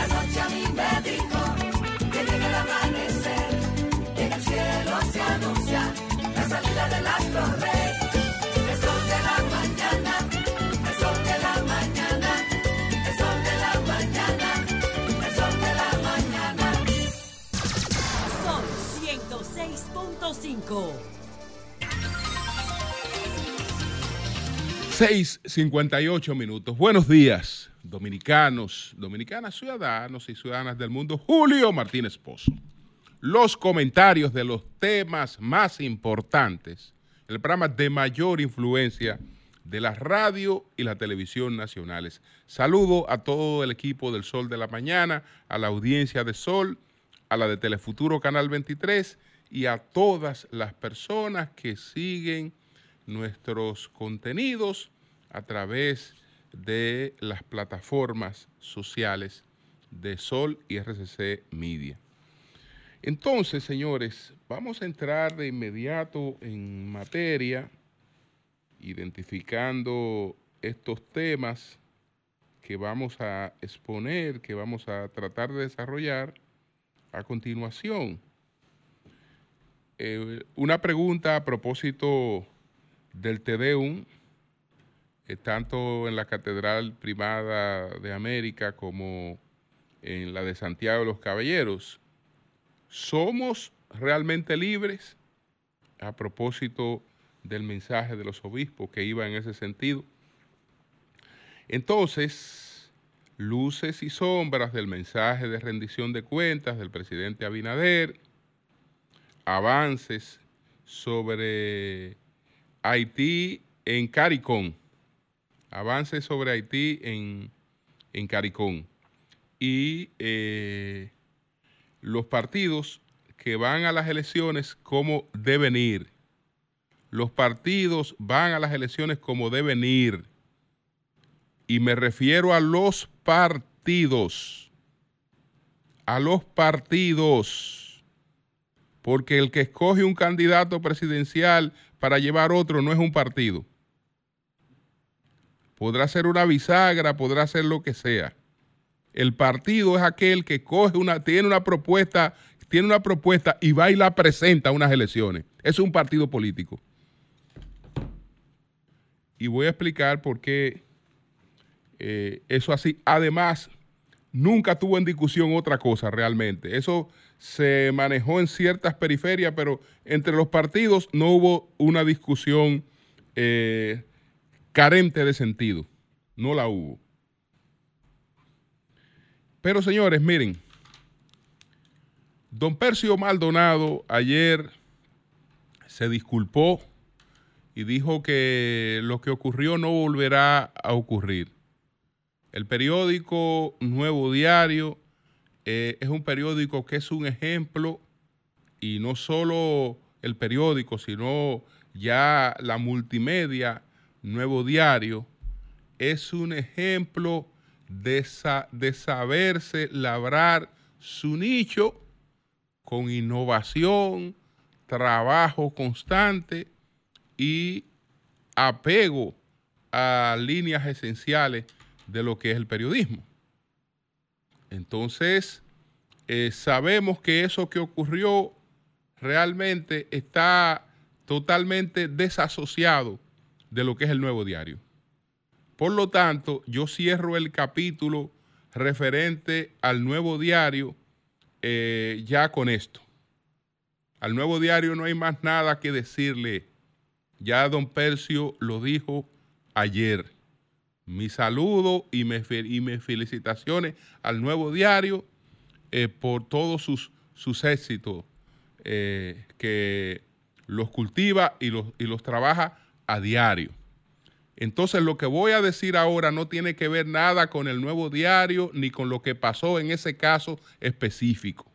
La noche a mí me dijo que llega el amanecer, en el cielo se anuncia la salida del astro rey. El sol de la mañana, el sol de la mañana, el sol de la mañana, el sol de la mañana. Son 106.5. 6:58 minutos. Buenos días, dominicanos, dominicanas, ciudadanos y ciudadanas del mundo. Julio Martínez Pozo. Los comentarios de los temas más importantes, el programa de mayor influencia de la radio y la televisión nacionales. Saludo a todo el equipo del Sol de la Mañana, a la audiencia de Sol, a la de Telefuturo Canal 23 y a todas las personas que siguen nuestros contenidos a través de las plataformas sociales de Sol y RCC Media. Entonces, señores, vamos a entrar de inmediato en materia, identificando estos temas que vamos a exponer, que vamos a tratar de desarrollar a continuación. Eh, una pregunta a propósito del Tedeum, eh, tanto en la Catedral Primada de América como en la de Santiago de los Caballeros. ¿Somos realmente libres? A propósito del mensaje de los obispos que iba en ese sentido. Entonces, luces y sombras del mensaje de rendición de cuentas del presidente Abinader, avances sobre Haití en Caricón. Avance sobre Haití en, en Caricón. Y eh, los partidos que van a las elecciones como deben ir. Los partidos van a las elecciones como deben ir. Y me refiero a los partidos. A los partidos. Porque el que escoge un candidato presidencial para llevar otro no es un partido. Podrá ser una bisagra, podrá ser lo que sea. El partido es aquel que coge una, tiene una propuesta, tiene una propuesta y va y la presenta a unas elecciones. Es un partido político. Y voy a explicar por qué eh, eso así. Además, nunca tuvo en discusión otra cosa realmente. Eso se manejó en ciertas periferias, pero entre los partidos no hubo una discusión eh, carente de sentido. No la hubo. Pero señores, miren, don Percio Maldonado ayer se disculpó y dijo que lo que ocurrió no volverá a ocurrir. El periódico Nuevo Diario eh, es un periódico que es un ejemplo y no solo el periódico, sino ya la multimedia Nuevo Diario es un ejemplo de, de saberse labrar su nicho con innovación, trabajo constante y apego a líneas esenciales de lo que es el periodismo. Entonces, eh, sabemos que eso que ocurrió realmente está totalmente desasociado de lo que es el nuevo diario. Por lo tanto, yo cierro el capítulo referente al nuevo diario eh, ya con esto. Al nuevo diario no hay más nada que decirle. Ya don Percio lo dijo ayer. Mi saludo y mis felicitaciones al nuevo diario eh, por todos sus, sus éxitos, eh, que los cultiva y los, y los trabaja a diario. Entonces lo que voy a decir ahora no tiene que ver nada con el nuevo diario ni con lo que pasó en ese caso específico.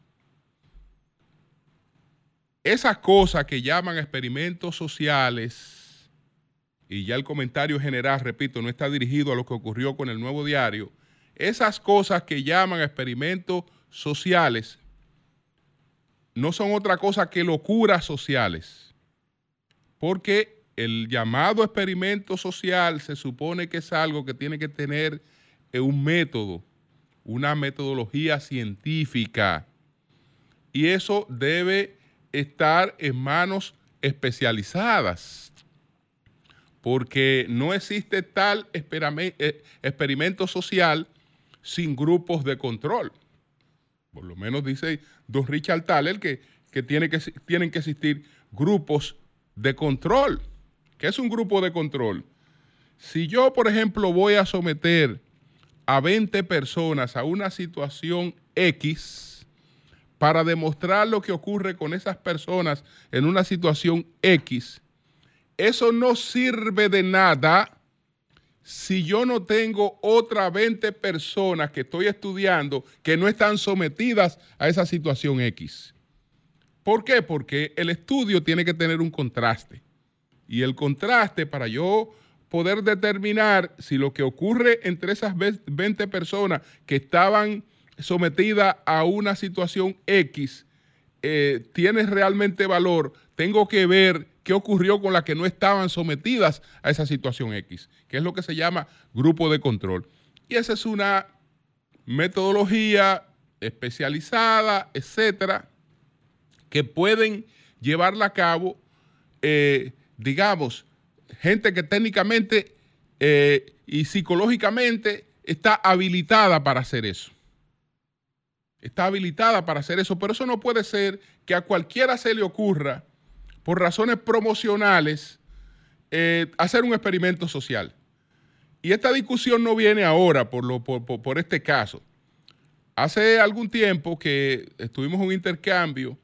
Esas cosas que llaman experimentos sociales y ya el comentario general, repito, no está dirigido a lo que ocurrió con el nuevo diario, esas cosas que llaman experimentos sociales no son otra cosa que locuras sociales, porque el llamado experimento social se supone que es algo que tiene que tener un método, una metodología científica. Y eso debe estar en manos especializadas, porque no existe tal eh, experimento social sin grupos de control. Por lo menos dice don Richard Thaler que, que, que tienen que existir grupos de control. ¿Qué es un grupo de control? Si yo, por ejemplo, voy a someter a 20 personas a una situación X para demostrar lo que ocurre con esas personas en una situación X, eso no sirve de nada si yo no tengo otras 20 personas que estoy estudiando que no están sometidas a esa situación X. ¿Por qué? Porque el estudio tiene que tener un contraste. Y el contraste para yo poder determinar si lo que ocurre entre esas 20 personas que estaban sometidas a una situación X eh, tiene realmente valor, tengo que ver qué ocurrió con las que no estaban sometidas a esa situación X, que es lo que se llama grupo de control. Y esa es una metodología especializada, etcétera, que pueden llevarla a cabo, eh, digamos, gente que técnicamente eh, y psicológicamente está habilitada para hacer eso. Está habilitada para hacer eso, pero eso no puede ser que a cualquiera se le ocurra por razones promocionales, eh, hacer un experimento social. Y esta discusión no viene ahora por, lo, por, este caso. Hace algún tiempo que estuvimos en un intercambio,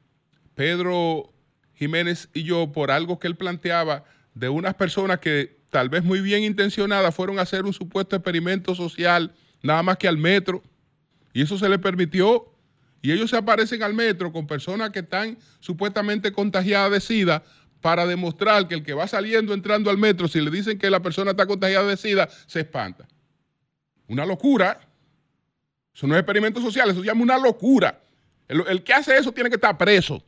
Pedro Jiménez y yo, por algo que él planteaba de unas personas que tal vez muy bien intencionadas fueron a hacer un supuesto experimento social nada más que al metro. Y eso se le permitió y ellos se aparecen al metro con personas que están supuestamente contagiadas de SIDA para demostrar que el que va saliendo, entrando al metro, si le dicen que la persona está contagiada de SIDA, se espanta. Una locura. Eso no es experimento social, eso se llama una locura. El, que hace eso tiene que estar preso.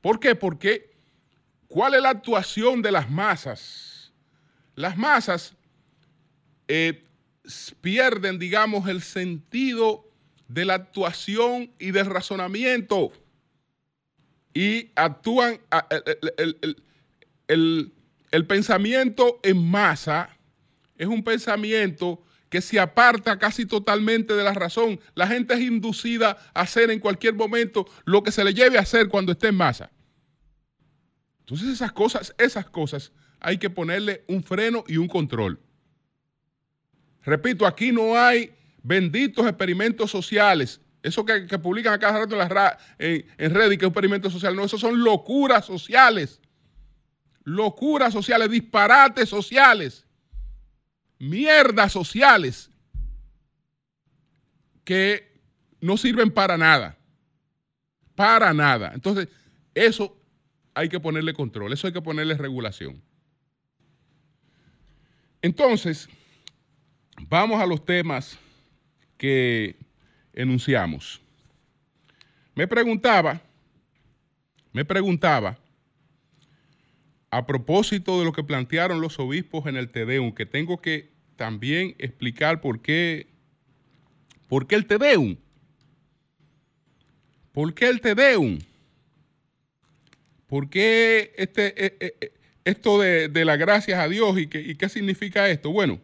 ¿Por qué? Porque ¿cuál es la actuación de las masas? Las masas eh, pierden, digamos, el sentido de la actuación y del razonamiento. Y actúan, el, el, pensamiento en masa es un pensamiento que se aparta casi totalmente de la razón. La gente es inducida a hacer en cualquier momento lo que se le lleve a hacer cuando esté en masa. Entonces esas cosas, esas cosas hay que ponerle un freno y un control. Repito, aquí no hay benditos experimentos sociales. Eso que, publican a cada rato en, la, en, en Reddit, que es un experimento social. No, eso son locuras sociales. Locuras sociales, disparates sociales. Mierdas sociales. Que no sirven para nada. Para nada. Entonces, eso hay que ponerle control, eso hay que ponerle regulación. Entonces, vamos a los temas que enunciamos. Me preguntaba, me preguntaba, a propósito de lo que plantearon los obispos en el Tedeum, que tengo que también explicar por qué, por qué el Tedeum. ¿Por qué el Tedeum? ¿Por qué este, eh, eh, eh, esto de, de las gracias a Dios y, y qué significa esto? Bueno,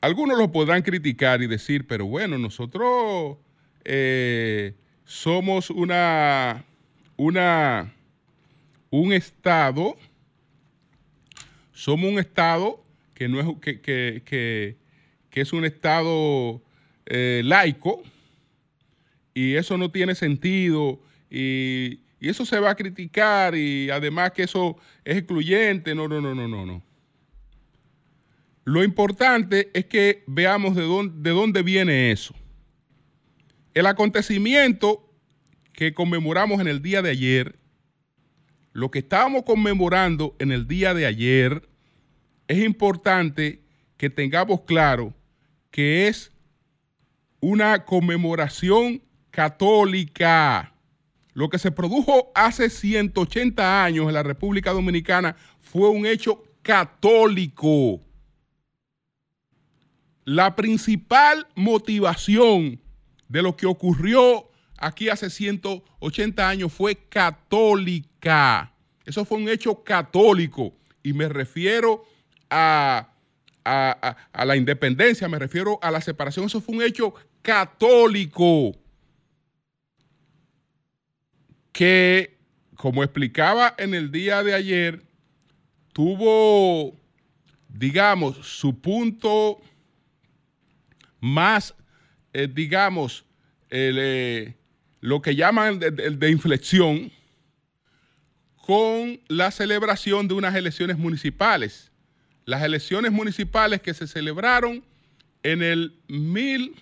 algunos lo podrán criticar y decir, pero bueno, nosotros eh, somos una, una, un Estado, somos un Estado que, no es, que, que, que, es un Estado eh, laico y eso no tiene sentido y, y eso se va a criticar y además que eso es excluyente. No, no, no, no, no, no. Lo importante es que veamos de dónde, de dónde viene eso. El acontecimiento que conmemoramos en el día de ayer, lo que estábamos conmemorando en el día de ayer, es importante que tengamos claro que es una conmemoración católica. Lo que se produjo hace 180 años en la República Dominicana fue un hecho católico la principal motivación de lo que ocurrió aquí hace 180 años fue católica. Eso fue un hecho católico. Y me refiero a, a, a, la independencia, me refiero a la separación. Eso fue un hecho católico. Que, como explicaba en el día de ayer, tuvo, digamos, su punto más, eh, digamos, eh, lo que llaman de, de, inflexión con la celebración de unas elecciones municipales. Las elecciones municipales que se celebraron en el, mil,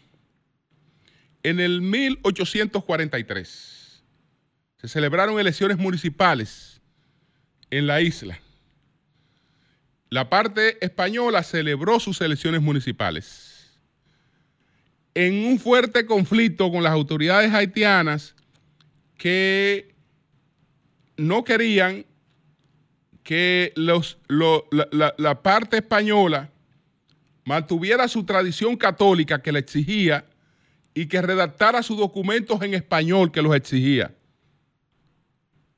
en el 1843. Se celebraron elecciones municipales en la isla. La parte española celebró sus elecciones municipales en un fuerte conflicto con las autoridades haitianas que no querían que los, la, la, parte española mantuviera su tradición católica que le exigía y que redactara sus documentos en español que los exigía.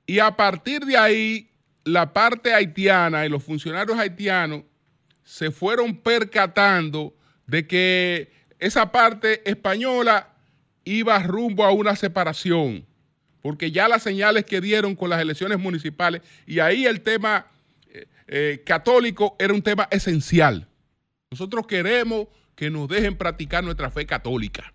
Y a partir de ahí, la parte haitiana y los funcionarios haitianos se fueron percatando de que esa parte española iba rumbo a una separación, porque ya las señales que dieron con las elecciones municipales, y ahí el tema eh, eh, católico era un tema esencial. Nosotros queremos que nos dejen practicar nuestra fe católica.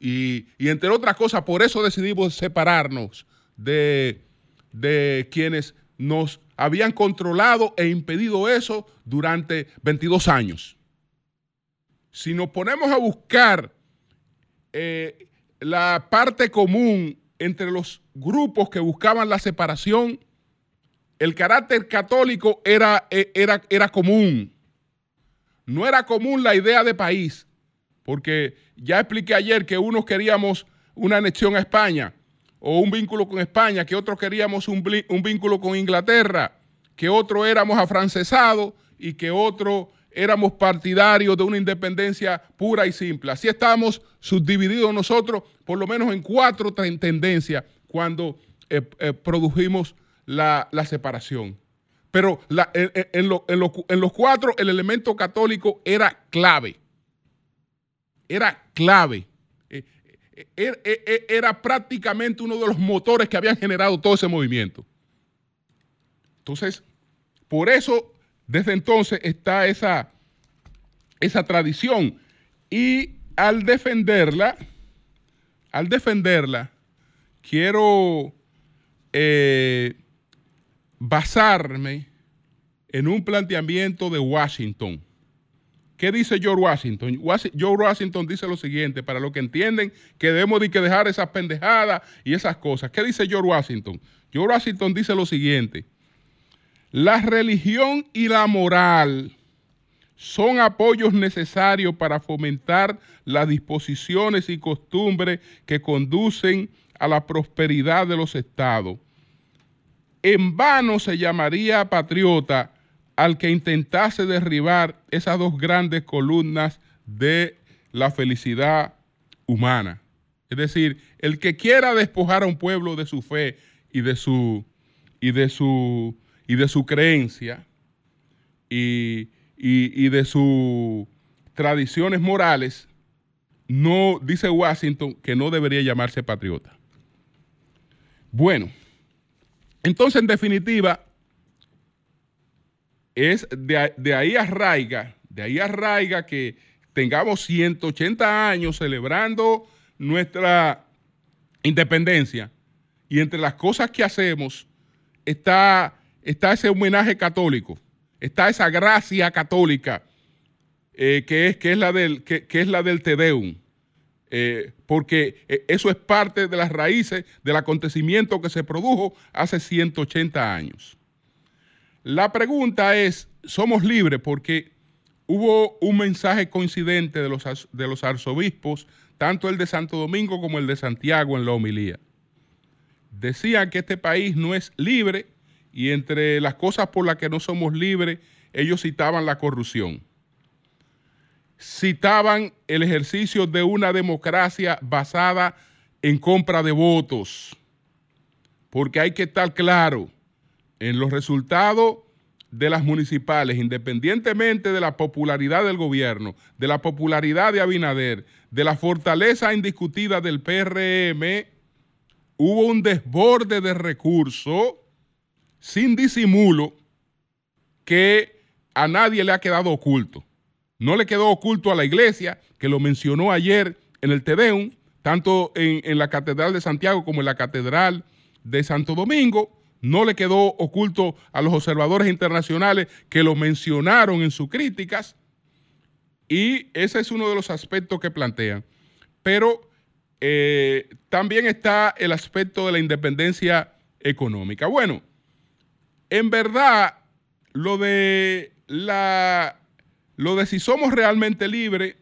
Y, entre otras cosas, por eso decidimos separarnos de, de quienes nos habían controlado e impedido eso durante 22 años si nos ponemos a buscar eh, la parte común entre los grupos que buscaban la separación, el carácter católico era, eh, era, era común. No era común la idea de país, porque ya expliqué ayer que unos queríamos una anexión a España o un vínculo con España, que otros queríamos un, un vínculo con Inglaterra, que otros éramos afrancesados y que otros éramos partidarios de una independencia pura y simple. Así estábamos subdivididos nosotros, por lo menos en cuatro tendencias, cuando eh, eh, produjimos la, separación. Pero en, los cuatro el elemento católico era clave. Era clave. Eh, era prácticamente uno de los motores que habían generado todo ese movimiento. Entonces, por eso desde entonces está esa, esa tradición. Y al defenderla, al defenderla, quiero eh, basarme en un planteamiento de Washington. ¿Qué dice George Washington? George Washington dice lo siguiente, para los que entienden que debemos de que dejar esas pendejadas y esas cosas. ¿Qué dice George Washington? George Washington dice lo siguiente, la religión y la moral son apoyos necesarios para fomentar las disposiciones y costumbres que conducen a la prosperidad de los estados. En vano se llamaría patriota al que intentase derribar esas dos grandes columnas de la felicidad humana. Es decir, el que quiera despojar a un pueblo de su fe y de su, y de su y de su creencia y, de sus tradiciones morales, no, dice Washington, que no debería llamarse patriota. Bueno, entonces en definitiva, es de, de, ahí arraiga, de ahí arraiga que tengamos 180 años celebrando nuestra independencia y entre las cosas que hacemos está está ese homenaje católico, está esa gracia católica eh, que, es, que, es la del, que, es la del Tedeum. Eh, porque eh, eso es parte de las raíces del acontecimiento que se produjo hace 180 años. La pregunta es, ¿somos libres? Porque hubo un mensaje coincidente de los, de los arzobispos, tanto el de Santo Domingo como el de Santiago en la homilía. Decían que este país no es libre y entre las cosas por las que no somos libres, ellos citaban la corrupción. citaban el ejercicio de una democracia basada en compra de votos. Porque hay que estar claro en los resultados de las municipales, independientemente de la popularidad del gobierno, de la popularidad de Abinader, de la fortaleza indiscutida del PRM, hubo un desborde de recursos sin disimulo que a nadie le ha quedado oculto. No le quedó oculto a la iglesia, que lo mencionó ayer en el Tedeum, tanto en, la Catedral de Santiago como en la Catedral de Santo Domingo, no le quedó oculto a los observadores internacionales que lo mencionaron en sus críticas y ese es uno de los aspectos que plantean. Pero eh, también está el aspecto de la independencia económica. Bueno, en verdad, lo de la lo de si somos realmente libres,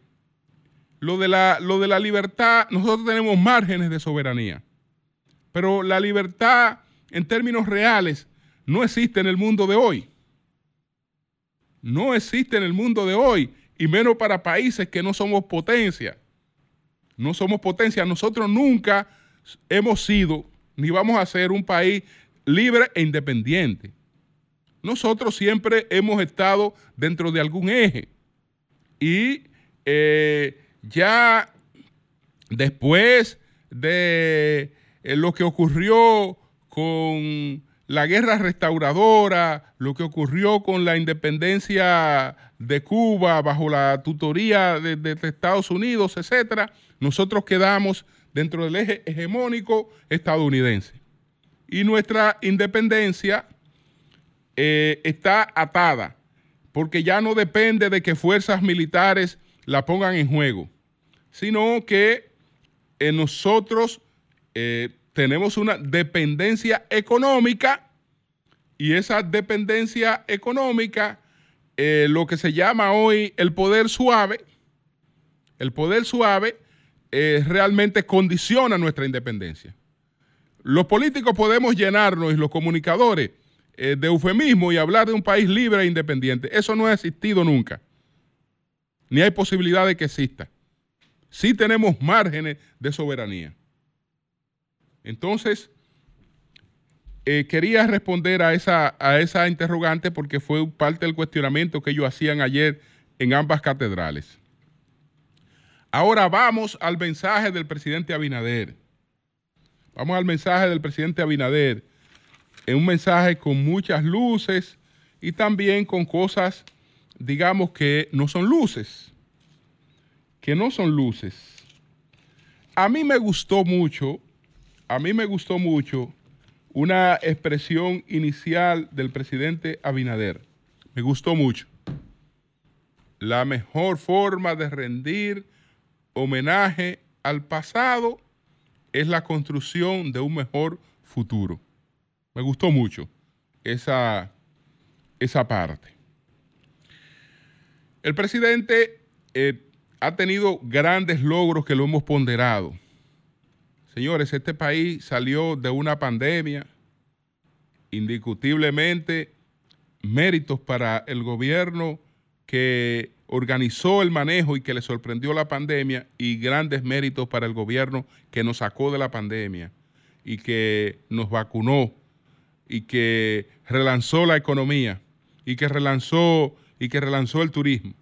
lo de la, lo de la libertad, nosotros tenemos márgenes de soberanía. Pero la libertad en términos reales, no existe en el mundo de hoy. No existe en el mundo de hoy, y menos para países que no somos potencia. No somos potencia. Nosotros nunca hemos sido, ni vamos a ser un país libre e independiente. Nosotros siempre hemos estado dentro de algún eje. Y eh, ya después de eh, lo que ocurrió con la guerra restauradora, lo que ocurrió con la independencia de Cuba bajo la tutoría de, Estados Unidos, etcétera, nosotros quedamos dentro del eje hegemónico estadounidense. Y nuestra independencia eh, está atada, porque ya no depende de que fuerzas militares la pongan en juego, sino que eh, nosotros eh, tenemos una dependencia económica y esa dependencia económica, lo que se llama hoy el poder suave, el poder suave realmente condiciona nuestra independencia. Los políticos podemos llenarnos y los comunicadores eh, de eufemismo y hablar de un país libre e independiente. Eso no ha existido nunca. Ni hay posibilidad de que exista. Sí tenemos márgenes de soberanía. Entonces, eh, quería responder a esa, a esa interrogante porque fue parte del cuestionamiento que ellos hacían ayer en ambas catedrales. Ahora vamos al mensaje del presidente Abinader. Vamos al mensaje del presidente Abinader. En un mensaje con muchas luces y también con cosas, digamos, que no son luces. Que no son luces. A mí me gustó mucho a mí me gustó mucho una expresión inicial del presidente Abinader. Me gustó mucho. La mejor forma de rendir homenaje al pasado es la construcción de un mejor futuro. Me gustó mucho esa, esa parte. El presidente eh, ha tenido grandes logros que lo hemos ponderado Señores, este país salió de una pandemia, indiscutiblemente méritos para el gobierno que organizó el manejo y que le sorprendió la pandemia y grandes méritos para el gobierno que nos sacó de la pandemia y que nos vacunó y que relanzó la economía y que relanzó y que relanzó el turismo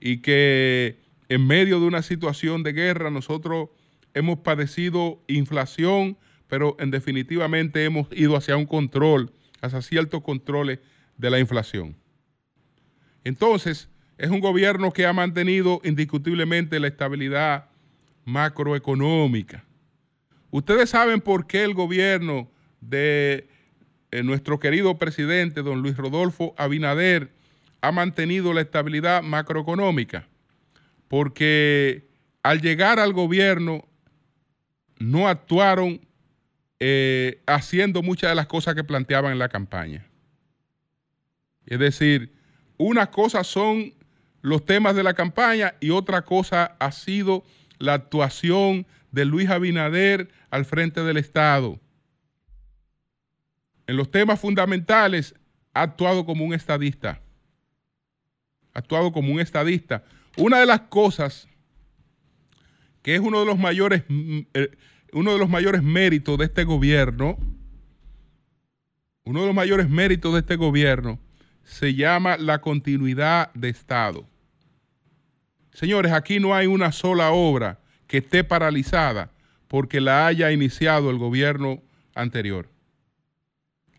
y que en medio de una situación de guerra nosotros hemos padecido inflación, pero en definitivamente hemos ido hacia un control, hacia ciertos controles de la inflación. Entonces, es un gobierno que ha mantenido indiscutiblemente la estabilidad macroeconómica. Ustedes saben por qué el gobierno de eh, nuestro querido presidente, don Luis Rodolfo Abinader, ha mantenido la estabilidad macroeconómica. Porque al llegar al gobierno no actuaron eh, haciendo muchas de las cosas que planteaban en la campaña. Es decir, una cosa son los temas de la campaña y otra cosa ha sido la actuación de Luis Abinader al frente del Estado. En los temas fundamentales ha actuado como un estadista. actuado como un estadista. Una de las cosas que es uno de los mayores, mm, eh, uno de los mayores méritos de este gobierno, uno de los mayores méritos de este gobierno se llama la continuidad de Estado. Señores, aquí no hay una sola obra que esté paralizada porque la haya iniciado el gobierno anterior.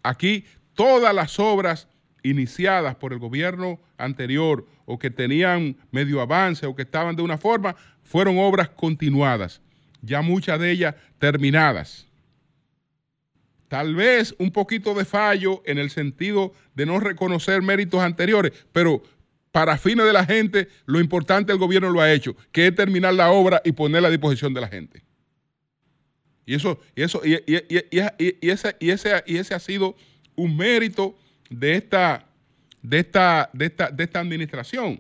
Aquí todas las obras iniciadas por el gobierno anterior o que tenían medio avance o que estaban de una forma, fueron obras continuadas, ya muchas de ellas terminadas. Tal vez un poquito de fallo en el sentido de no reconocer méritos anteriores, pero para fines de la gente, lo importante el gobierno lo ha hecho, que es terminar la obra y ponerla a disposición de la gente. Y eso, y eso, y, ese, y, ese, y ese ha sido un mérito de esta, de esta, de esta, de esta administración.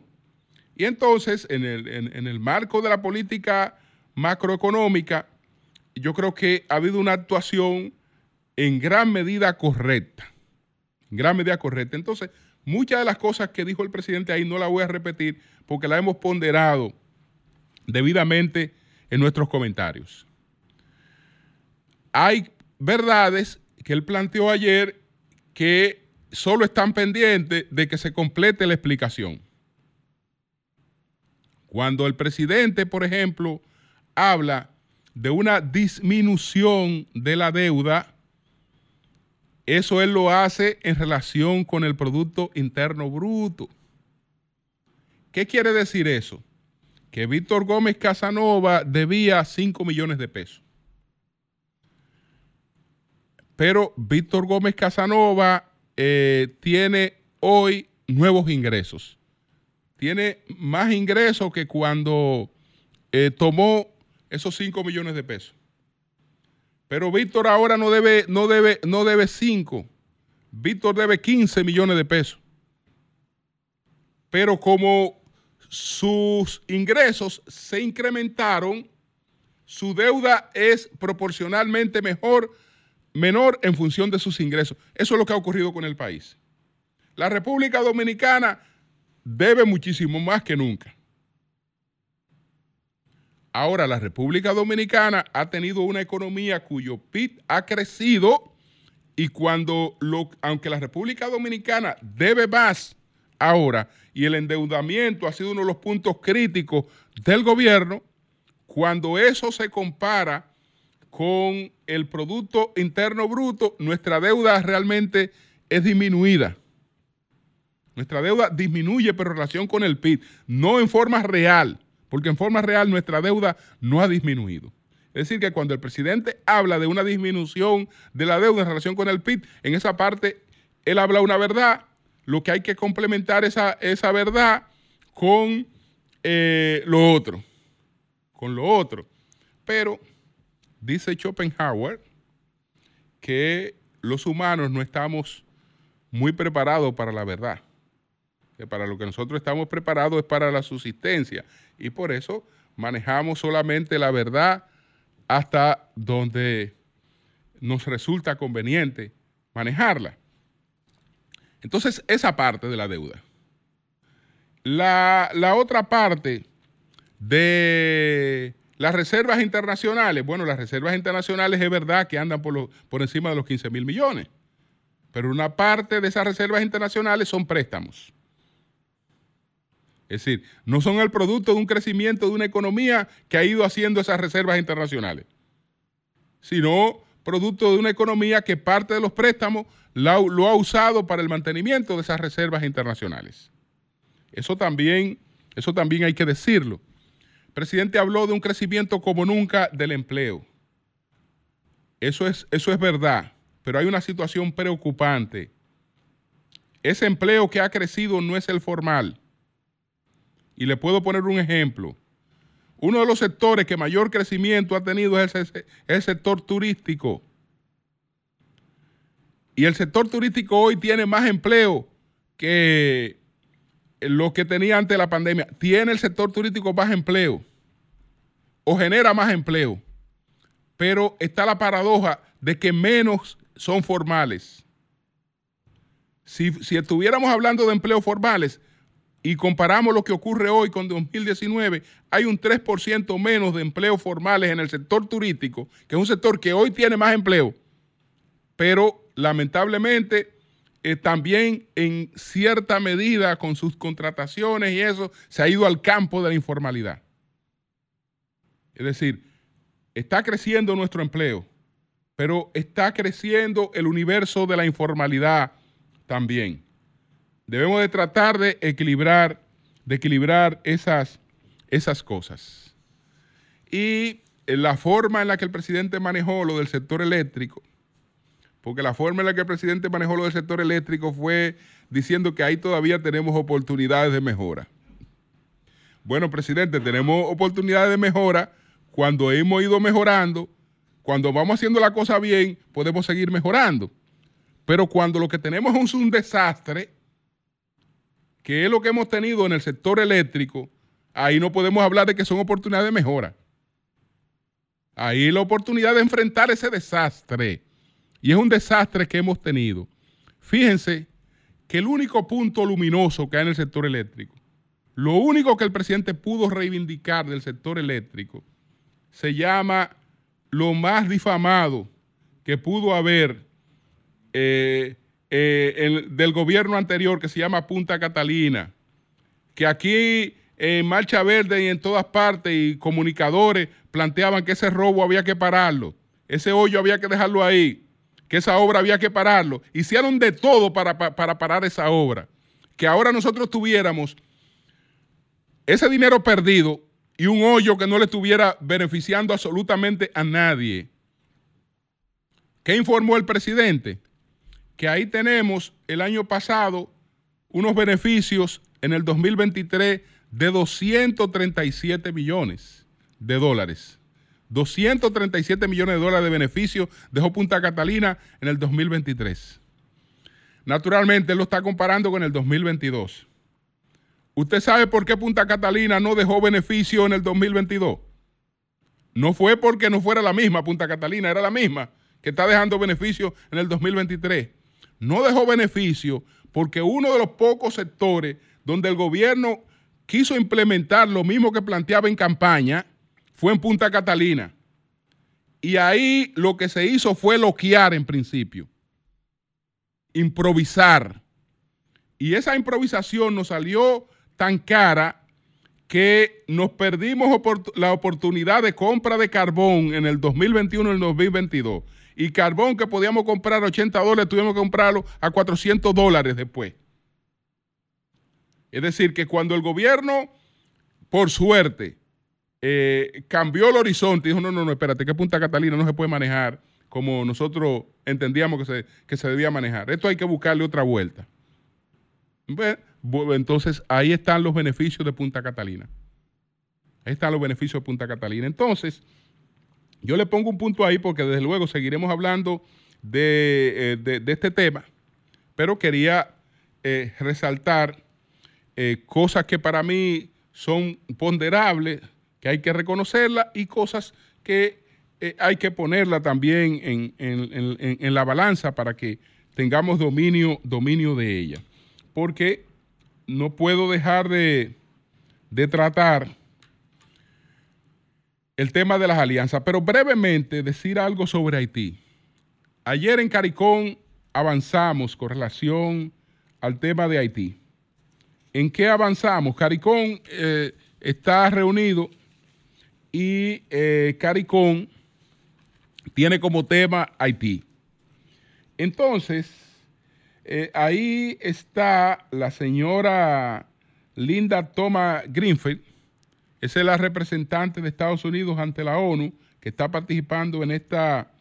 Y entonces, en el, en el marco de la política macroeconómica, yo creo que ha habido una actuación en gran medida correcta. En gran medida correcta. Entonces, muchas de las cosas que dijo el presidente ahí no las voy a repetir porque las hemos ponderado debidamente en nuestros comentarios. Hay verdades que él planteó ayer que solo están pendientes de que se complete la explicación. Cuando el presidente, por ejemplo, habla de una disminución de la deuda, eso él lo hace en relación con el Producto Interno Bruto. ¿Qué quiere decir eso? Que Víctor Gómez Casanova debía 5 millones de pesos. Pero Víctor Gómez Casanova eh, tiene hoy nuevos ingresos. Tiene más ingresos que cuando eh, tomó esos 5 millones de pesos. Pero Víctor ahora no debe, no debe, no debe 5. Víctor debe 15 millones de pesos. Pero como sus ingresos se incrementaron, su deuda es proporcionalmente mejor menor en función de sus ingresos. Eso es lo que ha ocurrido con el país. La República Dominicana debe muchísimo más que nunca. Ahora, la República Dominicana ha tenido una economía cuyo PIB ha crecido y cuando, lo, aunque la República Dominicana debe más ahora y el endeudamiento ha sido uno de los puntos críticos del gobierno, cuando eso se compara con el Producto Interno Bruto, nuestra deuda realmente es disminuida. Nuestra deuda disminuye, pero en relación con el PIB, no en forma real, porque en forma real nuestra deuda no ha disminuido. Es decir, que cuando el presidente habla de una disminución de la deuda en relación con el PIB, en esa parte él habla una verdad, lo que hay que complementar esa, esa verdad con eh, lo otro, con lo otro. Pero Dice Schopenhauer que los humanos no estamos muy preparados para la verdad. Que para lo que nosotros estamos preparados es para la subsistencia. Y por eso manejamos solamente la verdad hasta donde nos resulta conveniente manejarla. Entonces, esa parte de la deuda. La, la otra parte de las reservas internacionales, bueno, las reservas internacionales es verdad que andan por, por encima de los 15 mil millones, pero una parte de esas reservas internacionales son préstamos. Es decir, no son el producto de un crecimiento de una economía que ha ido haciendo esas reservas internacionales, sino producto de una economía que parte de los préstamos lo ha usado para el mantenimiento de esas reservas internacionales. Eso también, eso también hay que decirlo. Presidente habló de un crecimiento como nunca del empleo. Eso es, eso es verdad, pero hay una situación preocupante. Ese empleo que ha crecido no es el formal. Y le puedo poner un ejemplo. Uno de los sectores que mayor crecimiento ha tenido es el sector turístico. Y el sector turístico hoy tiene más empleo que lo que tenía antes de la pandemia. Tiene el sector turístico más empleo o genera más empleo. Pero está la paradoja de que menos son formales. Si, si estuviéramos hablando de empleos formales, y comparamos lo que ocurre hoy con 2019, hay un 3% menos de empleos formales en el sector turístico, que es un sector que hoy tiene más empleo, pero lamentablemente eh, también en cierta medida con sus contrataciones y eso se ha ido al campo de la informalidad. Es decir, está creciendo nuestro empleo, pero está creciendo el universo de la informalidad también. Debemos de tratar de equilibrar, de equilibrar esas, esas cosas. Y la forma en la que el presidente manejó lo del sector eléctrico, porque la forma en la que el presidente manejó lo del sector eléctrico fue diciendo que ahí todavía tenemos oportunidades de mejora. Bueno, presidente, tenemos oportunidades de mejora cuando hemos ido mejorando, cuando vamos haciendo la cosa bien, podemos seguir mejorando. Pero cuando lo que tenemos es un desastre, que es lo que hemos tenido en el sector eléctrico, ahí no podemos hablar de que son oportunidades de mejora. Ahí la oportunidad de enfrentar ese desastre. Y es un desastre que hemos tenido. Fíjense que el único punto luminoso que hay en el sector eléctrico, lo único que el presidente pudo reivindicar del sector eléctrico, se llama lo más difamado que pudo haber eh, eh, del gobierno anterior, que se llama Punta Catalina, que aquí en Marcha Verde y en todas partes y comunicadores planteaban que ese robo había que pararlo, ese hoyo había que dejarlo ahí, que esa obra había que pararlo. Hicieron de todo para, para parar esa obra. Que ahora nosotros tuviéramos ese dinero perdido y un hoyo que no le estuviera beneficiando absolutamente a nadie. ¿Qué informó el presidente? Que ahí tenemos el año pasado unos beneficios en el 2023 de 237 millones de dólares. 237 millones de dólares de beneficios dejó Punta Catalina en el 2023. Naturalmente, él lo está comparando con el 2022. ¿Usted sabe por qué Punta Catalina no dejó beneficio en el 2022? No fue porque no fuera la misma Punta Catalina, era la misma que está dejando beneficio en el 2023. No dejó beneficio porque uno de los pocos sectores donde el gobierno quiso implementar lo mismo que planteaba en campaña fue en Punta Catalina. Y ahí lo que se hizo fue loquear en principio, improvisar. Y esa improvisación nos salió tan cara que nos perdimos la oportunidad de compra de carbón en el 2021 y el 2022. Y carbón que podíamos comprar a 80 dólares, tuvimos que comprarlo a 400 dólares después. Es decir, que cuando el gobierno, por suerte, eh, cambió el horizonte y dijo, no, no, no, espérate, que Punta Catalina no se puede manejar como nosotros entendíamos que se, que se debía manejar. Esto hay que buscarle otra vuelta. Entonces, ahí están los beneficios de Punta Catalina. Ahí están los beneficios de Punta Catalina. Entonces, yo le pongo un punto ahí porque desde luego seguiremos hablando de, eh, este tema, pero quería eh, resaltar cosas que para mí son ponderables, que hay que reconocerlas y cosas que hay que ponerla también en, en, la balanza para que tengamos dominio, dominio de ella porque no puedo dejar de, tratar el tema de las alianzas, pero brevemente decir algo sobre Haití. Ayer en Caricón avanzamos con relación al tema de Haití. ¿En qué avanzamos? Caricón eh, está reunido y eh, Caricón tiene como tema Haití. Entonces, eh, ahí está la señora Linda Thomas Greenfield, esa es la representante de Estados Unidos ante la ONU que está participando en esta,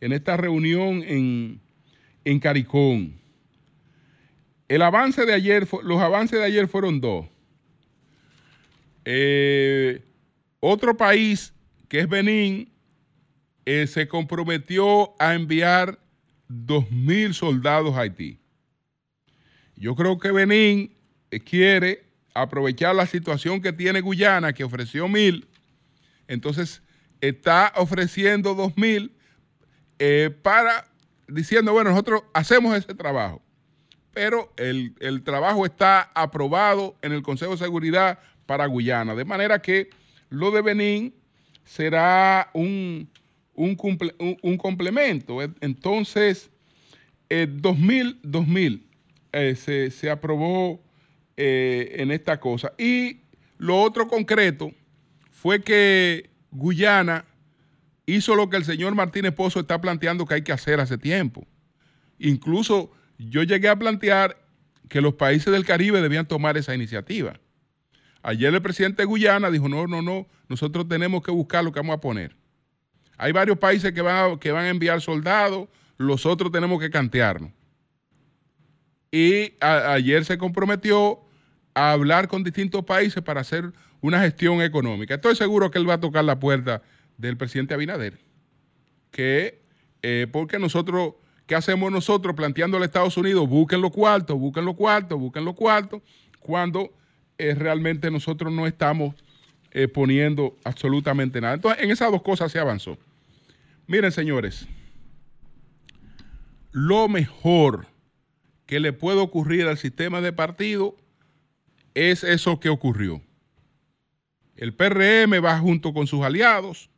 en esta reunión en, en Caricón. El avance de ayer, los avances de ayer fueron dos. Eh, otro país, que es Benín, eh, se comprometió a enviar 2.000 soldados a Haití. Yo creo que Benín eh, quiere aprovechar la situación que tiene Guyana, que ofreció mil, entonces está ofreciendo dos mil eh, para diciendo, bueno, nosotros hacemos ese trabajo. pero el, el trabajo está aprobado en el Consejo de Seguridad para Guyana. De manera que lo de Benín será un, un, un- complemento. Entonces, eh, 2000, 2000 eh, se, se aprobó eh, en esta cosa. Y lo otro concreto fue que Guyana hizo lo que el señor Martínez Pozo está planteando que hay que hacer hace tiempo. Incluso yo llegué a plantear que los países del Caribe debían tomar esa iniciativa. Ayer el presidente de Guyana dijo, no, no, no, nosotros tenemos que buscar lo que vamos a poner. Hay varios países que van a, que van a enviar soldados, los otros tenemos que cantearnos. Y ayer se comprometió a hablar con distintos países para hacer una gestión económica. Estoy seguro que él va a tocar la puerta del presidente Abinader. Que, eh, porque nosotros, ¿qué hacemos nosotros planteándole a Estados Unidos? Busquen los cuartos, busquen los cuartos, busquen los cuartos, cuando eh, realmente nosotros no estamos eh, poniendo absolutamente nada. Entonces, en esas dos cosas se avanzó. Miren, señores, lo mejor que le puede ocurrir al sistema de partido es eso que ocurrió. El PRM va junto con sus aliados,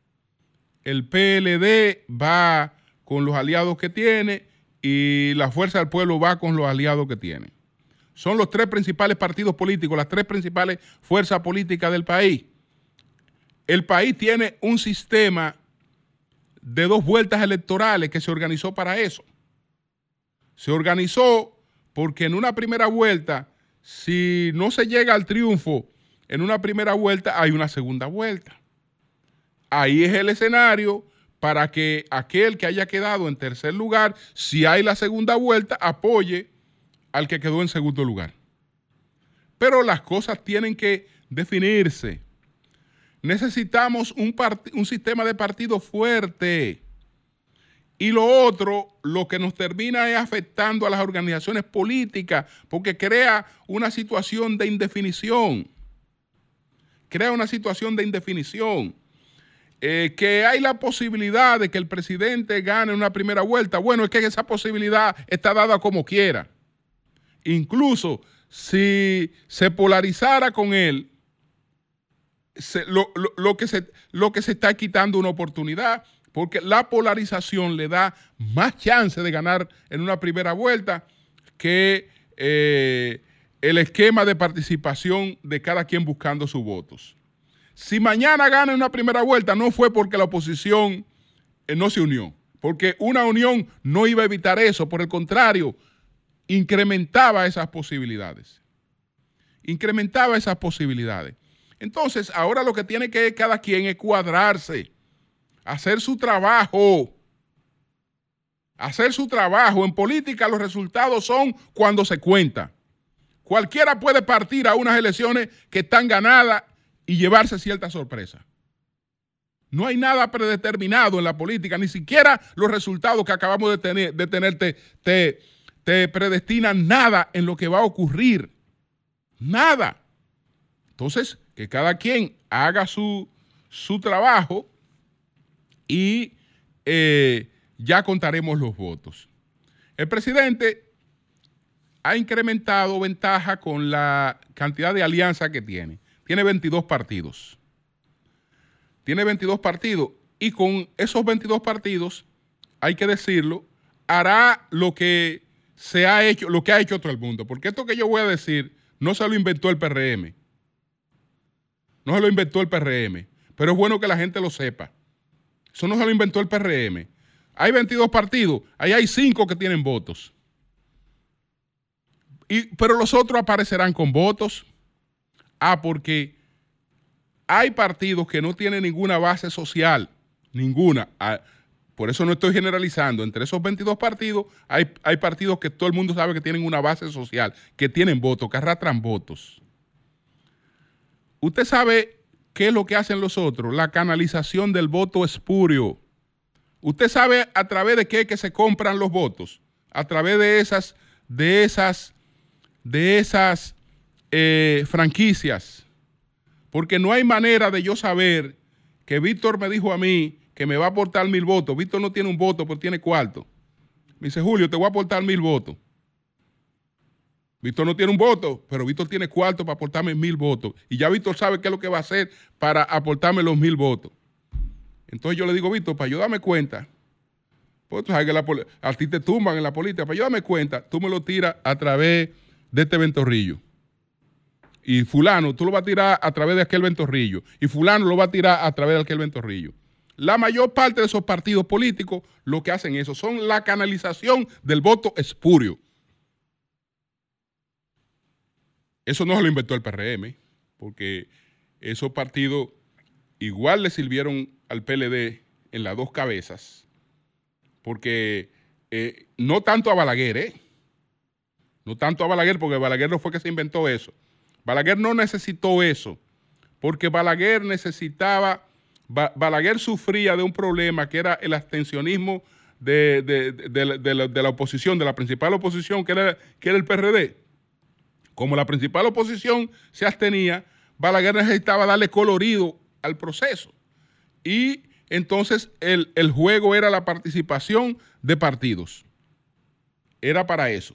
el PLD va con los aliados que tiene y la Fuerza del Pueblo va con los aliados que tiene. Son los tres principales partidos políticos, las tres principales fuerzas políticas del país. El país tiene un sistema de dos vueltas electorales que se organizó para eso. Se organizó porque en una primera vuelta, si no se llega al triunfo en una primera vuelta, hay una segunda vuelta. Ahí es el escenario para que aquel que haya quedado en tercer lugar, si hay la segunda vuelta, apoye al que quedó en segundo lugar. Pero las cosas tienen que definirse. Necesitamos un, sistema de partido fuerte. Y lo otro, lo que nos termina es afectando a las organizaciones políticas, porque crea una situación de indefinición. Crea una situación de indefinición. Eh, que hay la posibilidad de que el presidente gane una primera vuelta. Bueno, es que esa posibilidad está dada como quiera. Incluso si se polarizara con él, lo que se está quitando una oportunidad, porque la polarización le da más chance de ganar en una primera vuelta que eh, el esquema de participación de cada quien buscando sus votos. Si mañana gana en una primera vuelta, no fue porque la oposición eh, no se unió, porque una unión no iba a evitar eso, por el contrario, incrementaba esas posibilidades. Incrementaba esas posibilidades. Entonces, ahora lo que tiene que cada quien es cuadrarse, hacer su trabajo. Hacer su trabajo. En política los resultados son cuando se cuenta. Cualquiera puede partir a unas elecciones que están ganadas y llevarse cierta sorpresa. No hay nada predeterminado en la política, ni siquiera los resultados que acabamos de tener, de te- te predestinan nada en lo que va a ocurrir. Nada. Entonces, que cada quien haga su, su trabajo y eh, ya contaremos los votos. El presidente ha incrementado ventaja con la cantidad de alianza que tiene. Tiene 22 partidos. Tiene 22 partidos y con esos 22 partidos, hay que decirlo, hará lo que se ha hecho, lo que ha hecho todo el mundo. Porque esto que yo voy a decir no se lo inventó el PRM. No se lo inventó el PRM. Pero es bueno que la gente lo sepa. Eso no se lo inventó el PRM. Hay 22 partidos, ahí hay 5 que tienen votos. Y, pero los otros aparecerán con votos. Ah, porque hay partidos que no tienen ninguna base social, ninguna. Ah, por eso no estoy generalizando. Entre esos 22 partidos hay, hay partidos que todo el mundo sabe que tienen una base social, que tienen votos, que arrastran votos. Usted sabe qué es lo que hacen los otros, la canalización del voto espurio. Usted sabe a través de qué que se compran los votos, a través de esas, de esas, de esas eh, franquicias. Porque no hay manera de yo saber que Víctor me dijo a mí que me va a aportar mil votos. Víctor no tiene un voto, pero tiene cuarto. Me dice, Julio, te voy a aportar mil votos. Víctor no tiene un voto, pero Víctor tiene cuarto para aportarme mil votos. Y ya Víctor sabe qué es lo que va a hacer para aportarme los mil votos. Entonces yo le digo, Víctor, para yo darme cuenta, pues tú sabes que la, a ti te tumban en la política, para yo darme cuenta, tú me lo tiras a través de este ventorrillo. Y fulano, tú lo vas a tirar a través de aquel ventorrillo. Y fulano lo va a tirar a través de aquel ventorrillo. La mayor parte de esos partidos políticos lo que hacen eso son la canalización del voto espurio. Eso no se lo inventó el PRM, porque esos partidos igual le sirvieron al PLD en las dos cabezas, porque eh, no tanto a Balaguer, ¿eh? No tanto a Balaguer, porque Balaguer no fue que se inventó eso. Balaguer no necesitó eso, porque Balaguer necesitaba, Balaguer sufría de un problema que era el abstencionismo de, la, oposición, de la principal oposición, que era, que era el PRD como la principal oposición se abstenía, Balaguer necesitaba darle colorido al proceso. Y entonces el, el juego era la participación de partidos. Era para eso.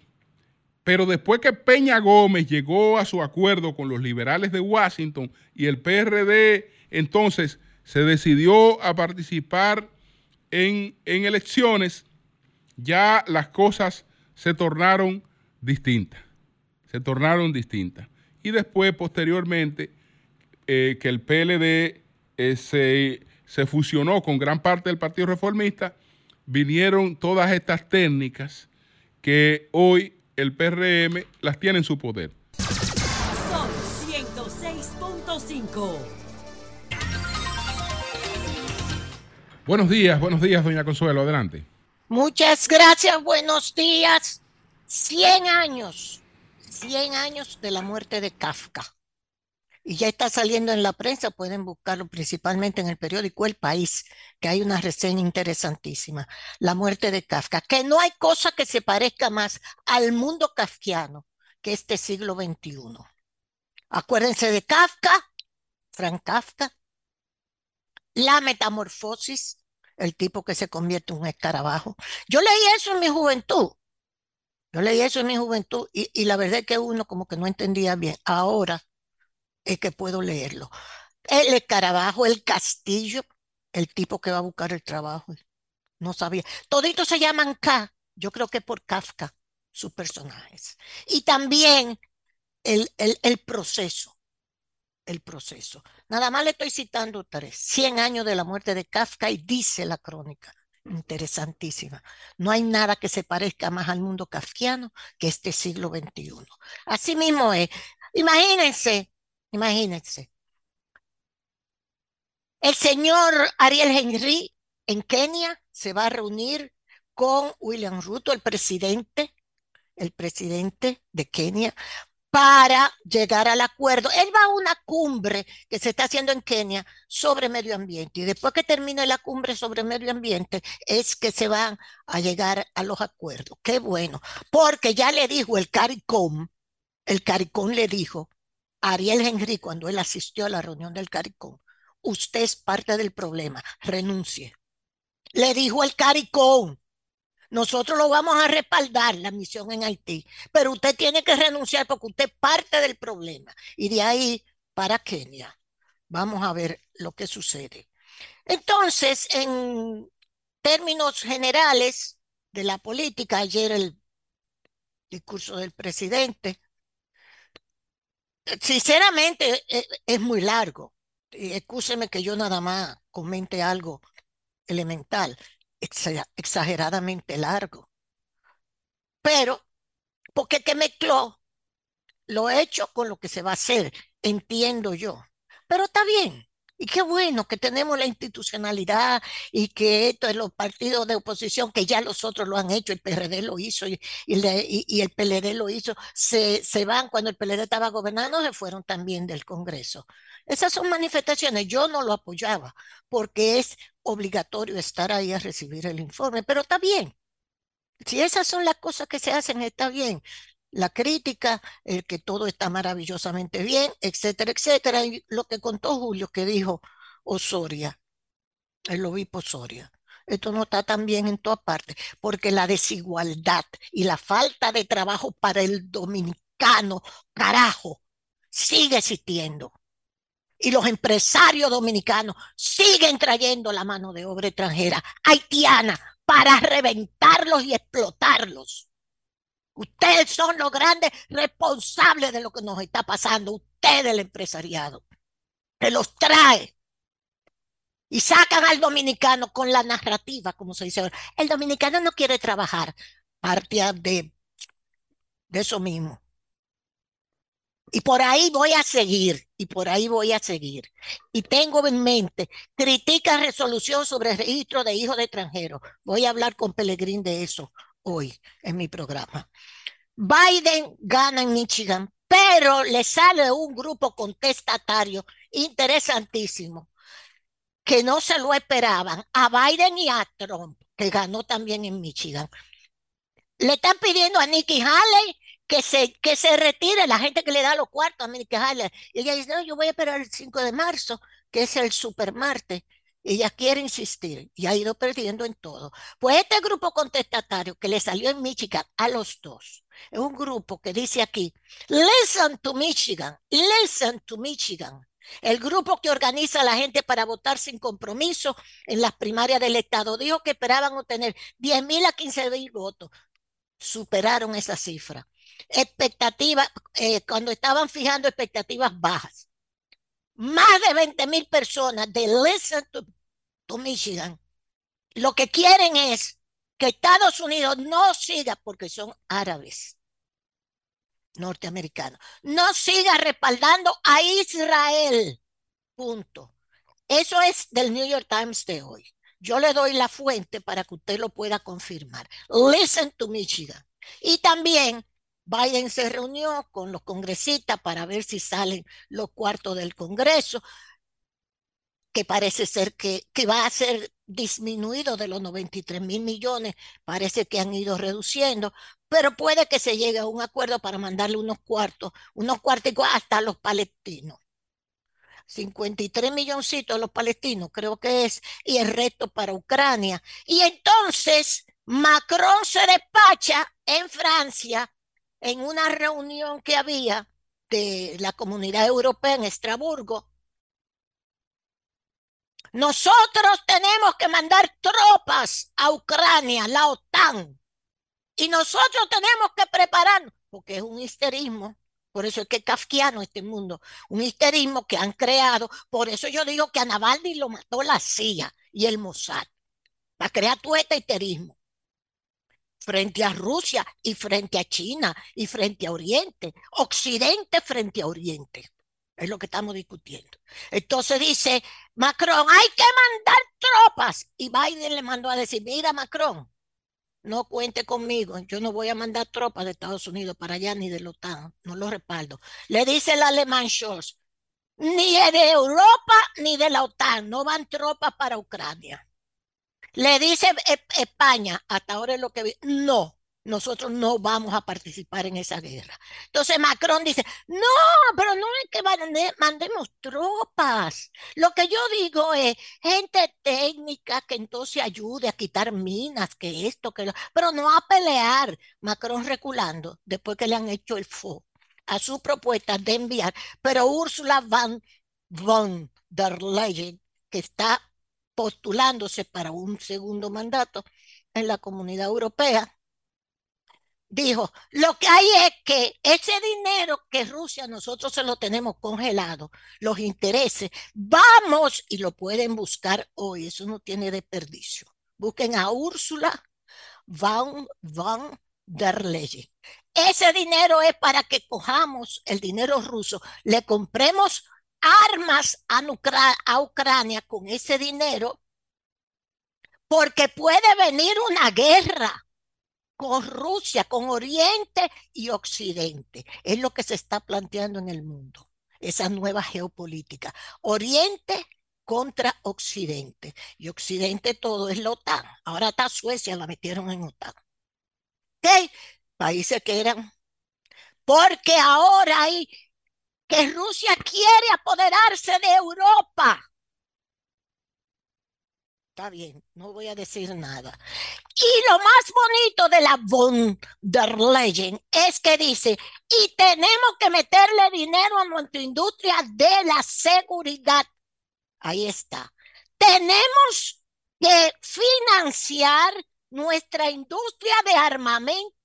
Pero después que Peña Gómez llegó a su acuerdo con los liberales de Washington y el PRD entonces se decidió a participar en, en elecciones, ya las cosas se tornaron distintas se tornaron distintas. Y después, posteriormente, eh, que el PLD eh, se, se fusionó con gran parte del Partido Reformista, vinieron todas estas técnicas que hoy el PRM las tiene en su poder. Son 106.5. Buenos días, buenos días, doña Consuelo, adelante. Muchas gracias, buenos días. 100 años 100 años de la muerte de Kafka. Y ya está saliendo en la prensa, pueden buscarlo principalmente en el periódico El País, que hay una reseña interesantísima. La muerte de Kafka, que no hay cosa que se parezca más al mundo kafkiano que este siglo XXI. Acuérdense de Kafka, Frank Kafka, la metamorfosis, el tipo que se convierte en un escarabajo. Yo leí eso en mi juventud yo leí eso en mi juventud y, la verdad es que uno como que no entendía bien. Ahora es que puedo leerlo. El escarabajo, el castillo, el tipo que va a buscar el trabajo. No sabía. Toditos se llaman K. Yo creo que por Kafka, sus personajes. Y también el, el, el proceso. El proceso. Nada más le estoy citando tres. 100 años de la muerte de Kafka y dice la crónica interesantísima. No hay nada que se parezca más al mundo kafkiano que este siglo XXI. Así mismo es. Imagínense, imagínense. El señor Ariel Henry en Kenia se va a reunir con William Ruto, el presidente, el presidente de Kenia, para llegar al acuerdo. Él va a una cumbre que se está haciendo en Kenia sobre medio ambiente y después que termine la cumbre sobre medio ambiente es que se van a llegar a los acuerdos. Qué bueno, porque ya le dijo el CARICOM, el CARICOM le dijo a Ariel Henry cuando él asistió a la reunión del CARICOM, usted es parte del problema, renuncie. Le dijo el CARICOM, nosotros lo vamos a respaldar, la misión en Haití, pero usted tiene que renunciar porque usted es parte del problema. Y de ahí para Kenia. Vamos a ver lo que sucede. Entonces, en términos generales de la política, ayer el discurso del presidente, sinceramente e, es, muy largo. Y excúseme que yo nada más comente algo elemental exageradamente largo. Pero, porque que mezcló lo hecho con lo que se va a hacer, entiendo yo. Pero está bien. Y qué bueno que tenemos la institucionalidad y que esto es los partidos de oposición, que ya los otros lo han hecho, el PRD lo hizo y, el PLD lo hizo, se, se van cuando el PLD estaba gobernando, se fueron también del Congreso. Esas son manifestaciones, yo no lo apoyaba porque es obligatorio estar ahí a recibir el informe, pero está bien. Si esas son las cosas que se hacen, está bien. La crítica, el que todo está maravillosamente bien, etcétera, etcétera. Y lo que contó Julio, que dijo Osoria, el obispo Osoria. Esto no está tan bien en toda parte, porque la desigualdad y la falta de trabajo para el dominicano, carajo, sigue existiendo. Y los empresarios dominicanos siguen trayendo la mano de obra extranjera haitiana para reventarlos y explotarlos. Ustedes son los grandes responsables de lo que nos está pasando. Ustedes, el empresariado, que los trae y sacan al dominicano con la narrativa, como se dice ahora. El dominicano no quiere trabajar. Parte de, eso mismo. Y por ahí voy a seguir, y por ahí voy a seguir. Y tengo en mente, critica resolución sobre registro de hijos de extranjeros. Voy a hablar con Pellegrín de eso hoy en mi programa. Biden gana en Michigan, pero le sale un grupo contestatario interesantísimo que no se lo esperaban a Biden y a Trump, que ganó también en Michigan. Le están pidiendo a Nikki Haley que se, que se retire la gente que le da los cuartos a Nikki Haley. Y ella dice, no, yo voy a esperar el 5 de marzo, que es el supermarte. Ella quiere insistir y ha ido perdiendo en todo. Pues este grupo contestatario que le salió en Michigan a los dos, es un grupo que dice aquí, listen to Michigan, listen to Michigan. El grupo que organiza a la gente para votar sin compromiso en las primarias del Estado dijo que esperaban obtener 10 mil a 15 mil votos. Superaron esa cifra. Expectativas, eh, cuando estaban fijando expectativas bajas. Más de 20 mil personas de Listen to, Michigan lo que quieren es que Estados Unidos no siga, porque son árabes norteamericanos, no siga respaldando a Israel. Punto. Eso es del New York Times de hoy. Yo le doy la fuente para que usted lo pueda confirmar. Listen to Michigan. Y también Biden se reunió con los congresistas para ver si salen los cuartos del Congreso, que parece ser que, que va a ser disminuido de los 93 mil millones, parece que han ido reduciendo, pero puede que se llegue a un acuerdo para mandarle unos cuartos, unos cuartos hasta los palestinos. 53 milloncitos a los palestinos, creo que es, y el resto para Ucrania. Y entonces Macron se despacha en Francia en una reunión que había de la comunidad europea en Estrasburgo. Nosotros tenemos que mandar tropas a Ucrania, la OTAN. Y nosotros tenemos que prepararnos, porque es un histerismo. Por eso es que es kafkiano este mundo, un histerismo que han creado. Por eso yo digo que a Navalny lo mató la CIA y el Mossad, para crear todo este histerismo frente a Rusia y frente a China y frente a Oriente, Occidente frente a Oriente. Es lo que estamos discutiendo. Entonces dice Macron, hay que mandar tropas. Y Biden le mandó a decir, mira Macron, no cuente conmigo, yo no voy a mandar tropas de Estados Unidos para allá ni de la OTAN, no lo respaldo. Le dice el alemán Scholz, ni de Europa ni de la OTAN, no van tropas para Ucrania. Le dice España, hasta ahora es lo que... No, nosotros no vamos a participar en esa guerra. Entonces Macron dice, no, pero no es que mandemos tropas. Lo que yo digo es gente técnica que entonces ayude a quitar minas, que esto, que lo, pero no a pelear. Macron reculando después que le han hecho el fo a su propuesta de enviar, pero Ursula van, von der Leyen, que está postulándose para un segundo mandato en la comunidad europea, dijo, lo que hay es que ese dinero que Rusia nosotros se lo tenemos congelado, los intereses, vamos y lo pueden buscar hoy, eso no tiene desperdicio. Busquen a Úrsula van, van der Leyen. Ese dinero es para que cojamos el dinero ruso, le compremos armas a, Ucrania con ese dinero, porque puede venir una guerra con Rusia, con Oriente y Occidente. Es lo que se está planteando en el mundo, esa nueva geopolítica. Oriente contra Occidente. Y Occidente todo es la OTAN. Ahora está Suecia, la metieron en OTAN. ¿Ok? Países que eran. Porque ahora hay que Rusia quiere apoderarse de Europa. Está bien, no voy a decir nada. Y lo más bonito de la von der Leyen es que dice, y tenemos que meterle dinero a nuestra industria de la seguridad. Ahí está. Tenemos que financiar nuestra industria de armamento.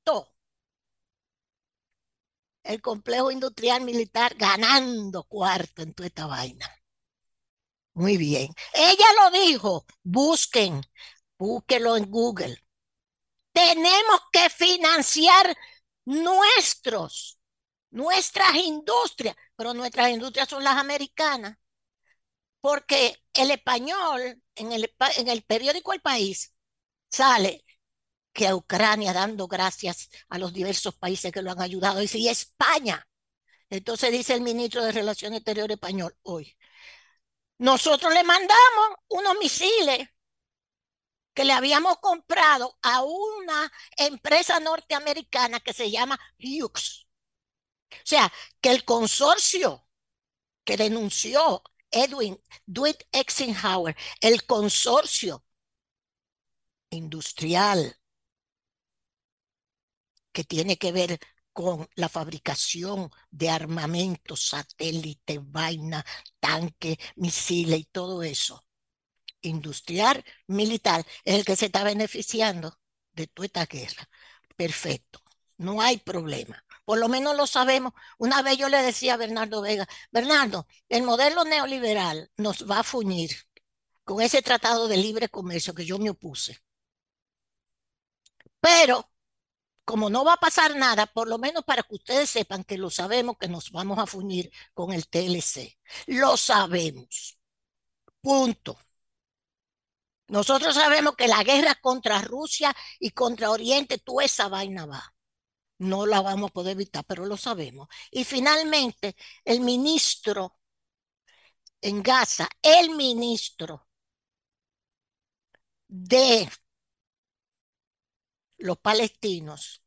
El complejo industrial militar ganando cuarto en toda esta vaina. Muy bien. Ella lo dijo. Busquen, búsquelo en Google. Tenemos que financiar nuestros, nuestras industrias, pero nuestras industrias son las americanas. Porque el español, en el, en el periódico El País, sale que a Ucrania dando gracias a los diversos países que lo han ayudado. Dice, y España. Entonces dice el ministro de Relaciones Exteriores español hoy. Nosotros le mandamos unos misiles que le habíamos comprado a una empresa norteamericana que se llama Hughes. O sea, que el consorcio que denunció Edwin Dwight Eisenhower, el consorcio industrial que tiene que ver con la fabricación de armamento, satélite, vaina, tanque, misiles y todo eso. Industrial, militar, es el que se está beneficiando de toda esta guerra. Perfecto, no hay problema. Por lo menos lo sabemos. Una vez yo le decía a Bernardo Vega, Bernardo, el modelo neoliberal nos va a fuñir con ese tratado de libre comercio que yo me opuse. Pero como no va a pasar nada, por lo menos para que ustedes sepan que lo sabemos que nos vamos a funir con el TLC. Lo sabemos. Punto. Nosotros sabemos que la guerra contra Rusia y contra Oriente, toda esa vaina va. No la vamos a poder evitar, pero lo sabemos. Y finalmente, el ministro en Gaza, el ministro de los palestinos,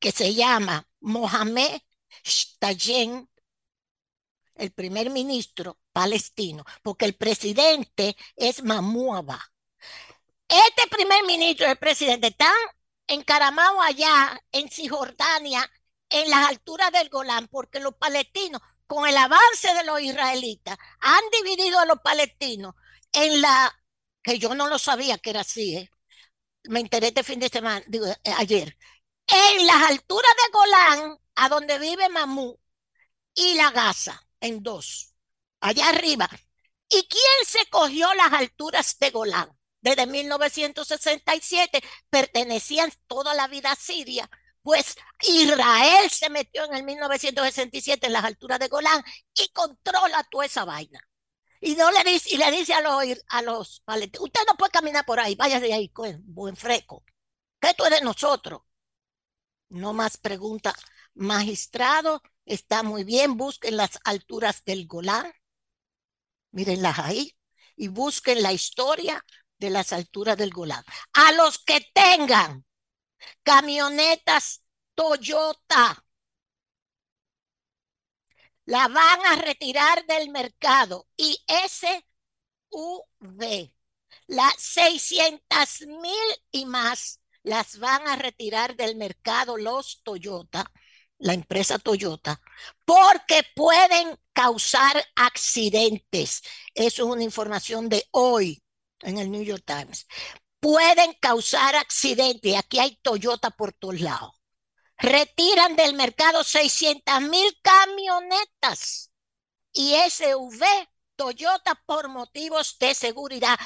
que se llama Mohamed Shtayen, el primer ministro palestino, porque el presidente es Mamuaba. Este primer ministro, el presidente, está encaramado allá en Cisjordania, en las alturas del Golán, porque los palestinos, con el avance de los israelitas, han dividido a los palestinos en la, que yo no lo sabía que era así, ¿eh? Me enteré este fin de semana, digo, eh, ayer, en las alturas de Golán, a donde vive Mamú, y la Gaza, en dos, allá arriba. ¿Y quién se cogió las alturas de Golán? Desde 1967 pertenecían toda la vida a Siria. Pues Israel se metió en el 1967 en las alturas de Golán y controla toda esa vaina. Y, no le dice, y le dice a los, a los usted no puede caminar por ahí, váyase de ahí, buen freco. ¿Qué tú eres nosotros? No más pregunta. Magistrado, está muy bien, busquen las alturas del Golán, mírenlas ahí, y busquen la historia de las alturas del Golán. A los que tengan camionetas Toyota la van a retirar del mercado y SUV, las 600 mil y más, las van a retirar del mercado los Toyota, la empresa Toyota, porque pueden causar accidentes. Eso es una información de hoy en el New York Times. Pueden causar accidentes. Aquí hay Toyota por todos lados retiran del mercado 600 mil camionetas y SUV Toyota por motivos de seguridad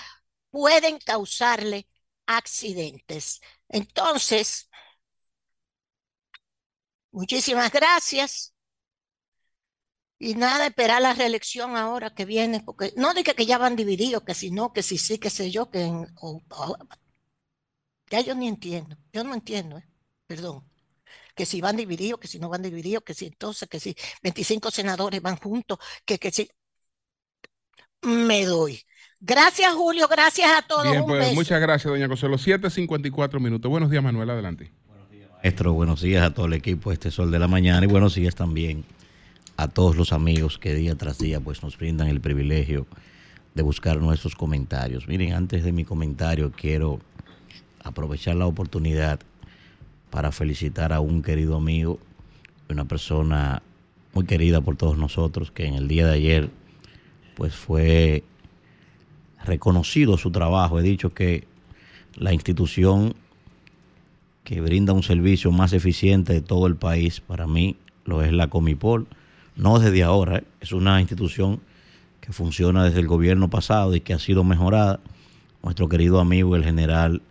pueden causarle accidentes. Entonces, muchísimas gracias. Y nada, esperar la reelección ahora que viene, porque no diga que ya van divididos, que si no, que si sí, que sé yo, que ya yo ni entiendo, yo no entiendo, ¿eh? perdón que si van divididos, que si no van divididos, que si entonces, que si 25 senadores van juntos, que, que si... Me doy. Gracias, Julio. Gracias a todos. Bien, pues muchas gracias, doña Consuelo. 7.54 minutos. Buenos días, Manuel. Adelante. Buenos días, maestro. Buenos días a todo el equipo Este Sol de la Mañana y buenos días también a todos los amigos que día tras día pues nos brindan el privilegio de buscar nuestros comentarios. Miren, antes de mi comentario quiero aprovechar la oportunidad para felicitar a un querido amigo, una persona muy querida por todos nosotros, que en el día de ayer pues fue reconocido su trabajo. He dicho que la institución que brinda un servicio más eficiente de todo el país, para mí lo es la Comipol, no desde ahora, ¿eh? es una institución que funciona desde el gobierno pasado y que ha sido mejorada. Nuestro querido amigo el general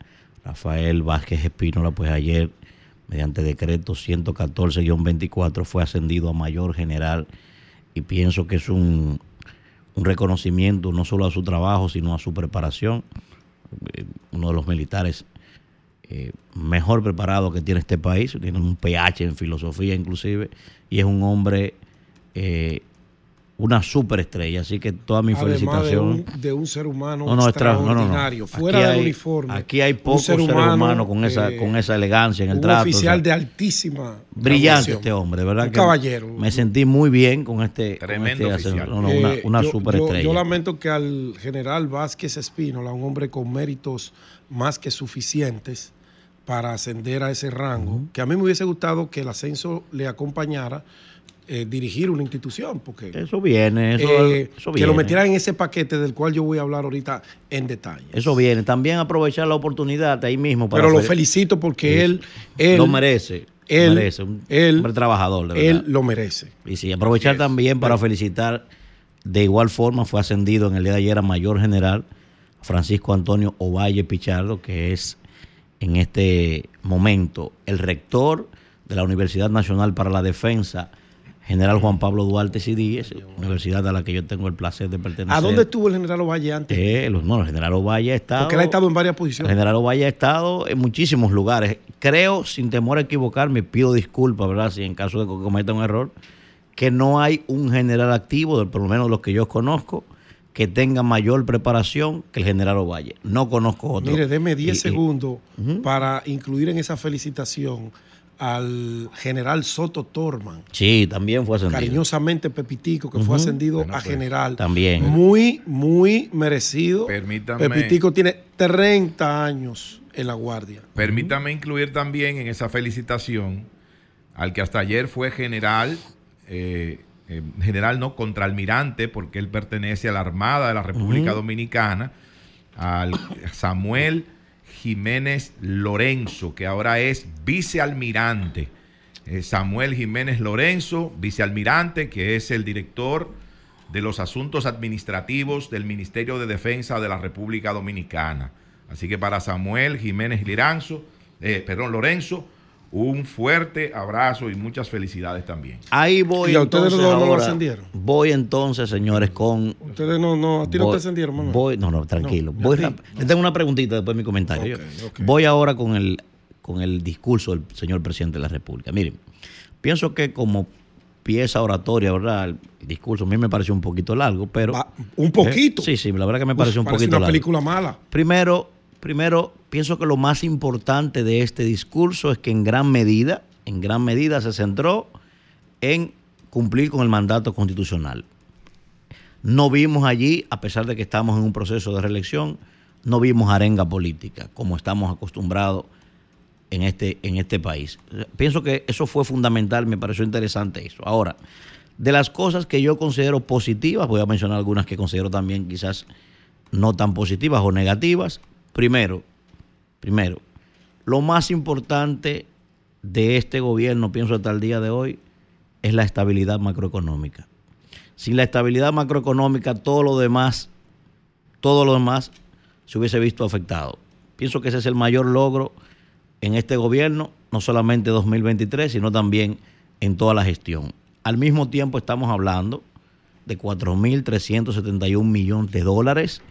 Rafael Vázquez Espínola, pues ayer, mediante decreto 114-24, fue ascendido a mayor general y pienso que es un, un reconocimiento no solo a su trabajo, sino a su preparación. Eh, uno de los militares eh, mejor preparado que tiene este país, tiene un PH en filosofía inclusive, y es un hombre eh, una superestrella, así que toda mi Además felicitación. De un, de un ser humano No, no, extra- no, no, no. extraordinario, fuera del hay- uniforme. Aquí hay Un pocos ser seres humano, humanos con esa, eh, con esa elegancia en el un trato. oficial o sea, de altísima brillante este hombre, de verdad Un que caballero. me sentí muy bien con este, con Tremendo este oficial. ascenso. No, no, una, Eh, yo- superestrella. Yo, yo lamento que al general Vázquez Espínola, un hombre con méritos más que suficientes para ascender a ese rango, que a mí me hubiese gustado que el ascenso le acompañara eh, dirigir una institución, porque Eso viene, eso, eh, eso que lo metieran en ese paquete del cual yo voy a hablar ahorita en detalle. Eso viene. También aprovechar la oportunidad ahí mismo para Pero lo fel- felicito porque Sí. él, él lo merece. él- lo merece. Un él- hombre trabajador, de él verdad. lo merece. Y sí, aprovechar también para felicitar de igual forma, fue ascendido en el día de ayer a mayor general Francisco Antonio Ovalle Pichardo, que es en este momento el rector de la Universidad Nacional para la Defensa, general Juan Pablo Duarte Cidíez, universidad a la que yo tengo el placer de pertenecer. ¿A dónde estuvo el general Ovalle antes? Eh, no, el general Ovalle ha estado... Porque él ha estado en varias El posiciones. general Ovalle ha estado en muchísimos lugares. Creo, sin temor a equivocarme, pido disculpas, ¿verdad? Si en caso de que cometa un error, que no hay un general activo, por lo menos los que yo conozco, que tenga mayor preparación que el general Ovalle. No conozco otro. Mire, deme Y- 10 y- segundos para incluir en esa felicitación al general Soto Torman, Sí, también fue ascendido. cariñosamente Pepitico, que fue ascendido Bueno, a pues, general. también. Muy, muy merecido. Permítame. Pepitico tiene 30 años en la guardia. Permítame incluir también en esa felicitación al que hasta ayer fue general, eh, eh, general no, contraalmirante, porque él pertenece a la Armada de la República Dominicana, al Samuel Jiménez Lorenzo, que ahora es vicealmirante. Eh, Samuel Jiménez Lorenzo, vicealmirante, que es el director de los asuntos administrativos del Ministerio de Defensa de la República Dominicana. Así que para Samuel Jiménez Liranzo, eh, perdón, Lorenzo, un fuerte abrazo y muchas felicidades también. Ahí voy ¿Y a ustedes entonces no- no lo ascendieron? Voy entonces, señores, con... Ustedes no, no, a ti no te ascendieron, Manuel. Voy, no, no, tranquilo. No, Voy a ti. rap- Le tengo una preguntita después de mi comentario. Voy ahora con el, con el discurso del señor presidente de la República. Miren, pienso que como pieza oratoria, ¿verdad? El discurso a mí me pareció un poquito largo, pero... Va- un poquito. Eh, sí, sí, la verdad que me Uf, pareció un parece poquito una largo. película mala. Primero, primero, pienso que lo más importante de este discurso es que en gran medida, en gran medida se centró en cumplir con el mandato constitucional. No vimos allí, a pesar de que estamos en un proceso de reelección, no vimos arenga política, como estamos acostumbrados en este, en este país. Pienso que eso fue fundamental, me pareció interesante eso. Ahora, de las cosas que yo considero positivas, voy a mencionar algunas que considero también quizás no tan positivas o negativas. Primero, primero, lo más importante de este gobierno, pienso hasta el día de hoy, es la estabilidad macroeconómica. Sin la estabilidad macroeconómica, todo lo demás, todo lo demás se hubiese visto afectado. Pienso que ese es el mayor logro en este gobierno, no solamente 2023, sino también en toda la gestión. Al mismo tiempo estamos hablando de 4.371 millones de dólares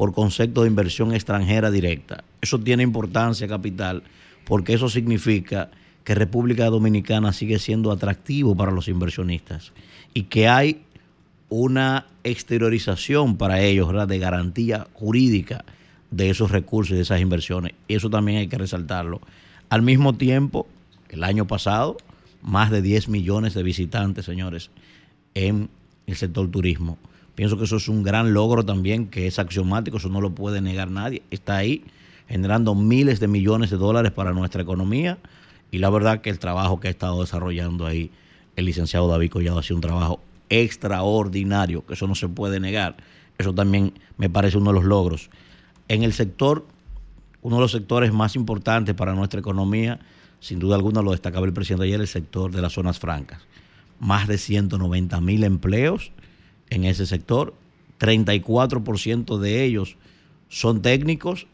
por concepto de inversión extranjera directa. Eso tiene importancia capital porque eso significa que República Dominicana sigue siendo atractivo para los inversionistas y que hay una exteriorización para ellos ¿verdad? de garantía jurídica de esos recursos y de esas inversiones. Y eso también hay que resaltarlo. Al mismo tiempo, el año pasado, más de 10 millones de visitantes, señores, en el sector turismo. Pienso que eso es un gran logro también, que es axiomático, eso no lo puede negar nadie. Está ahí generando miles de millones de dólares para nuestra economía y la verdad que el trabajo que ha estado desarrollando ahí el licenciado David Collado ha sido un trabajo extraordinario, que eso no se puede negar. Eso también me parece uno de los logros. En el sector, uno de los sectores más importantes para nuestra economía, sin duda alguna lo destacaba el presidente ayer, el sector de las zonas francas. Más de 190 mil empleos en ese sector, 34% de ellos son técnicos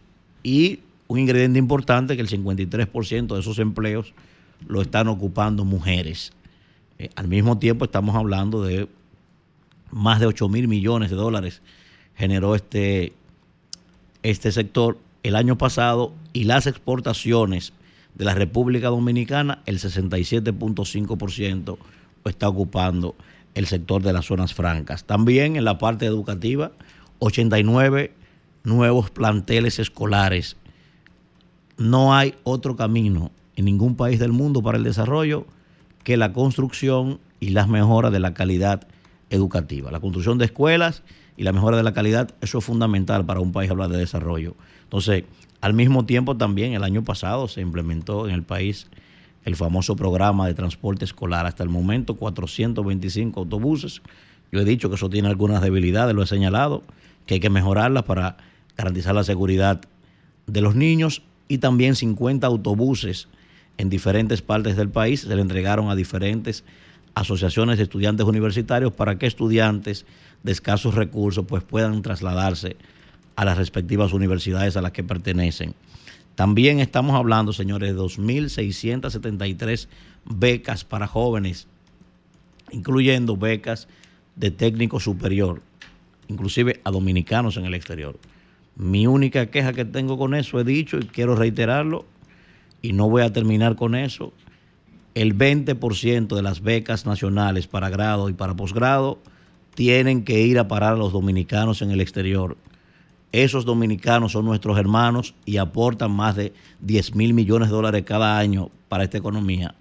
y un ingrediente importante que el 53% de esos empleos lo están ocupando mujeres. Eh, al mismo tiempo estamos hablando de más de 8 mil millones de dólares generó este, este sector el año pasado y las exportaciones de la República Dominicana, el 67.5% lo está ocupando el sector de las zonas francas. También en la parte educativa, 89 nuevos planteles escolares. No hay otro camino en ningún país del mundo para el desarrollo que la construcción y las mejoras de la calidad educativa. La construcción de escuelas y la mejora de la calidad, eso es fundamental para un país hablar de desarrollo. Entonces, al mismo tiempo también el año pasado se implementó en el país el famoso programa de transporte escolar. Hasta el momento 425 autobuses. Yo he dicho que eso tiene algunas debilidades, lo he señalado, que hay que mejorarlas para garantizar la seguridad de los niños y también 50 autobuses en diferentes partes del país se le entregaron a diferentes asociaciones de estudiantes universitarios para que estudiantes de escasos recursos pues puedan trasladarse a las respectivas universidades a las que pertenecen. También estamos hablando, señores, de 2.673 becas para jóvenes, incluyendo becas de técnico superior, inclusive a dominicanos en el exterior. Mi única queja que tengo con eso, he dicho y quiero reiterarlo, y no voy a terminar con eso, el 20% de las becas nacionales para grado y para posgrado tienen que ir a parar a los dominicanos en el exterior. Esos dominicanos son nuestros hermanos y aportan más de 10 mil millones de dólares cada año para esta economía.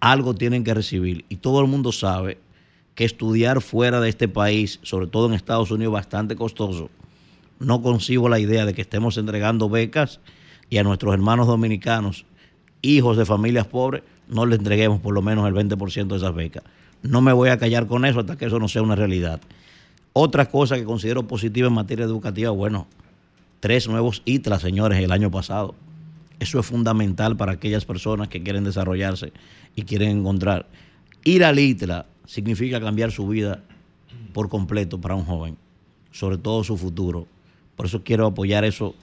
Algo tienen que recibir y todo el mundo sabe que estudiar fuera de este país, sobre todo en Estados Unidos, es bastante costoso. No concibo la idea de que estemos entregando becas y a nuestros hermanos dominicanos hijos de familias pobres, no le entreguemos por lo menos el 20% de esas becas. No me voy a callar con eso hasta que eso no sea una realidad. Otra cosa que considero positiva en materia educativa, bueno, tres nuevos ITRA, señores, el año pasado. Eso es fundamental para aquellas personas que quieren desarrollarse y quieren encontrar. Ir al ITRA significa cambiar su vida por completo para un joven, sobre todo su futuro. Por eso quiero apoyar eso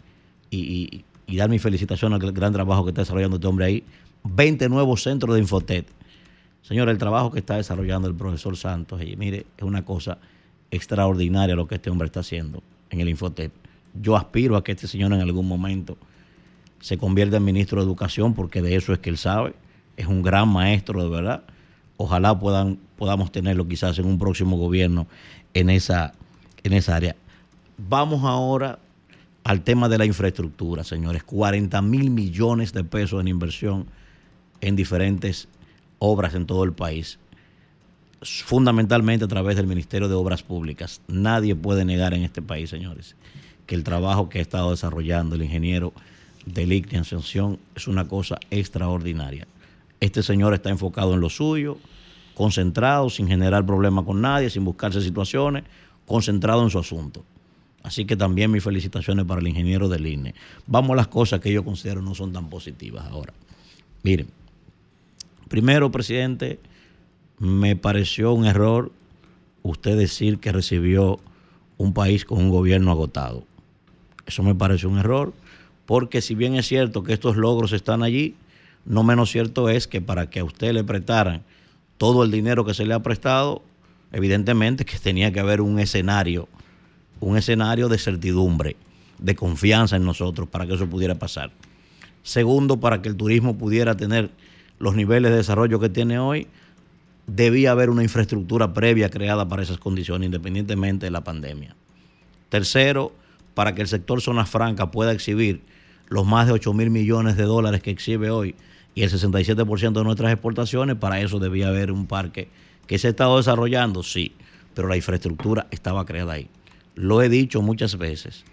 y, y dar mi felicitación al gran trabajo que está desarrollando este hombre ahí. 20 nuevos centros de Infotet. Señor, el trabajo que está desarrollando el profesor Santos, y mire, es una cosa extraordinaria lo que este hombre está haciendo en el Infotet. Yo aspiro a que este señor en algún momento se convierta en ministro de Educación, porque de eso es que él sabe. Es un gran maestro, de verdad. Ojalá puedan, podamos tenerlo quizás en un próximo gobierno en esa, en esa área. Vamos ahora al tema de la infraestructura, señores. 40 mil millones de pesos en inversión en diferentes obras en todo el país, fundamentalmente a través del Ministerio de Obras Públicas. Nadie puede negar en este país, señores, que el trabajo que ha estado desarrollando el ingeniero de en Ascensión es una cosa extraordinaria. Este señor está enfocado en lo suyo, concentrado, sin generar problemas con nadie, sin buscarse situaciones, concentrado en su asunto. Así que también mis felicitaciones para el ingeniero del INE. Vamos a las cosas que yo considero no son tan positivas ahora. Miren, primero, presidente, me pareció un error usted decir que recibió un país con un gobierno agotado. Eso me pareció un error, porque si bien es cierto que estos logros están allí, no menos cierto es que para que a usted le prestaran todo el dinero que se le ha prestado, evidentemente que tenía que haber un escenario un escenario de certidumbre, de confianza en nosotros para que eso pudiera pasar. Segundo, para que el turismo pudiera tener los niveles de desarrollo que tiene hoy, debía haber una infraestructura previa creada para esas condiciones, independientemente de la pandemia. Tercero, para que el sector zona franca pueda exhibir los más de 8 mil millones de dólares que exhibe hoy y el 67% de nuestras exportaciones, para eso debía haber un parque que se ha estado desarrollando, sí, pero la infraestructura estaba creada ahí. Lo he dicho muchas veces.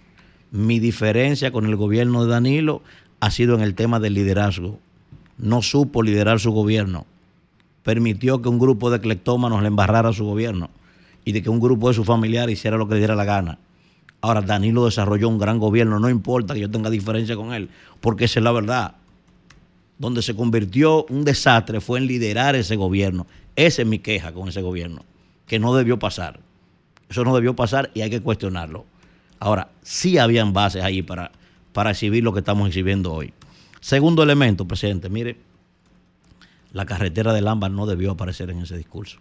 Mi diferencia con el gobierno de Danilo ha sido en el tema del liderazgo. No supo liderar su gobierno. Permitió que un grupo de cleptómanos le embarrara su gobierno y de que un grupo de sus familiares hiciera lo que le diera la gana. Ahora, Danilo desarrolló un gran gobierno, no importa que yo tenga diferencia con él, porque esa es la verdad. Donde se convirtió un desastre fue en liderar ese gobierno. Esa es mi queja con ese gobierno, que no debió pasar. Eso no debió pasar y hay que cuestionarlo. Ahora, sí habían bases ahí para, para exhibir lo que estamos exhibiendo hoy. Segundo elemento, presidente, mire, la carretera del Ámbar no debió aparecer en ese discurso.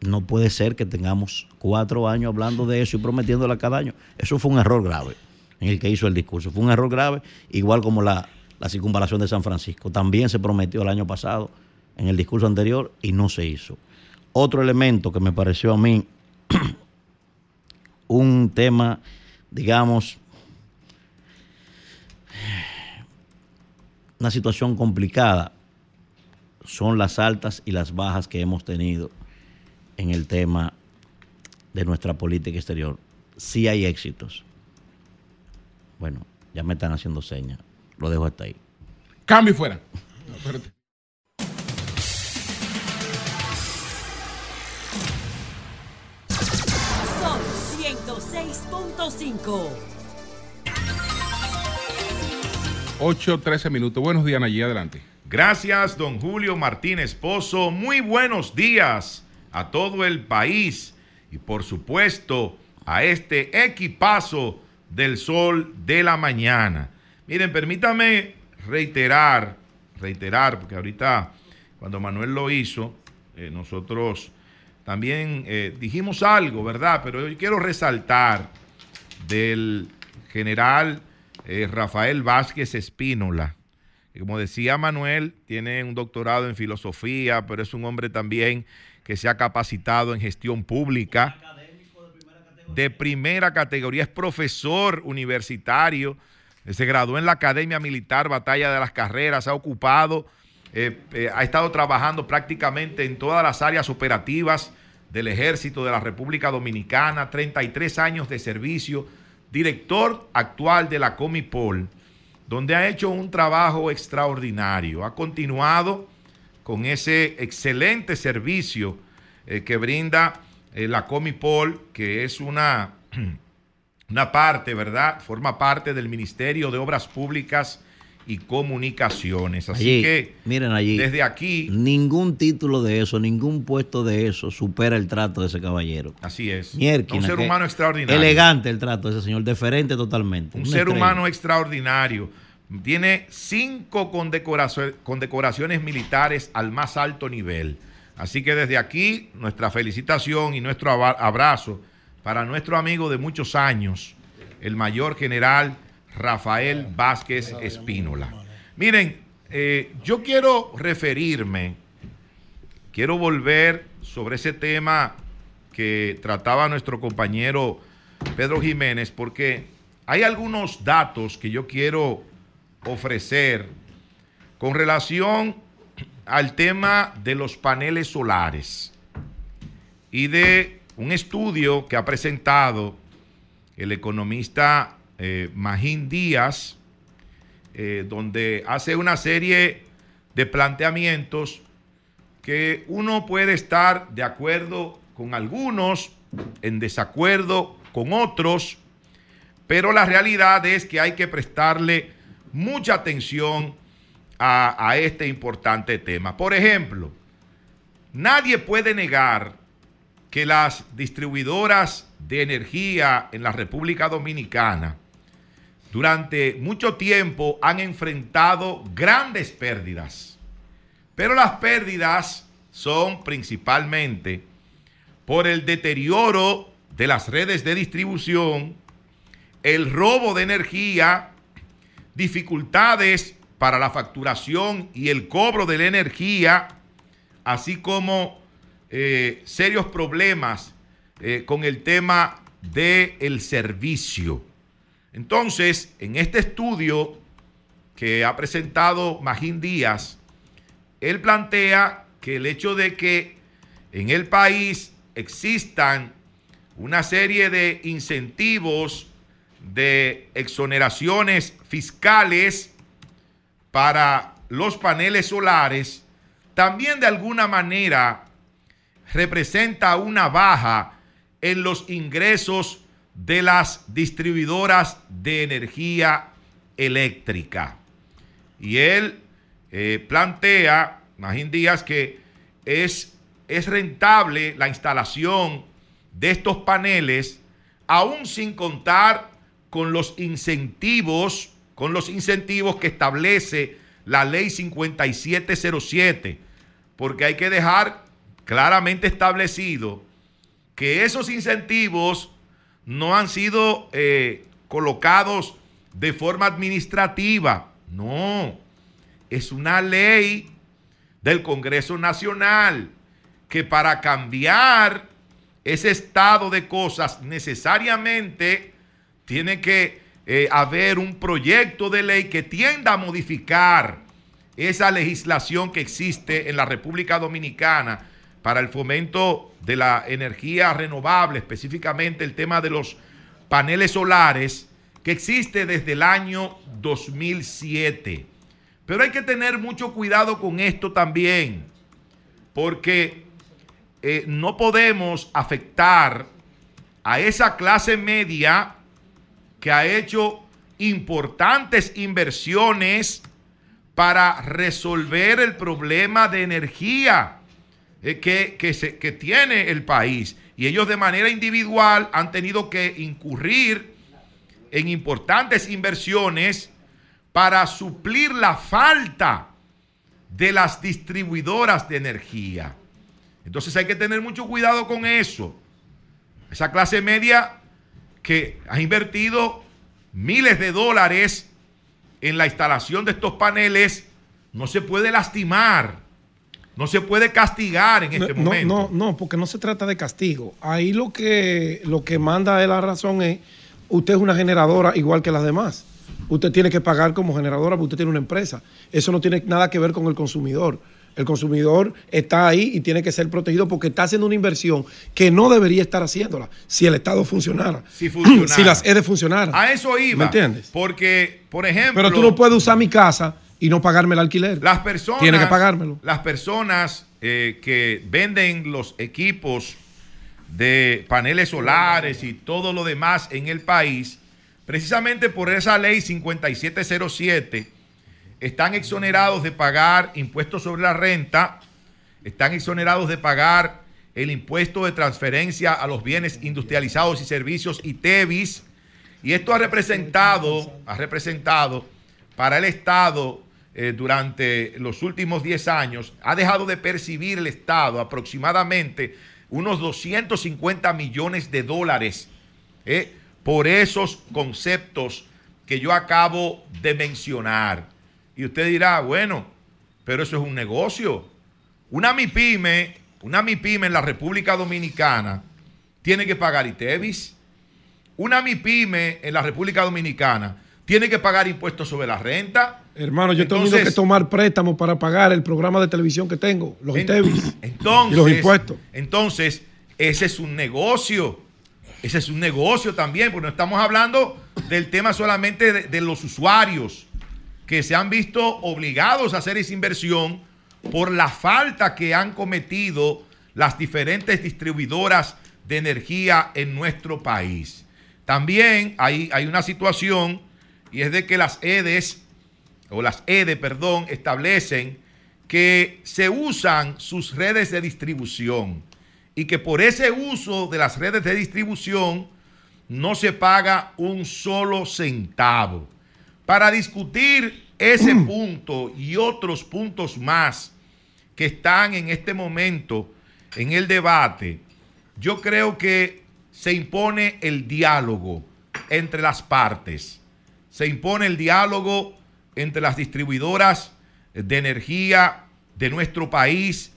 No puede ser que tengamos cuatro años hablando de eso y prometiéndola cada año. Eso fue un error grave en el que hizo el discurso. Fue un error grave, igual como la, la circunvalación de San Francisco. También se prometió el año pasado en el discurso anterior y no se hizo. Otro elemento que me pareció a mí un tema, digamos, una situación complicada son las altas y las bajas que hemos tenido en el tema de nuestra política exterior. Sí hay éxitos. Bueno, ya me están haciendo señas. Lo dejo hasta ahí. Cambio y fuera. No. Sol 106.5. 8, 13 minutos. Buenos días, allí adelante. Gracias, don Julio Martínez Pozo. Muy buenos días a todo el país y por supuesto a este equipazo del sol de la mañana. Miren, permítame reiterar, reiterar, porque ahorita cuando Manuel lo hizo, eh, nosotros también eh, dijimos algo, ¿verdad? Pero yo quiero resaltar del general eh, Rafael Vázquez Espínola, como decía Manuel, tiene un doctorado en filosofía, pero es un hombre también que se ha capacitado en gestión pública. De primera categoría, es profesor universitario, se graduó en la Academia Militar Batalla de las Carreras, ha ocupado, eh, eh, ha estado trabajando prácticamente en todas las áreas operativas del Ejército de la República Dominicana, 33 años de servicio, director actual de la Comipol, donde ha hecho un trabajo extraordinario, ha continuado con ese excelente servicio eh, que brinda eh, la Comipol, que es una, una parte, ¿verdad? Forma parte del Ministerio de Obras Públicas y Comunicaciones. Así Allí, que miren allí, desde aquí, ningún título de eso, ningún puesto de eso supera el trato de ese caballero. así es. Un ser humano extraordinario. Elegante el trato de ese señor, deferente totalmente. Un ser estrella. humano extraordinario. Tiene cinco condecoraciones militares al más alto nivel. Así que desde aquí, nuestra felicitación y nuestro abrazo para nuestro amigo de muchos años, el mayor general Rafael Vázquez Espínola. Miren, eh, yo quiero referirme, quiero volver sobre ese tema que trataba nuestro compañero Pedro Jiménez, porque hay algunos datos que yo quiero ofrecer con relación al tema de los paneles solares y de un estudio que ha presentado el economista eh, Magín Díaz, eh, donde hace una serie de planteamientos que uno puede estar de acuerdo con algunos, en desacuerdo con otros, pero la realidad es que hay que prestarle mucha atención a, a este importante tema. Por ejemplo, nadie puede negar que las distribuidoras de energía en la República Dominicana durante mucho tiempo han enfrentado grandes pérdidas. Pero las pérdidas son principalmente por el deterioro de las redes de distribución, el robo de energía, dificultades para la facturación y el cobro de la energía, así como eh, serios problemas eh, con el tema del servicio. Entonces, en este estudio que ha presentado Magín Díaz, él plantea que el hecho de que en el país existan una serie de incentivos de exoneraciones fiscales para los paneles solares, también de alguna manera representa una baja en los ingresos de las distribuidoras de energía eléctrica. Y él eh, plantea, Magín Díaz, que es, es rentable la instalación de estos paneles, aún sin contar con los incentivos, con los incentivos que establece la ley 5707, porque hay que dejar claramente establecido que esos incentivos no han sido eh, colocados de forma administrativa, no, es una ley del Congreso Nacional que para cambiar ese estado de cosas necesariamente tiene que eh, haber un proyecto de ley que tienda a modificar esa legislación que existe en la República Dominicana para el fomento de la energía renovable, específicamente el tema de los paneles solares, que existe desde el año 2007. Pero hay que tener mucho cuidado con esto también, porque eh, no podemos afectar a esa clase media que ha hecho importantes inversiones para resolver el problema de energía que, que, se, que tiene el país. Y ellos de manera individual han tenido que incurrir en importantes inversiones para suplir la falta de las distribuidoras de energía. Entonces hay que tener mucho cuidado con eso. Esa clase media que ha invertido miles de dólares en la instalación de estos paneles no se puede lastimar, no se puede castigar en este no, momento. No, no, porque no se trata de castigo. Ahí lo que, lo que manda de la razón es, usted es una generadora igual que las demás. Usted tiene que pagar como generadora porque usted tiene una empresa. Eso no tiene nada que ver con el consumidor. El consumidor está ahí y tiene que ser protegido porque está haciendo una inversión que no debería estar haciéndola si el Estado funcionara. Si funcionara. si las EDE funcionaran. A eso iba. ¿Me entiendes? Porque, por ejemplo. Pero tú no puedes usar mi casa y no pagarme el alquiler. Las personas. Tiene que pagármelo. Las personas eh, que venden los equipos de paneles solares y todo lo demás en el país, precisamente por esa ley 5707, están exonerados de pagar impuestos sobre la renta, están exonerados de pagar el impuesto de transferencia a los bienes industrializados y servicios ITEVIS, y esto ha representado, ha representado para el Estado eh, durante los últimos 10 años, ha dejado de percibir el Estado aproximadamente unos 250 millones de dólares eh, por esos conceptos que yo acabo de mencionar. Y usted dirá, bueno, pero eso es un negocio. Una MIPYME, una MIPYME en la República Dominicana tiene que pagar ITEVIS. Una MIPYME en la República Dominicana tiene que pagar impuestos sobre la renta. Hermano, yo tengo que tomar préstamos para pagar el programa de televisión que tengo, los ITEVIS entonces, y los impuestos. Entonces, ese es un negocio. Ese es un negocio también, porque no estamos hablando del tema solamente de, de los usuarios que se han visto obligados a hacer esa inversión por la falta que han cometido las diferentes distribuidoras de energía en nuestro país. También hay, hay una situación y es de que las EDES, o las EDE, perdón, establecen que se usan sus redes de distribución y que por ese uso de las redes de distribución no se paga un solo centavo. Para discutir ese punto y otros puntos más que están en este momento en el debate, yo creo que se impone el diálogo entre las partes. Se impone el diálogo entre las distribuidoras de energía de nuestro país,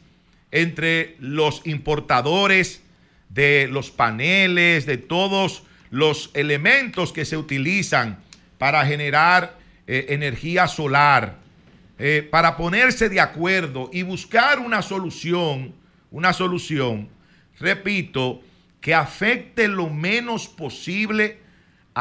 entre los importadores de los paneles, de todos los elementos que se utilizan para generar eh, energía solar, eh, para ponerse de acuerdo y buscar una solución, una solución repito, que afecte lo menos posible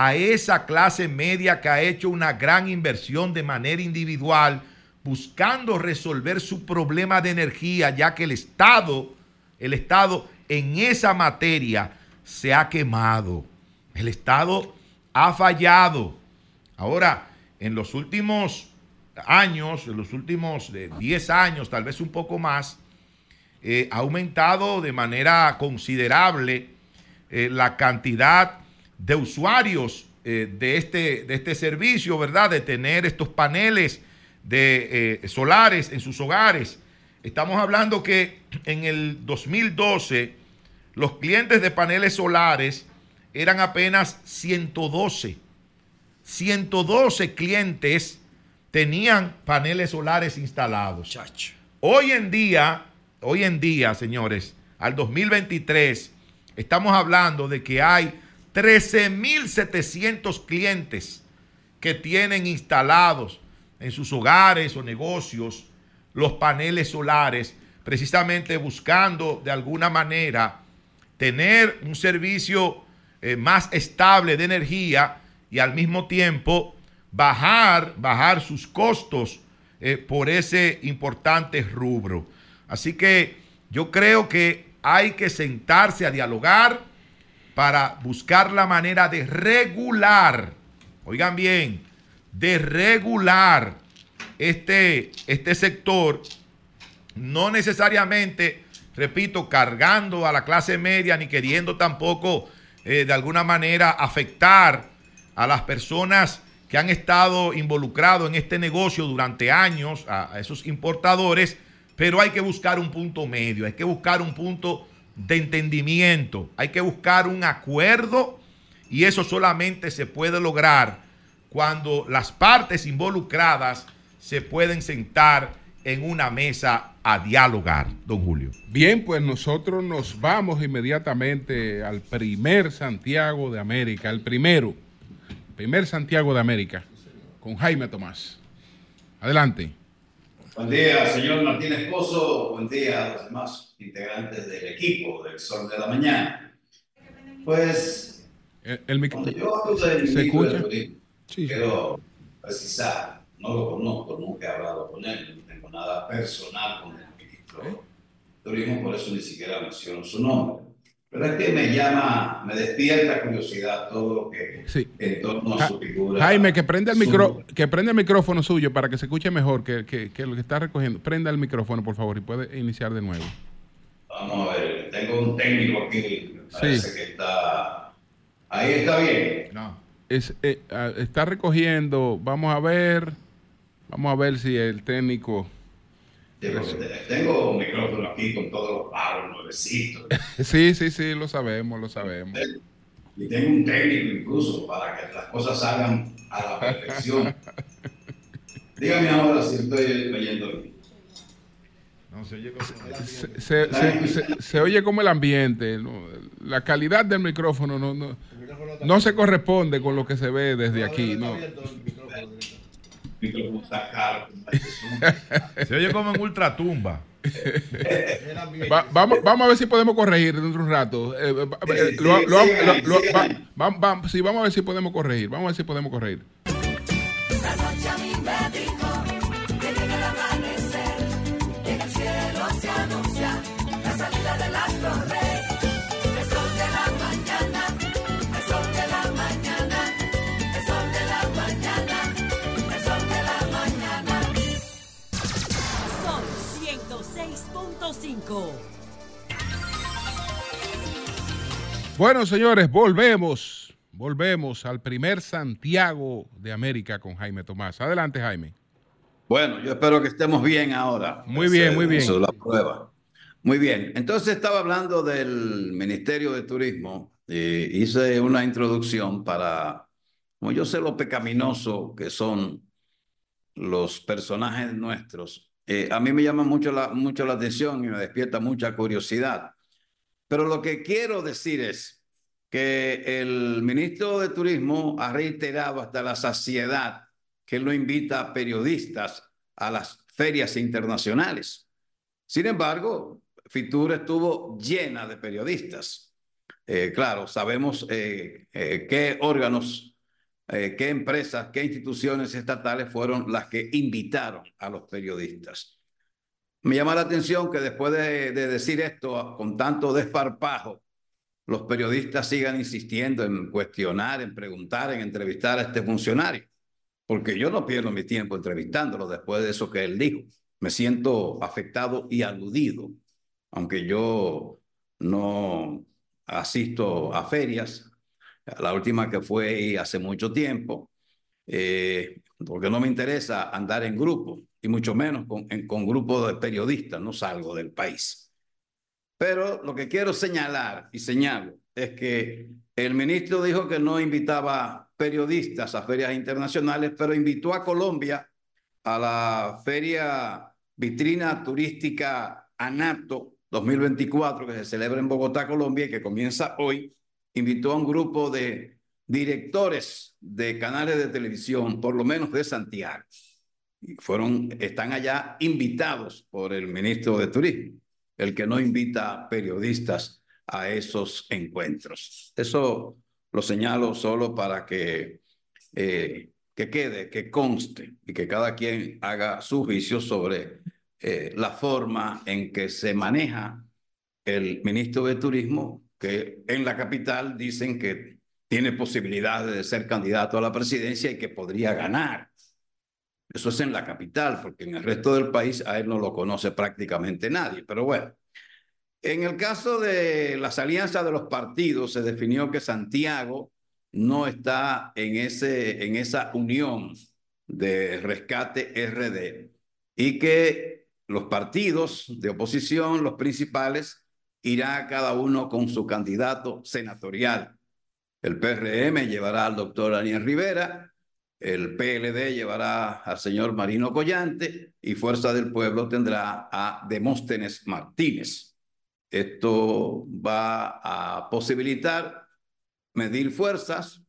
a esa clase media que ha hecho una gran inversión de manera individual buscando resolver su problema de energía, ya que el Estado, el Estado en esa materia se ha quemado. El Estado ha fallado. Ahora, en los últimos años, en los últimos 10 años, tal vez un poco más, eh, ha aumentado de manera considerable eh, la cantidad de usuarios eh, de, este, de este servicio, ¿verdad? De tener estos paneles de solares en sus hogares. Estamos hablando que en el 2012 los clientes de paneles solares eran apenas 112. 112 clientes tenían paneles solares instalados. Hoy en día, hoy en día, señores, al 2023, estamos hablando de que hay 13.700 clientes que tienen instalados en sus hogares o negocios los paneles solares, precisamente buscando de alguna manera tener un servicio eh, más estable de energía y al mismo tiempo bajar, bajar sus costos eh, por ese importante rubro. Así que yo creo que hay que sentarse a dialogar para buscar la manera de regular, oigan bien, de regular este, este sector, no necesariamente, repito, cargando a la clase media ni queriendo tampoco eh, de alguna manera afectar a las personas que han estado involucrados en este negocio durante años, a, esos importadores, pero hay que buscar un punto medio, hay que buscar un punto de entendimiento, hay que buscar un acuerdo y eso solamente se puede lograr cuando las partes involucradas se pueden sentar en una mesa a dialogar, don Julio. Bien, pues nosotros nos vamos inmediatamente al primer Santiago de América, el primero primer Santiago de América, con Jaime Tomás. Adelante. Buen día, señor Martínez Pozo. Buen día a los demás integrantes del equipo del Sol de la Mañana. Pues, el, micrófono ¿Se escucha? sí, quiero precisar, no lo conozco, nunca he hablado con él, no tengo nada personal con el ministro de Turismo, por eso ni siquiera menciono su nombre. Pero es que me llama, me despierta curiosidad todo lo que en torno a su figura. Jaime, que prenda el, micro, que prende el micrófono suyo para que se escuche mejor que, que, que, lo que está recogiendo. Prenda el micrófono, por favor, y puede iniciar de nuevo. Vamos a ver, tengo un técnico aquí, parece que está... Ahí está bien. No. Es, eh, ah, está recogiendo, vamos a ver, vamos a ver si el técnico... Tengo un micrófono aquí con todos los palos nuevecitos. sí, sí, sí, lo sabemos, lo sabemos. Y tengo un técnico incluso para que las cosas salgan a la perfección. Dígame ahora si estoy leyendo no, se, oye como se, se, se, oye como el ambiente. La calidad del micrófono no, no, no, se corresponde con lo que se ve desde aquí. No Se oye como en ultratumba. Va, vamos, vamos a ver si podemos corregir dentro de un rato. sí, vamos a ver si podemos corregir. Vamos a ver si podemos corregir. 106.5. Bueno, señores, volvemos. Volvemos al primer Santiago de América con Jaime Tomás. Adelante, Jaime. Bueno, yo espero que estemos bien ahora. Muy bien, muy bien. Eso es la prueba. Muy bien. Entonces estaba hablando del Ministerio de Turismo. y hice una introducción para, como yo sé lo pecaminoso que son los personajes nuestros, eh, a mí me llama mucho la, mucho la atención y me despierta mucha curiosidad. Pero lo que quiero decir es que el ministro de Turismo ha reiterado hasta la saciedad que no invita a periodistas a las ferias internacionales. Sin embargo, Fitur estuvo llena de periodistas. Eh, claro, sabemos eh, eh, qué órganos, eh, qué empresas, qué instituciones estatales fueron las que invitaron a los periodistas. Me llama la atención que después de, de decir esto con tanto desparpajo, los periodistas sigan insistiendo en cuestionar, en preguntar, en entrevistar a este funcionario. Porque yo no pierdo mi tiempo entrevistándolo después de eso que él dijo. Me siento afectado y aludido, aunque yo no asisto a ferias. La última que fue hace mucho tiempo, eh, porque no me interesa andar en grupo, y mucho menos con, con grupos de periodistas, no salgo del país. Pero lo que quiero señalar y señalo es que el ministro dijo que no invitaba periodistas a ferias internacionales, pero invitó a Colombia a la feria vitrina turística ANATO 2024 que se celebra en Bogotá, Colombia y que comienza hoy. Invitó a un grupo de directores de canales de televisión, por lo menos de Santiago. Y fueron, están allá invitados por el ministro de Turismo, el que no invita periodistas a esos encuentros. Eso lo señalo solo para que, eh, que quede, que conste y que cada quien haga su juicio sobre eh, la forma en que se maneja el ministro de Turismo, que en la capital dicen que tiene posibilidades de ser candidato a la presidencia y que podría ganar. Eso es en la capital, porque en el resto del país a él no lo conoce prácticamente nadie. Pero bueno, en el caso de las alianzas de los partidos, se definió que Santiago no está en, ese, en esa unión de rescate RD y que los partidos de oposición, los principales, irá cada uno con su candidato senatorial. El PRM llevará al doctor Daniel Rivera, el PLD llevará al señor Marino Collante y Fuerza del Pueblo tendrá a Demóstenes Martínez. Esto va a posibilitar medir fuerzas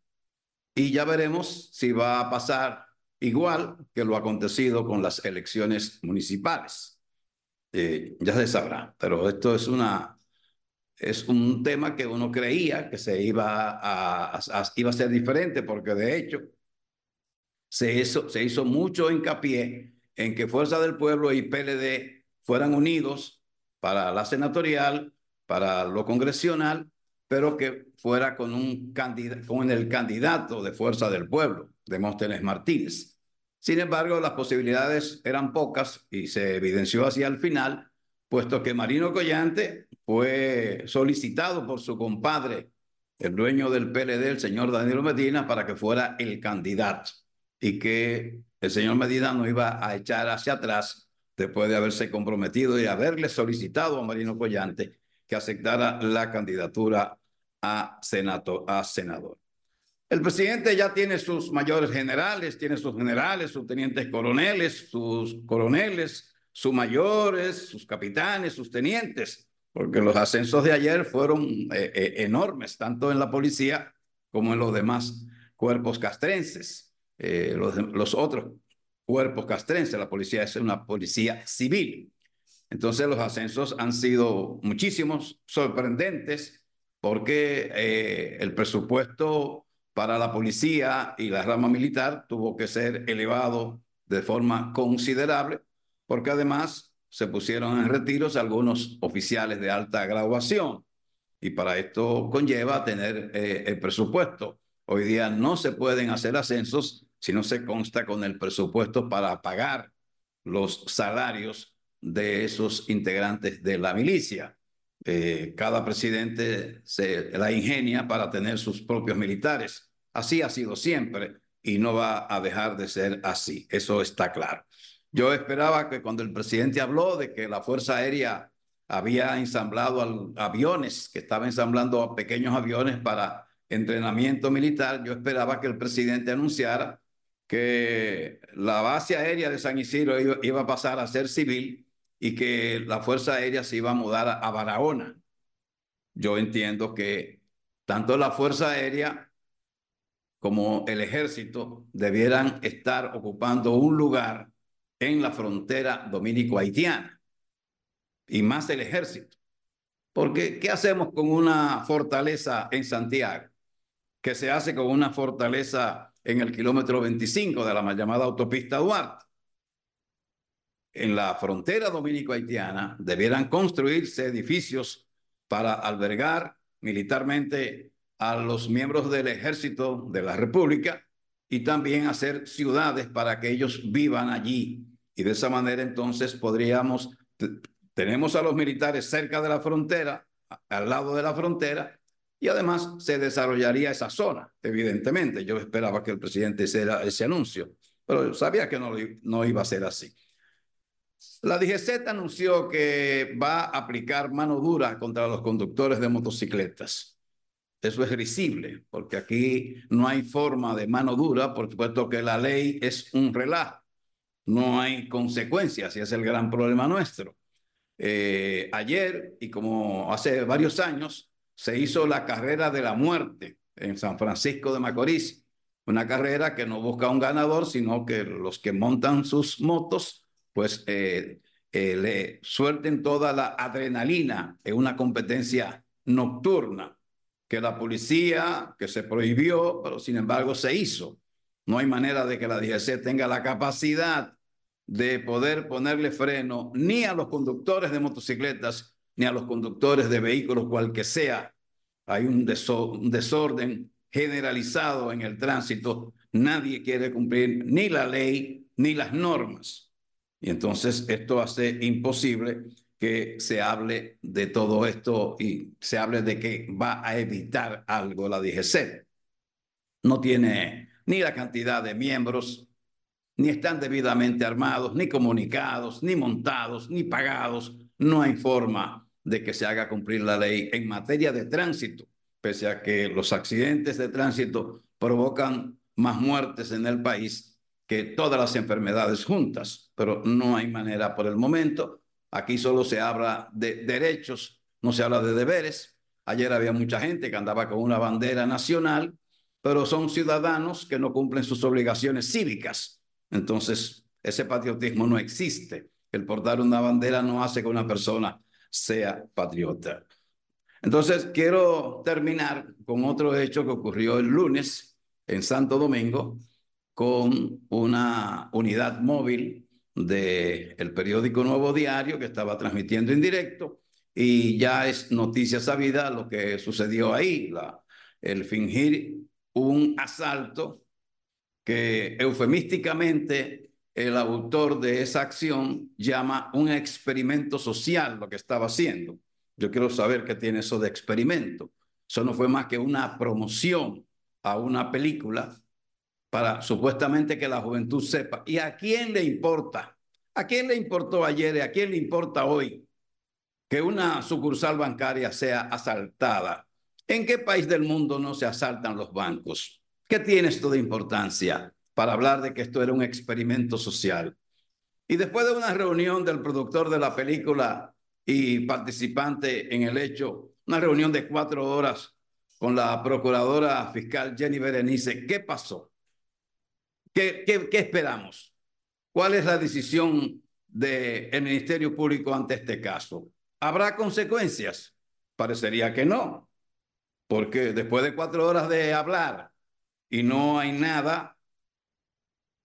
y ya veremos si va a pasar igual que lo acontecido con las elecciones municipales. Eh, ya se sabrá, pero esto es una es un tema que uno creía que se iba a, iba a ser diferente, porque de hecho se hizo, se hizo mucho hincapié en que Fuerza del Pueblo y PLD fueran unidos para la senatorial, para lo congresional, pero que fuera con, un con el candidato de Fuerza del Pueblo, Demóstenes Martínez. Sin embargo, las posibilidades eran pocas y se evidenció hacia el final, puesto que Marino Collante fue solicitado por su compadre, el dueño del PLD, el señor Danilo Medina, para que fuera el candidato y que el señor Medina no iba a echar hacia atrás después de haberse comprometido y haberle solicitado a Marino Collante que aceptara la candidatura a, senato, a senador. El presidente ya tiene sus mayores generales, tiene sus generales, sus tenientes coroneles, sus coroneles, sus mayores, sus capitanes, sus tenientes, porque los ascensos de ayer fueron eh, eh, enormes, tanto en la policía como en los demás cuerpos castrenses. Eh, los, los otros cuerpos castrenses. La policía es una policía civil. Entonces los ascensos han sido muchísimos, sorprendentes, porque el presupuesto para la policía y la rama militar tuvo que ser elevado de forma considerable, porque además se pusieron en retiros algunos oficiales de alta graduación. Y para esto conlleva tener eh, el presupuesto. Hoy día no se pueden hacer ascensos si no se consta con el presupuesto para pagar los salarios de esos integrantes de la milicia. Eh, cada presidente se la ingenia para tener sus propios militares. Así ha sido siempre y no va a dejar de ser así. Eso está claro. Yo esperaba que cuando el presidente habló de que la Fuerza Aérea había ensamblado aviones, que estaba ensamblando pequeños aviones para entrenamiento militar, yo esperaba que el presidente anunciara que la base aérea de San Isidro iba, a pasar a ser civil y que la Fuerza Aérea se iba a mudar a, a Barahona. Yo entiendo que tanto la Fuerza Aérea como el ejército debieran estar ocupando un lugar en la frontera dominico-haitiana. y más el ejército. Porque, ¿qué hacemos con una fortaleza en Santiago? Que se hace con una fortaleza en el kilómetro 25 de la mal llamada autopista Duarte. En la frontera dominico-haitiana debieran construirse edificios para albergar militarmente a los miembros del ejército de la República y también hacer ciudades para que ellos vivan allí. Y de esa manera entonces podríamos, tenemos a los militares cerca de la frontera, al lado de la frontera, y además se desarrollaría esa zona, evidentemente. Yo esperaba que el presidente hiciera ese anuncio, pero sabía que no, no iba a ser así. La DGZ anunció que va a aplicar mano dura contra los conductores de motocicletas. Eso es risible, porque aquí no hay forma de mano dura, por supuesto que la ley es un relajo, no hay consecuencias y es el gran problema nuestro. Eh, ayer, y como hace varios años, se hizo la carrera de la muerte en San Francisco de Macorís, una carrera que no busca un ganador, sino que los que montan sus motos, pues eh, eh, le suelten toda la adrenalina en una competencia nocturna que la policía, que se prohibió, pero sin embargo se hizo. No hay manera de que la DGC tenga la capacidad de poder ponerle freno ni a los conductores de motocicletas ni a los conductores de vehículos, cual que sea. Hay un, un desorden generalizado en el tránsito. Nadie quiere cumplir ni la ley ni las normas. Y entonces esto hace imposible que se hable de todo esto y se hable de que va a evitar algo la DGC. No tiene ni la cantidad de miembros, ni están debidamente armados, ni comunicados, ni montados, ni pagados. No hay forma de que se haga cumplir la ley en materia de tránsito, pese a que los accidentes de tránsito provocan más muertes en el país que todas las enfermedades juntas, pero no hay manera por el momento Aquí solo se habla de derechos, no se habla de deberes. Ayer había mucha gente que andaba con una bandera nacional, pero son ciudadanos que no cumplen sus obligaciones cívicas. Entonces, ese patriotismo no existe. El portar una bandera no hace que una persona sea patriota. Entonces, quiero terminar con otro hecho que ocurrió el lunes en Santo Domingo con una unidad móvil del el periódico Nuevo Diario que estaba transmitiendo en directo y ya es noticia sabida lo que sucedió ahí, el fingir un asalto que eufemísticamente el autor de esa acción llama un experimento social lo que estaba haciendo. Yo quiero saber qué tiene eso de experimento. Eso no fue más que una promoción a una película para supuestamente que la juventud sepa. ¿Y a quién le importa? ¿A quién le importó ayer y a quién le importa hoy que una sucursal bancaria sea asaltada? ¿En qué país del mundo no se asaltan los bancos? ¿Qué tiene esto de importancia para hablar de que esto era un experimento social? Y después de una reunión del productor de la película y participante en el hecho, una reunión de cuatro horas con la procuradora fiscal Jenny Berenice, ¿qué pasó? ¿Qué, qué, esperamos? ¿Cuál es la decisión del Ministerio Público ante este caso? ¿Habrá consecuencias? Parecería que no, porque después de cuatro horas de hablar y no hay nada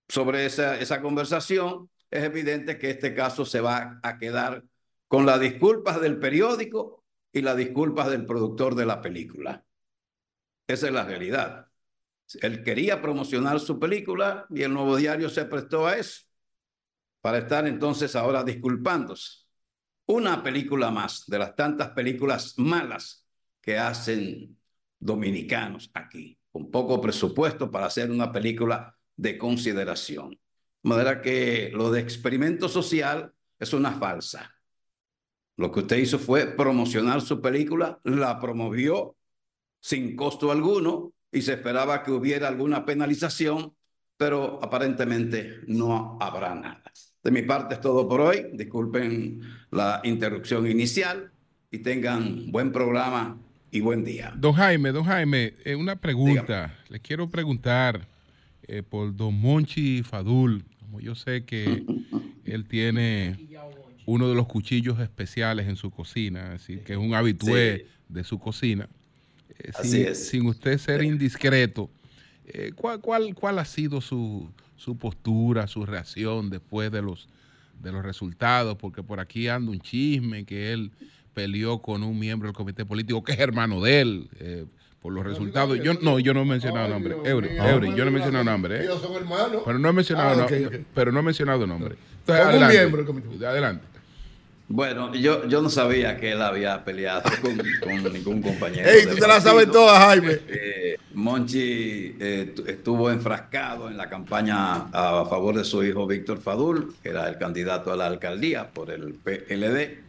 sobre esa, esa conversación, es evidente que este caso se va a quedar con las disculpas del periódico y las disculpas del productor de la película. Esa es la realidad. Él quería promocionar su película y el nuevo diario se prestó a eso, para estar entonces ahora disculpándose. Una película más de las tantas películas malas que hacen dominicanos aquí, con poco presupuesto para hacer una película de consideración. De manera que lo de experimento social es una falsa. Lo que usted hizo fue promocionar su película, la promovió sin costo alguno y se esperaba que hubiera alguna penalización, pero aparentemente no habrá nada. De mi parte es todo por hoy. Disculpen la interrupción inicial y tengan buen programa y buen día. Don Jaime, don Jaime, eh, una pregunta. Le quiero preguntar eh, por don Monchi Fadul, como yo sé que él tiene uno de los cuchillos especiales en su cocina, así que es un habitué Sí. de su cocina. Eh, Así sin, es. sin usted ser indiscreto, ¿cuál, cuál, cuál ha sido su, su postura, su reacción después de los, de los resultados? Porque por aquí anda un chisme que él peleó con un miembro del comité político que es hermano de él. eh, por los resultados, yo no, yo no he mencionado Ay, nombre, Eury. Eury, yo no he mencionado nombre, ¿eh? Ellos son hermanos. pero no he mencionado, Ah, no- ok, ok. pero no he mencionado nombre. Entonces, Como un adelante, miembro del comité. adelante. Bueno, yo, yo no sabía que él había peleado con, con ningún compañero. Ey, tú te la sabes partido. toda, Jaime. Eh, Monchi eh, tu- estuvo enfrascado en la campaña a favor de su hijo Víctor Fadul, que era el candidato a la alcaldía por el PLD,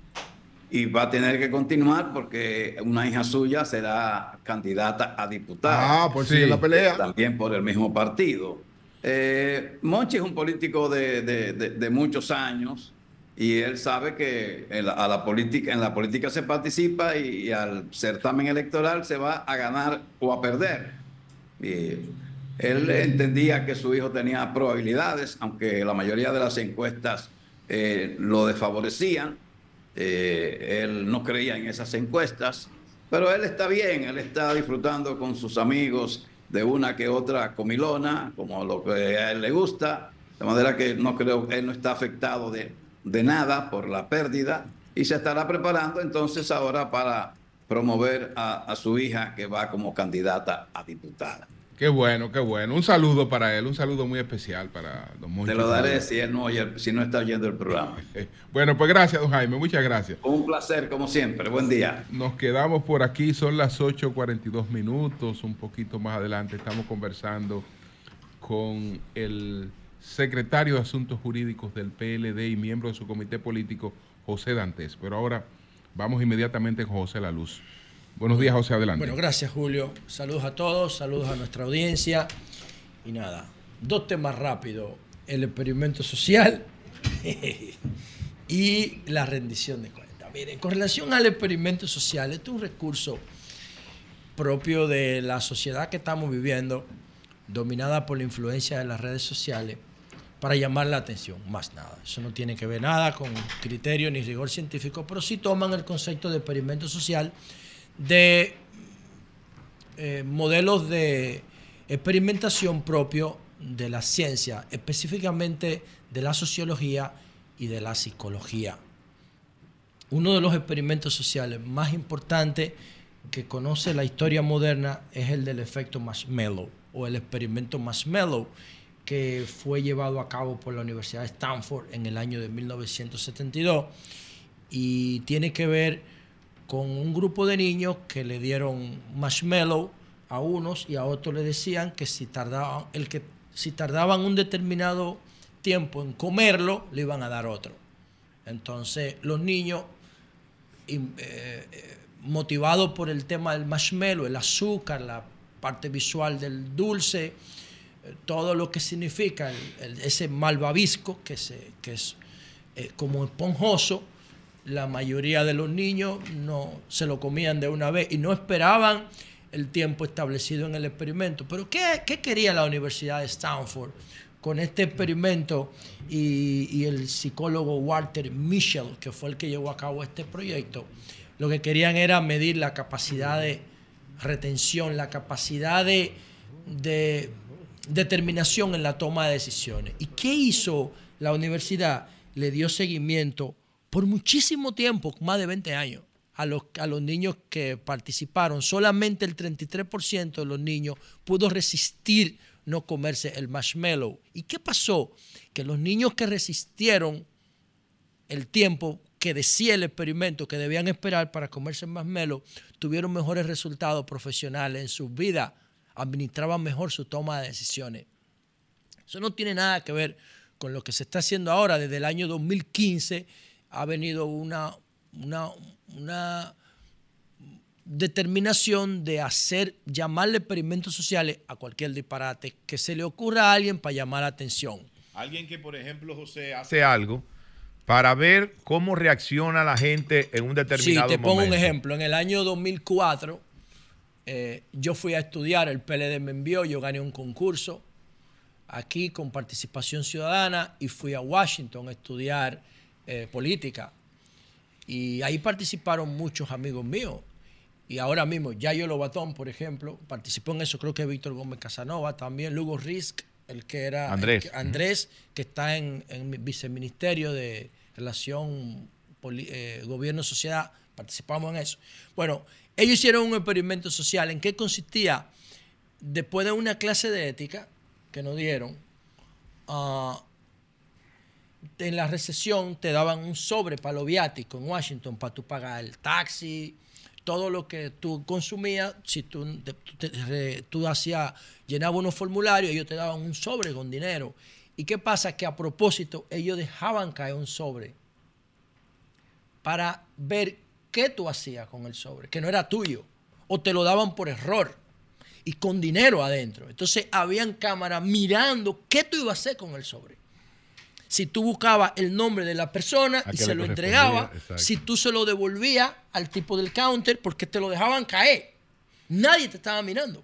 y va a tener que continuar porque una hija suya será candidata a diputada. Ah, pues Sí. la pelea. También por el mismo partido. Eh, Monchi es un político de, de- de- de muchos años y él sabe que en la, a la política, en la política se participa y, y al certamen electoral se va a ganar o a perder. Y él entendía que su hijo tenía probabilidades, aunque la mayoría de las encuestas eh, lo desfavorecían. Eh, él no creía en esas encuestas, pero él está bien, él está disfrutando con sus amigos de una que otra comilona, como lo que a él le gusta, de manera que no creo él no está afectado de, de nada por la pérdida y se estará preparando entonces ahora para promover a, a su hija que va como candidata a diputada. Qué bueno, qué bueno. Un saludo para él, un saludo muy especial para don Moncho. Te lo daré si él no oye, si no está oyendo el programa. Bueno, pues gracias, don Jaime, muchas gracias. Un placer como siempre. Buen día. Nos quedamos por aquí, son las 8.42 minutos, un poquito más adelante estamos conversando con el secretario de Asuntos Jurídicos del PLD y miembro de su comité político, José Dantes. Pero ahora vamos inmediatamente con José La Luz. Buenos días, José, adelante. Bueno, gracias Julio. Saludos a todos, saludos a nuestra audiencia. Y nada, dos temas rápidos. El experimento social y la rendición de cuentas. Miren, con relación al experimento social, este es un recurso propio de la sociedad que estamos viviendo, dominada por la influencia de las redes sociales, para llamar la atención, más nada. Eso no tiene que ver nada con criterio ni rigor científico, pero sí toman el concepto de experimento social de eh, modelos de experimentación propio de la ciencia, específicamente de la sociología y de la psicología. Uno de los experimentos sociales más importantes que conoce la historia moderna es el del efecto marshmallow o el experimento marshmallow que fue llevado a cabo por la Universidad de Stanford en el año de 1972 y tiene que ver con un grupo de niños que le dieron marshmallow a unos y a otros le decían que si tardaban, el que si tardaban un determinado tiempo en comerlo, le iban a dar otro. Entonces los niños, eh, eh, motivados por el tema del marshmallow, el azúcar, la parte visual del dulce, eh, todo lo que significa ese malvavisco que, se, que es como esponjoso, la mayoría de los niños no se lo comían de una vez y no esperaban el tiempo establecido en el experimento. Pero ¿qué, qué quería la Universidad de Stanford con este experimento y, y el psicólogo Walter Mischel, que fue el que llevó a cabo este proyecto? Lo que querían era medir la capacidad de retención, la capacidad de, de determinación en la toma de decisiones. ¿Y qué hizo la universidad? Le dio seguimiento por muchísimo tiempo, más de 20 años, a los, a los niños que participaron. Solamente el 33% de los niños pudo resistir no comerse el marshmallow. ¿Y qué pasó? Que los niños que resistieron el tiempo que decía el experimento que debían esperar para comerse el marshmallow, tuvieron mejores resultados profesionales en sus vidas, administraban mejor su toma de decisiones. Eso no tiene nada que ver con lo que se está haciendo ahora. Desde el año 2015 ha venido una, una, una determinación de hacer, llamarle experimentos sociales a cualquier disparate que se le ocurra a alguien para llamar la atención. Alguien que, por ejemplo, José, hace algo para ver cómo reacciona la gente en un Sí, determinado te pongo momento. un ejemplo. En el año 2004, eh, yo fui a estudiar, el PLD me envió, yo gané un concurso aquí con participación ciudadana y fui a Washington a estudiar eh, política. Y ahí participaron muchos amigos míos. Y ahora mismo, Yayo Lobatón, por ejemplo, participó en eso, creo que Víctor Gómez Casanova, también Lugo Risk, el que era Andrés. que, Andrés, que está en, en el viceministerio de Relación eh, Gobierno-Sociedad, participamos en eso. Bueno, ellos hicieron un experimento social. ¿En qué consistía? Después de una clase de ética que nos dieron, ah, en la recesión te daban un sobre para lo viático en Washington para tú pagar el taxi, todo lo que tú consumías, si tú, tú hacías, llenabas unos formularios, ellos te daban un sobre con dinero. ¿Y qué pasa? Que a propósito, ellos dejaban caer un sobre para ver qué tú hacías con el sobre, que no era tuyo, o te lo daban por error y con dinero adentro. Entonces habían cámaras mirando qué tú ibas a hacer con el sobre. Si tú buscabas el nombre de la persona y se lo entregaba, si tú se lo devolvías al tipo del counter porque te lo dejaban caer, nadie te estaba mirando.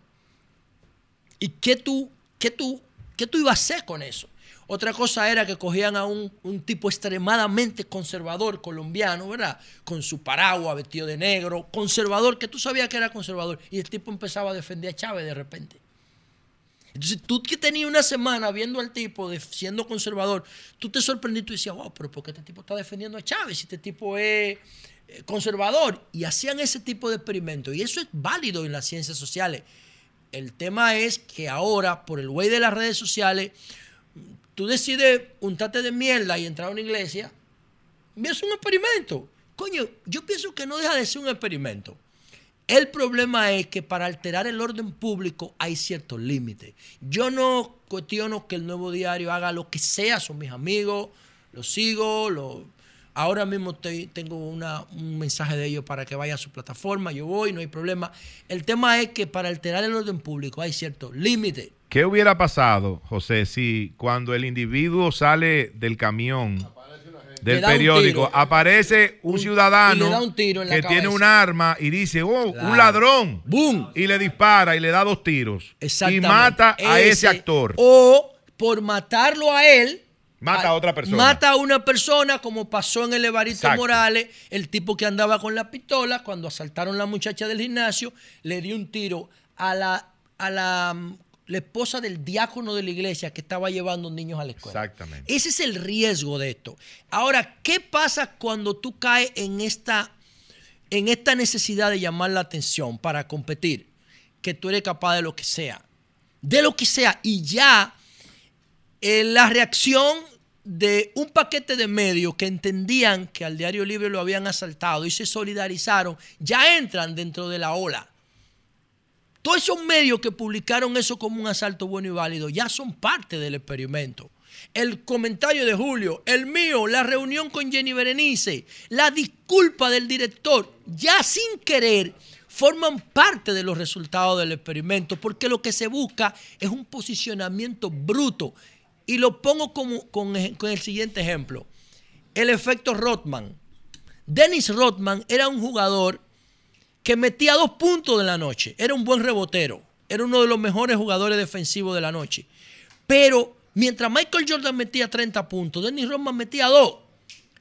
¿Y qué tú, qué tú, qué tú ibas a hacer con eso? Otra cosa era que cogían a un, un tipo extremadamente conservador colombiano, ¿verdad? Con su paraguas, vestido de negro, conservador, que tú sabías que era conservador. Y el tipo empezaba a defender a Chávez de repente. Entonces tú que tenías una semana viendo al tipo siendo conservador, tú te sorprendiste y decías, wow, pero ¿por qué este tipo está defendiendo a Chávez si este tipo es eh, conservador? Y hacían ese tipo de experimentos. Y eso es válido en las ciencias sociales. El tema es que ahora, por el güey de las redes sociales, tú decides untarte de mierda y entrar a una iglesia, y es un experimento. Coño, yo pienso que no deja de ser un experimento. El problema es que para alterar el orden público hay ciertos límites. Yo no cuestiono que el nuevo diario haga lo que sea, son mis amigos, los sigo, lo- ahora mismo estoy- tengo una- un mensaje de ellos para que vaya a su plataforma, yo voy, no hay problema. El tema es que para alterar el orden público hay ciertos límites. ¿Qué hubiera pasado, José, si cuando el individuo sale del camión del un periódico aparece un, ciudadano un que tiene un arma y dice, oh, Claro. un ladrón? ¡Boom! Y le dispara y le da dos tiros. Y mata a ese Ese, actor. O por matarlo a él. Mata a otra persona. Mata a una persona, como pasó en el Evaristo Exacto. Morales, el tipo que andaba con la pistola, cuando asaltaron a la muchacha del gimnasio, le dio un tiro a la, a la, mm, la esposa del diácono de la iglesia que estaba llevando niños a la escuela. Exactamente. Ese es el riesgo de esto. Ahora, ¿qué pasa cuando tú caes en esta, en esta necesidad de llamar la atención para competir? Que tú eres capaz de lo que sea. De lo que sea. Y ya eh, la reacción de un paquete de medios que entendían que al Diario Libre lo habían asaltado y se solidarizaron, ya entran dentro de la ola. Todos esos medios que publicaron eso como un asalto bueno y válido ya son parte del experimento. El comentario de Julio, el mío, la reunión con Jenny Berenice, la disculpa del director, ya sin querer forman parte de los resultados del experimento porque lo que se busca es un posicionamiento bruto. Y lo pongo como, con, el siguiente ejemplo. El efecto Rothman. Dennis Rothman era un jugador que metía dos puntos de la noche. Era un buen rebotero. Era uno de los mejores jugadores defensivos de la noche. Pero mientras Michael Jordan metía 30 puntos, Dennis Rodman metía dos.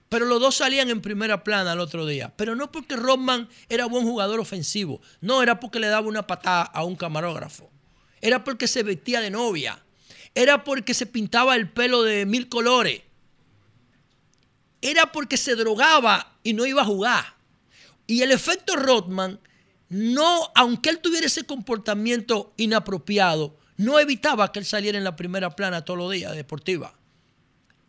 Pero los dos salían en primera plana el otro día. Pero no porque Rodman era buen jugador ofensivo. No, era porque le daba una patada a un camarógrafo. Era porque se vestía de novia. Era porque se pintaba el pelo de mil colores. Era porque se drogaba y no iba a jugar. Y el efecto Rodman, no, aunque él tuviera ese comportamiento inapropiado, no evitaba que él saliera en la primera plana todos los días deportiva.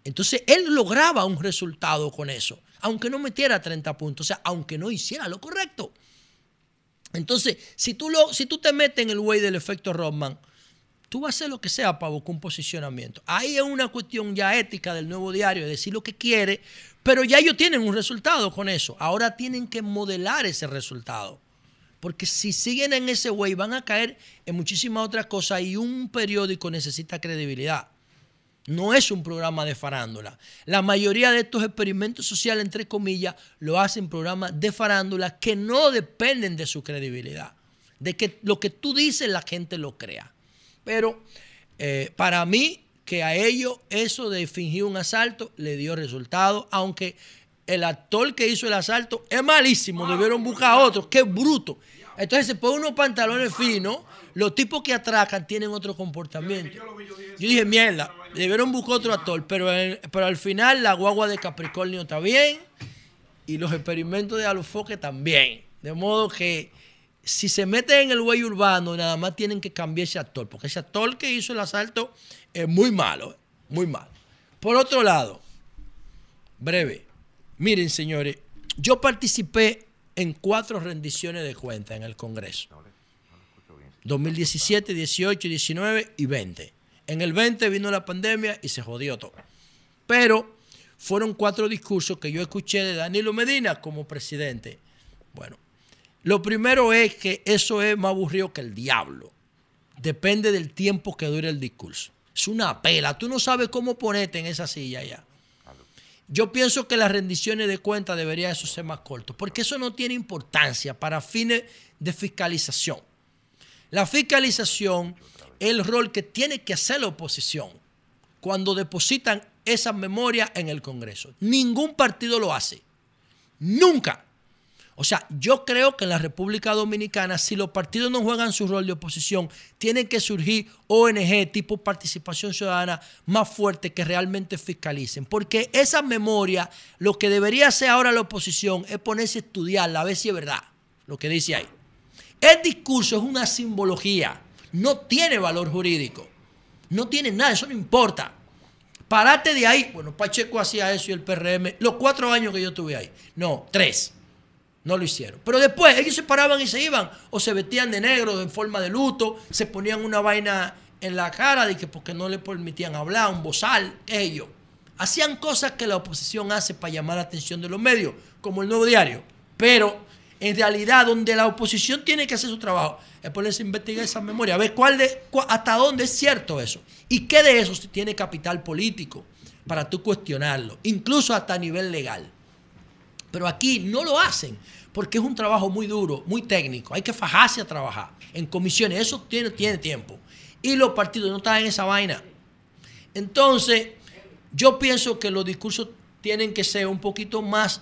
Entonces él lograba un resultado con eso, aunque no metiera 30 puntos, o sea, aunque no hiciera lo correcto. Entonces, si tú, lo, si tú te metes en el güey del efecto Rodman, tú vas a hacer lo que sea para buscar un posicionamiento. Ahí es una cuestión ya ética del nuevo diario, de decir lo que quiere, pero ya ellos tienen un resultado con eso. Ahora tienen que modelar ese resultado. Porque si siguen en ese güey van a caer en muchísimas otras cosas y un periódico necesita credibilidad. No es un programa de farándula. La mayoría de estos experimentos sociales, entre comillas, lo hacen programas de farándula que no dependen de su credibilidad. De que lo que tú dices la gente lo crea. Pero eh, para mí, que a ellos eso de fingir un asalto le dio resultado, aunque el actor que hizo el asalto es malísimo, debieron buscar a otro, qué bruto. Entonces se pone unos pantalones finos, los tipos que atracan tienen otro comportamiento. Yo dije, mierda, debieron buscar otro actor, pero, el- pero al final la guagua de Capricornio está bien y los experimentos de Alufoque también. De modo que si se meten en el güey urbano, nada más tienen que cambiar ese actor, porque ese actor que hizo el asalto es muy malo, muy malo. Por otro lado, breve, miren señores, yo participé en cuatro rendiciones de cuentas en el Congreso. 2017, 18, 19 y 20. En el 20 vino la pandemia y se jodió todo. Pero fueron cuatro discursos que yo escuché de Danilo Medina como presidente. Bueno, lo primero es que eso es más aburrido que el diablo. Depende del tiempo que dure el discurso. Es una pela. Tú no sabes cómo ponerte en esa silla ya. Yo pienso que las rendiciones de cuentas debería eso ser más corto, porque eso no tiene importancia para fines de fiscalización. La fiscalización es el rol que tiene que hacer la oposición cuando depositan esa memoria en el Congreso. Ningún partido lo hace. Nunca. O sea, yo creo que en la República Dominicana, si los partidos no juegan su rol de oposición, tienen que surgir ONG tipo participación ciudadana más fuerte que realmente fiscalicen. Porque esa memoria, lo que debería hacer ahora la oposición es ponerse a estudiarla, a ver si es verdad lo que dice ahí. El discurso es una simbología, no tiene valor jurídico, no tiene nada, eso no importa. Parate de ahí. Bueno, Pacheco hacía eso y el PRM, los cuatro años que yo estuve ahí. No, tres. No lo hicieron. Pero después ellos se paraban y se iban. O se vestían de negro en forma de luto. Se ponían una vaina en la cara de que porque no le permitían hablar, un bozal, ellos. Hacían cosas que la oposición hace para llamar la atención de los medios, como el nuevo diario. Pero en realidad, donde la oposición tiene que hacer su trabajo, es ponerse a investigar esa memoria, a ver cuál de, cua- hasta dónde es cierto eso. Y qué de eso tiene capital político para tú cuestionarlo, incluso hasta a nivel legal. Pero aquí no lo hacen porque es un trabajo muy duro, muy técnico. Hay que fajarse a trabajar en comisiones. Eso tiene, tiene tiempo. Y los partidos no están en esa vaina. Entonces, yo pienso que los discursos tienen que ser un poquito más,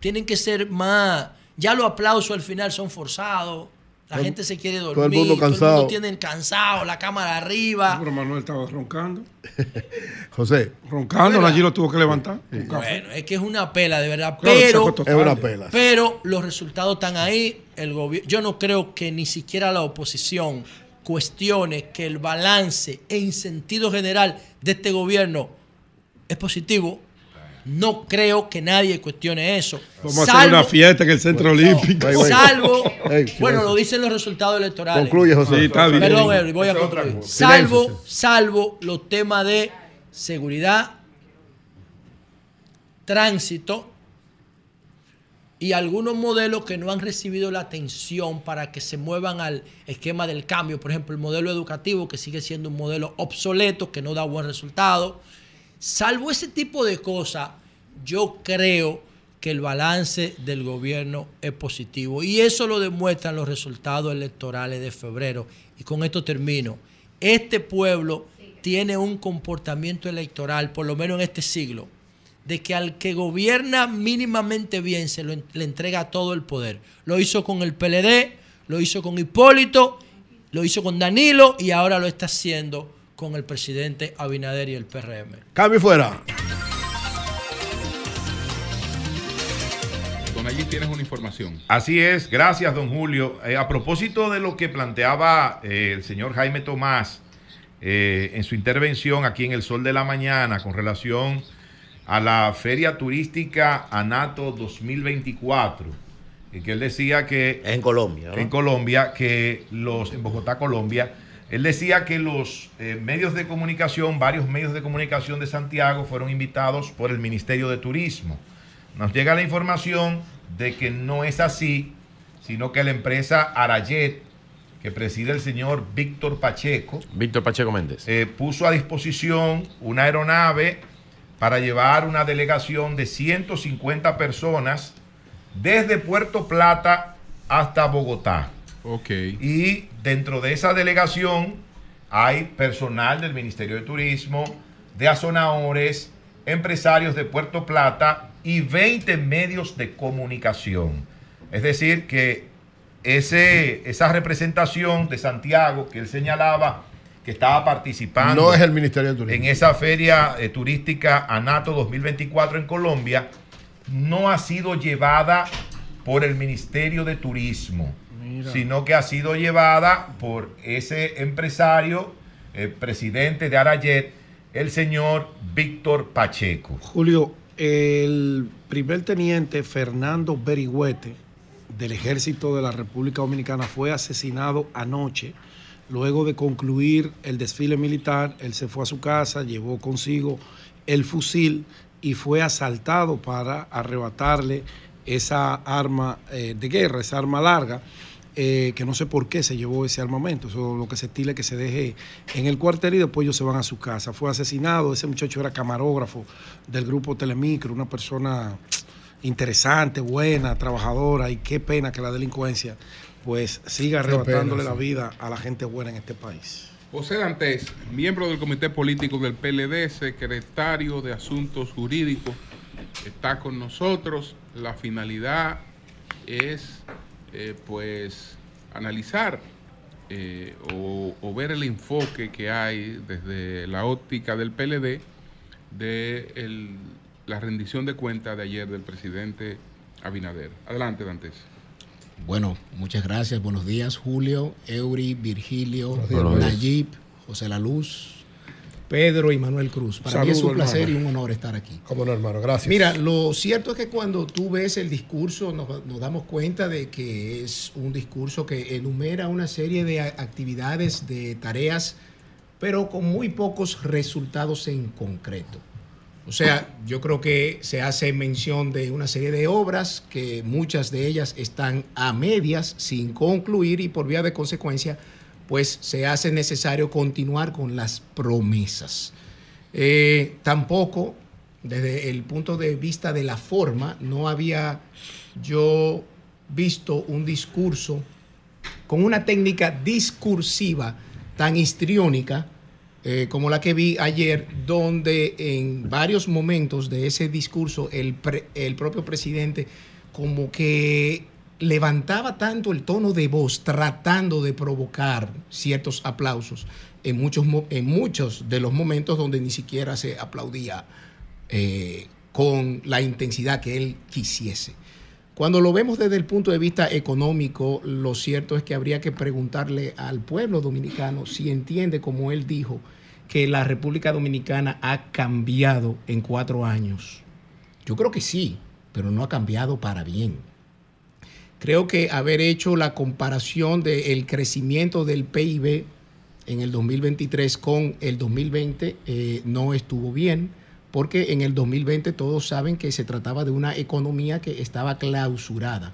tienen que ser más, ya los aplausos al final son forzados. La gente se quiere dormir, todo el mundo todo el cansado. mundo tiene cansado, la cámara arriba. Pero Manuel estaba roncando. José. Roncando, ¿Verdad? Allí lo tuvo que levantar. Café. Bueno, es que es una pela, de verdad. Claro, pero, Es una pela. Pero los resultados están ahí. El gobi- Yo no creo que ni siquiera la oposición cuestione que el balance en sentido general de este gobierno es positivo. No creo que nadie cuestione eso. Vamos a hacer una fiesta en el Centro Olímpico. No, salvo, bueno, lo dicen los resultados electorales. Concluye, José. Sí, está bien. Perdón, Henry, voy a concluir. Salvo, salvo los temas de seguridad, tránsito y algunos modelos que no han recibido la atención para que se muevan al esquema del cambio. Por ejemplo, el modelo educativo que sigue siendo un modelo obsoleto, que no da buen resultado. Salvo ese tipo de cosas, yo creo que el balance del gobierno es positivo. Y eso lo demuestran los resultados electorales de febrero. Y con esto termino. Este pueblo tiene un comportamiento electoral, por lo menos en este siglo, de que al que gobierna mínimamente bien se le entrega todo el poder. Lo hizo con el PLD, lo hizo con Hipólito, lo hizo con Danilo y ahora lo está haciendo con el presidente Abinader y el PRM. Cambio fuera. Don allí tienes una información. Así es, gracias don Julio. Eh, a propósito de lo que planteaba eh, el señor Jaime Tomás eh, en su intervención aquí en El Sol de la Mañana con relación a la Feria Turística ANATO 2024, y que él decía que... En Colombia. ¿no? En Colombia, que los... En Bogotá, Colombia. Él decía que los eh, medios de comunicación, varios medios de comunicación de Santiago fueron invitados por el Ministerio de Turismo. Nos llega la información de que no es así, sino que la empresa Arayet, que preside el señor Víctor Pacheco, Víctor Pacheco Méndez. eh, puso a disposición una aeronave para llevar una delegación de 150 personas desde Puerto Plata hasta Bogotá. Ok. Y dentro de esa delegación hay personal del Ministerio de Turismo, de Azonadores, empresarios de Puerto Plata y 20 medios de comunicación. Es decir, que ese, esa representación de Santiago que él señalaba que estaba participando No es el Ministerio de Turismo. en esa feria eh, turística ANATO 2024 en Colombia, no ha sido llevada por el Ministerio de Turismo, Mira. sino que ha sido llevada por ese empresario, eh, presidente de Arayet, el señor Víctor Pacheco. Julio, el primer teniente Fernando Berigüete del Ejército de la República Dominicana fue asesinado anoche. Luego de concluir el desfile militar, él se fue a su casa, llevó consigo el fusil y fue asaltado para arrebatarle esa arma eh, de guerra, esa arma larga, eh, que no sé por qué se llevó ese armamento. Eso lo que se estila es que se deje en el cuartel y después ellos se van a su casa. Fue asesinado, ese muchacho era camarógrafo del grupo Telemicro, una persona interesante, buena, trabajadora, y qué pena que la delincuencia pues siga pena, arrebatándole la vida a la gente buena en este país. José Dantes, miembro del Comité Político del PLD, secretario de Asuntos Jurídicos, está con nosotros. La finalidad es, eh, pues, analizar eh, o, o ver el enfoque que hay desde la óptica del PLD de el- la rendición de cuentas de ayer del presidente Abinader. Adelante, Dantes. Bueno, muchas gracias. Buenos días, Julio, Eury, Virgilio. Nayib, José La Luz, Pedro y Manuel Cruz. Para mí es un placer hermano. y un honor estar aquí. Cómo no, hermano, gracias. Mira, lo cierto es que cuando tú ves el discurso nos, nos damos cuenta de que es un discurso que enumera una serie de actividades, de tareas, pero con muy pocos resultados en concreto. O sea, yo creo que se hace mención de una serie de obras que muchas de ellas están a medias, sin concluir y por vía de consecuencia, pues se hace necesario continuar con las promesas. Eh, tampoco, desde el punto de vista de la forma, no había yo visto un discurso con una técnica discursiva tan histriónica eh, como la que vi ayer, donde en varios momentos de ese discurso el, el propio presidente como que levantaba tanto el tono de voz tratando de provocar ciertos aplausos en muchos, en muchos de los momentos donde ni siquiera se aplaudía eh, con la intensidad que él quisiese. Cuando lo vemos desde el punto de vista económico, lo cierto es que habría que preguntarle al pueblo dominicano si entiende, como él dijo, que la República Dominicana ha cambiado en cuatro años. Yo creo que sí, pero no ha cambiado para bien. Creo que haber hecho la comparación del crecimiento del PIB en el 2023 con el 2020 eh, no estuvo bien, porque en el 2020 todos saben que se trataba de una economía que estaba clausurada.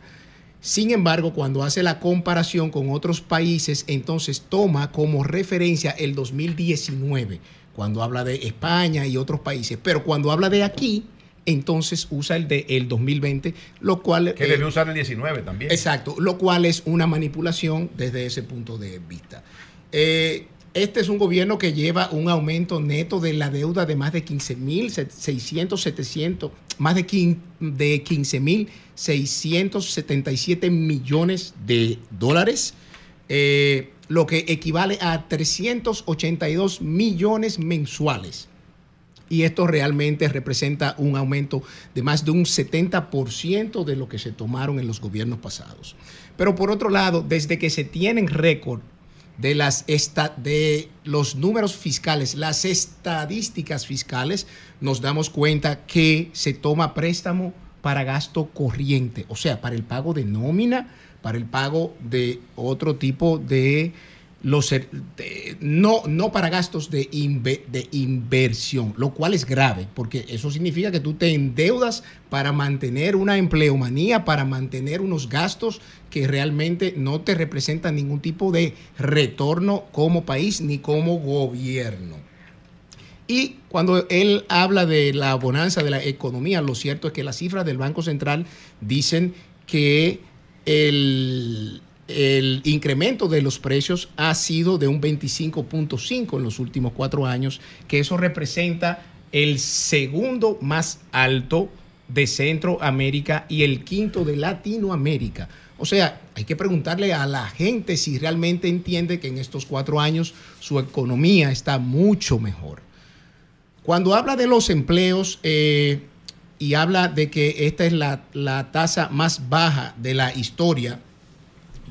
Sin embargo, cuando hace la comparación con otros países, entonces toma como referencia el 2019, cuando habla de España y otros países. Pero cuando habla de aquí, entonces usa el de el 2020, lo cual... Que eh, debió usar el 19 también. Exacto, lo cual es una manipulación desde ese punto de vista. Eh, este es un gobierno que lleva un aumento neto de la deuda de más de 15.600, 700, más de 15 de 15.677 millones de dólares, eh, lo que equivale a 382 millones mensuales. Y esto realmente representa un aumento de más de un 70% de lo que se tomaron en los gobiernos pasados. Pero por otro lado, desde que se tienen récord de, las esta- de los números fiscales, las estadísticas fiscales, nos damos cuenta que se toma préstamo para gasto corriente, o sea, para el pago de nómina, para el pago de otro tipo de de- no, no para gastos de, de inversión, lo cual es grave, porque eso significa que tú te endeudas para mantener una empleomanía, para mantener unos gastos que realmente no te representan ningún tipo de retorno como país ni como gobierno. Y cuando él habla de la bonanza de la economía, lo cierto es que las cifras del Banco Central dicen que el- el incremento de los precios ha sido de un 25.5 en los últimos cuatro años, que eso representa el segundo más alto de Centroamérica y el quinto de Latinoamérica. O sea, hay que preguntarle a la gente si realmente entiende que en estos cuatro años su economía está mucho mejor. Cuando habla de los empleos eh, y habla de que esta es la, la tasa más baja de la historia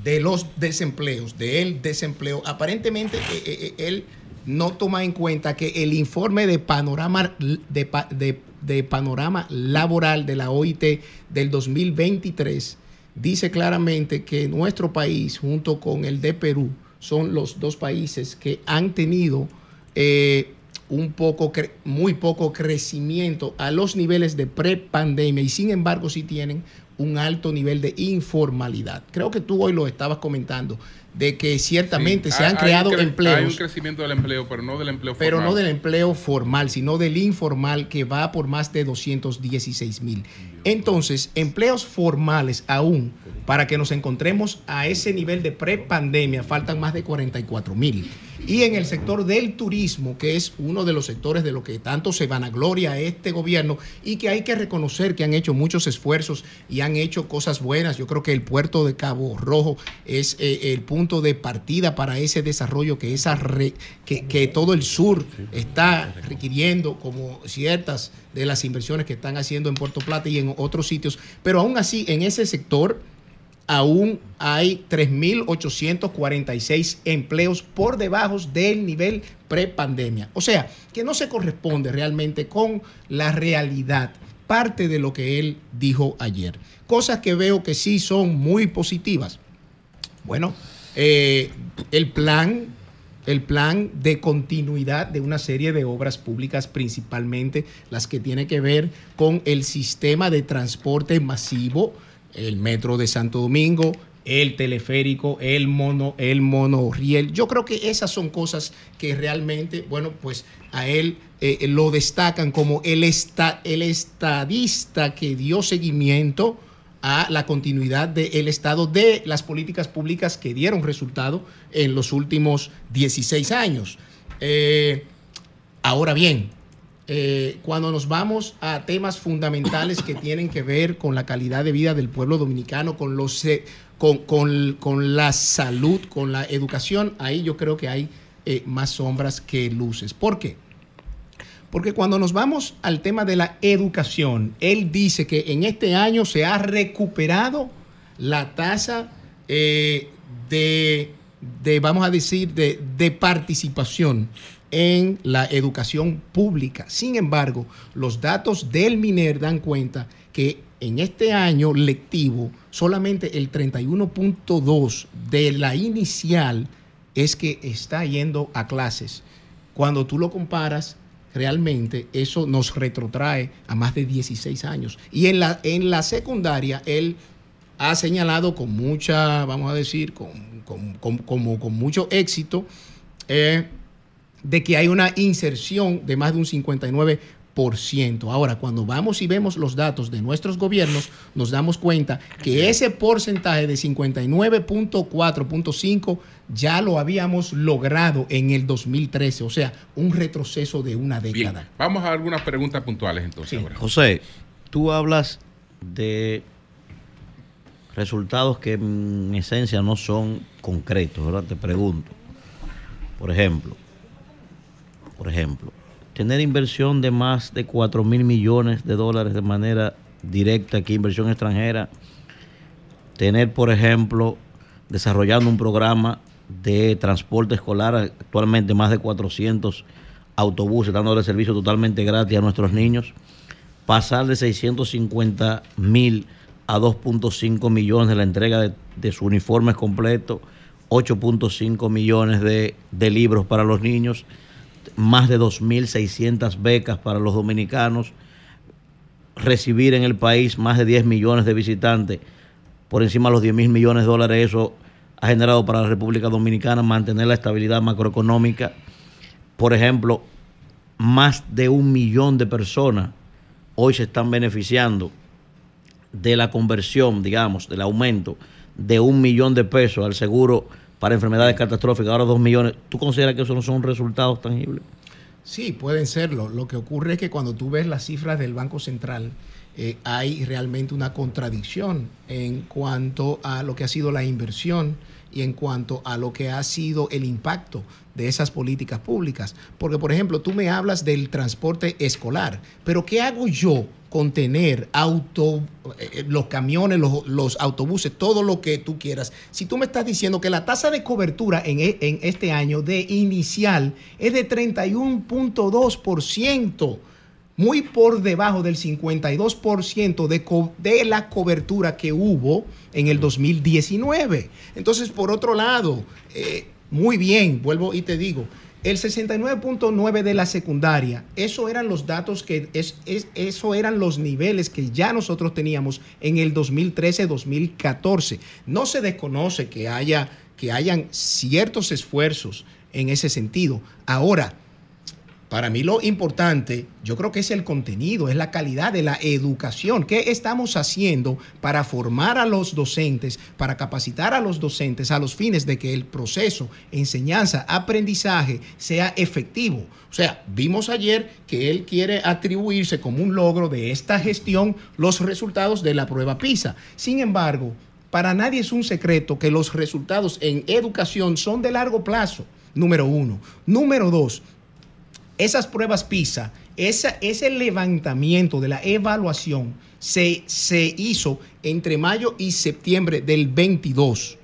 de los desempleos, del desempleo, aparentemente eh, eh, eh, él no toma en cuenta que el informe de panorama, de, de- panorama laboral de la OIT del 2023 dice claramente que nuestro país, junto con el de Perú, son los dos países que han tenido eh, un poco, muy poco crecimiento a los niveles de prepandemia y sin embargo sí tienen un alto nivel de informalidad. Creo que tú hoy lo estabas comentando, de que ciertamente Sí, se han creado empleos Hay un crecimiento del empleo, pero no del empleo pero formal. no del empleo formal, sino del informal que va por más de 216 mil. Entonces, empleos formales aún, para que nos encontremos a ese nivel de prepandemia, faltan más de 44 mil. Y en el sector del turismo, que es uno de los sectores de lo que tanto se vanagloria este gobierno y que hay que reconocer que han hecho muchos esfuerzos y han hecho cosas buenas. Yo creo que el puerto de Cabo Rojo es eh, el punto de partida para ese desarrollo que, esa re- que, que todo el sur está requiriendo, como ciertas de las inversiones que están haciendo en Puerto Plata y en otros sitios. Pero aún así, en ese sector aún hay 3.846 empleos por debajo del nivel prepandemia. O sea, que no se corresponde realmente con la realidad, parte de lo que él dijo ayer. Cosas que veo que sí son muy positivas. Bueno, eh, el plan, el plan de continuidad de una serie de obras públicas, principalmente las que tienen que ver con el sistema de transporte masivo, el metro de Santo Domingo, el teleférico, el mono, el monorriel. Yo creo que esas son cosas que realmente, bueno, pues a él eh, lo destacan como el, esta- el estadista que dio seguimiento a la continuidad del Estado de las políticas públicas que dieron resultado en los últimos 16 años. Eh, ahora bien, eh, cuando nos vamos a temas fundamentales que tienen que ver con la calidad de vida del pueblo dominicano, con, los, eh, con, con- con la salud, con la educación, ahí yo creo que hay eh, más sombras que luces. ¿Por qué? Porque cuando nos vamos al tema de la educación, él dice que en este año se ha recuperado la tasa de, de, vamos a decir, de, de participación en la educación pública. Sin embargo, los datos del MINER dan cuenta que en este año lectivo solamente el 31.2 de la inicial es que está yendo a clases. Cuando tú lo comparas, realmente eso nos retrotrae a más de 16 años. Y en la, en la secundaria, él ha señalado con mucha, vamos a decir, con, con- con- como con mucho éxito, eh, de que hay una inserción de más de un 59%. Ahora, cuando vamos y vemos los datos de nuestros gobiernos, nos damos cuenta que ese porcentaje de 59.4.5 ya lo habíamos logrado en el 2013, o sea, un retroceso de una Bien, década. vamos a algunas preguntas puntuales entonces. ahora. José, tú hablas de resultados que en esencia no son concretos, ¿verdad? Te pregunto. Por ejemplo, por ejemplo, tener inversión de más de 4 mil millones de dólares de manera directa aquí, inversión extranjera, tener, por ejemplo, desarrollando un programa de transporte escolar, actualmente más de 400 autobuses, dándole servicio totalmente gratis a nuestros niños, pasar de 650 mil a 2.5 millones de la entrega de, de sus uniformes completos, 8.5 millones de, de libros para los niños, más de 2.600 becas para los dominicanos, recibir en el país más de 10 millones de visitantes, por encima de los 10 mil millones de dólares, eso ha generado para la República Dominicana mantener la estabilidad macroeconómica. Por ejemplo, más de un millón de personas hoy se están beneficiando de la conversión, digamos, del aumento de un millón de pesos al seguro para enfermedades catastróficas, ahora dos millones. ¿Tú consideras que eso no son resultados tangibles? Sí, pueden serlo. Lo que ocurre es que cuando tú ves las cifras del Banco Central, eh, hay realmente una contradicción en cuanto a lo que ha sido la inversión y en cuanto a lo que ha sido el impacto de esas políticas públicas. Porque, por ejemplo, tú me hablas del transporte escolar, pero ¿qué hago yo con tener auto, eh, los camiones, los, los autobuses, todo lo que tú quieras? Si tú me estás diciendo que la tasa de cobertura en, e- en este año de inicial es de 31.2%, muy por debajo del 52% de, de la cobertura que hubo en el 2019. Entonces, por otro lado, eh, muy bien, vuelvo y te digo, el 69.9 de la secundaria, eso eran los datos que, es, es- eso eran los niveles que ya nosotros teníamos en el 2013-2014. No se desconoce que haya, que hayan ciertos esfuerzos en ese sentido. Ahora, para mí lo importante, yo creo que es el contenido, es la calidad de la educación. ¿Qué estamos haciendo para formar a los docentes, para capacitar a los docentes a los fines de que el proceso enseñanza, aprendizaje sea efectivo? O sea, vimos ayer que él quiere atribuirse como un logro de esta gestión los resultados de la prueba PISA. Sin embargo, para nadie es un secreto que los resultados en educación son de largo plazo, número uno. Número dos, esas pruebas PISA, esa, ese levantamiento de la evaluación se, se hizo entre mayo y septiembre del 22.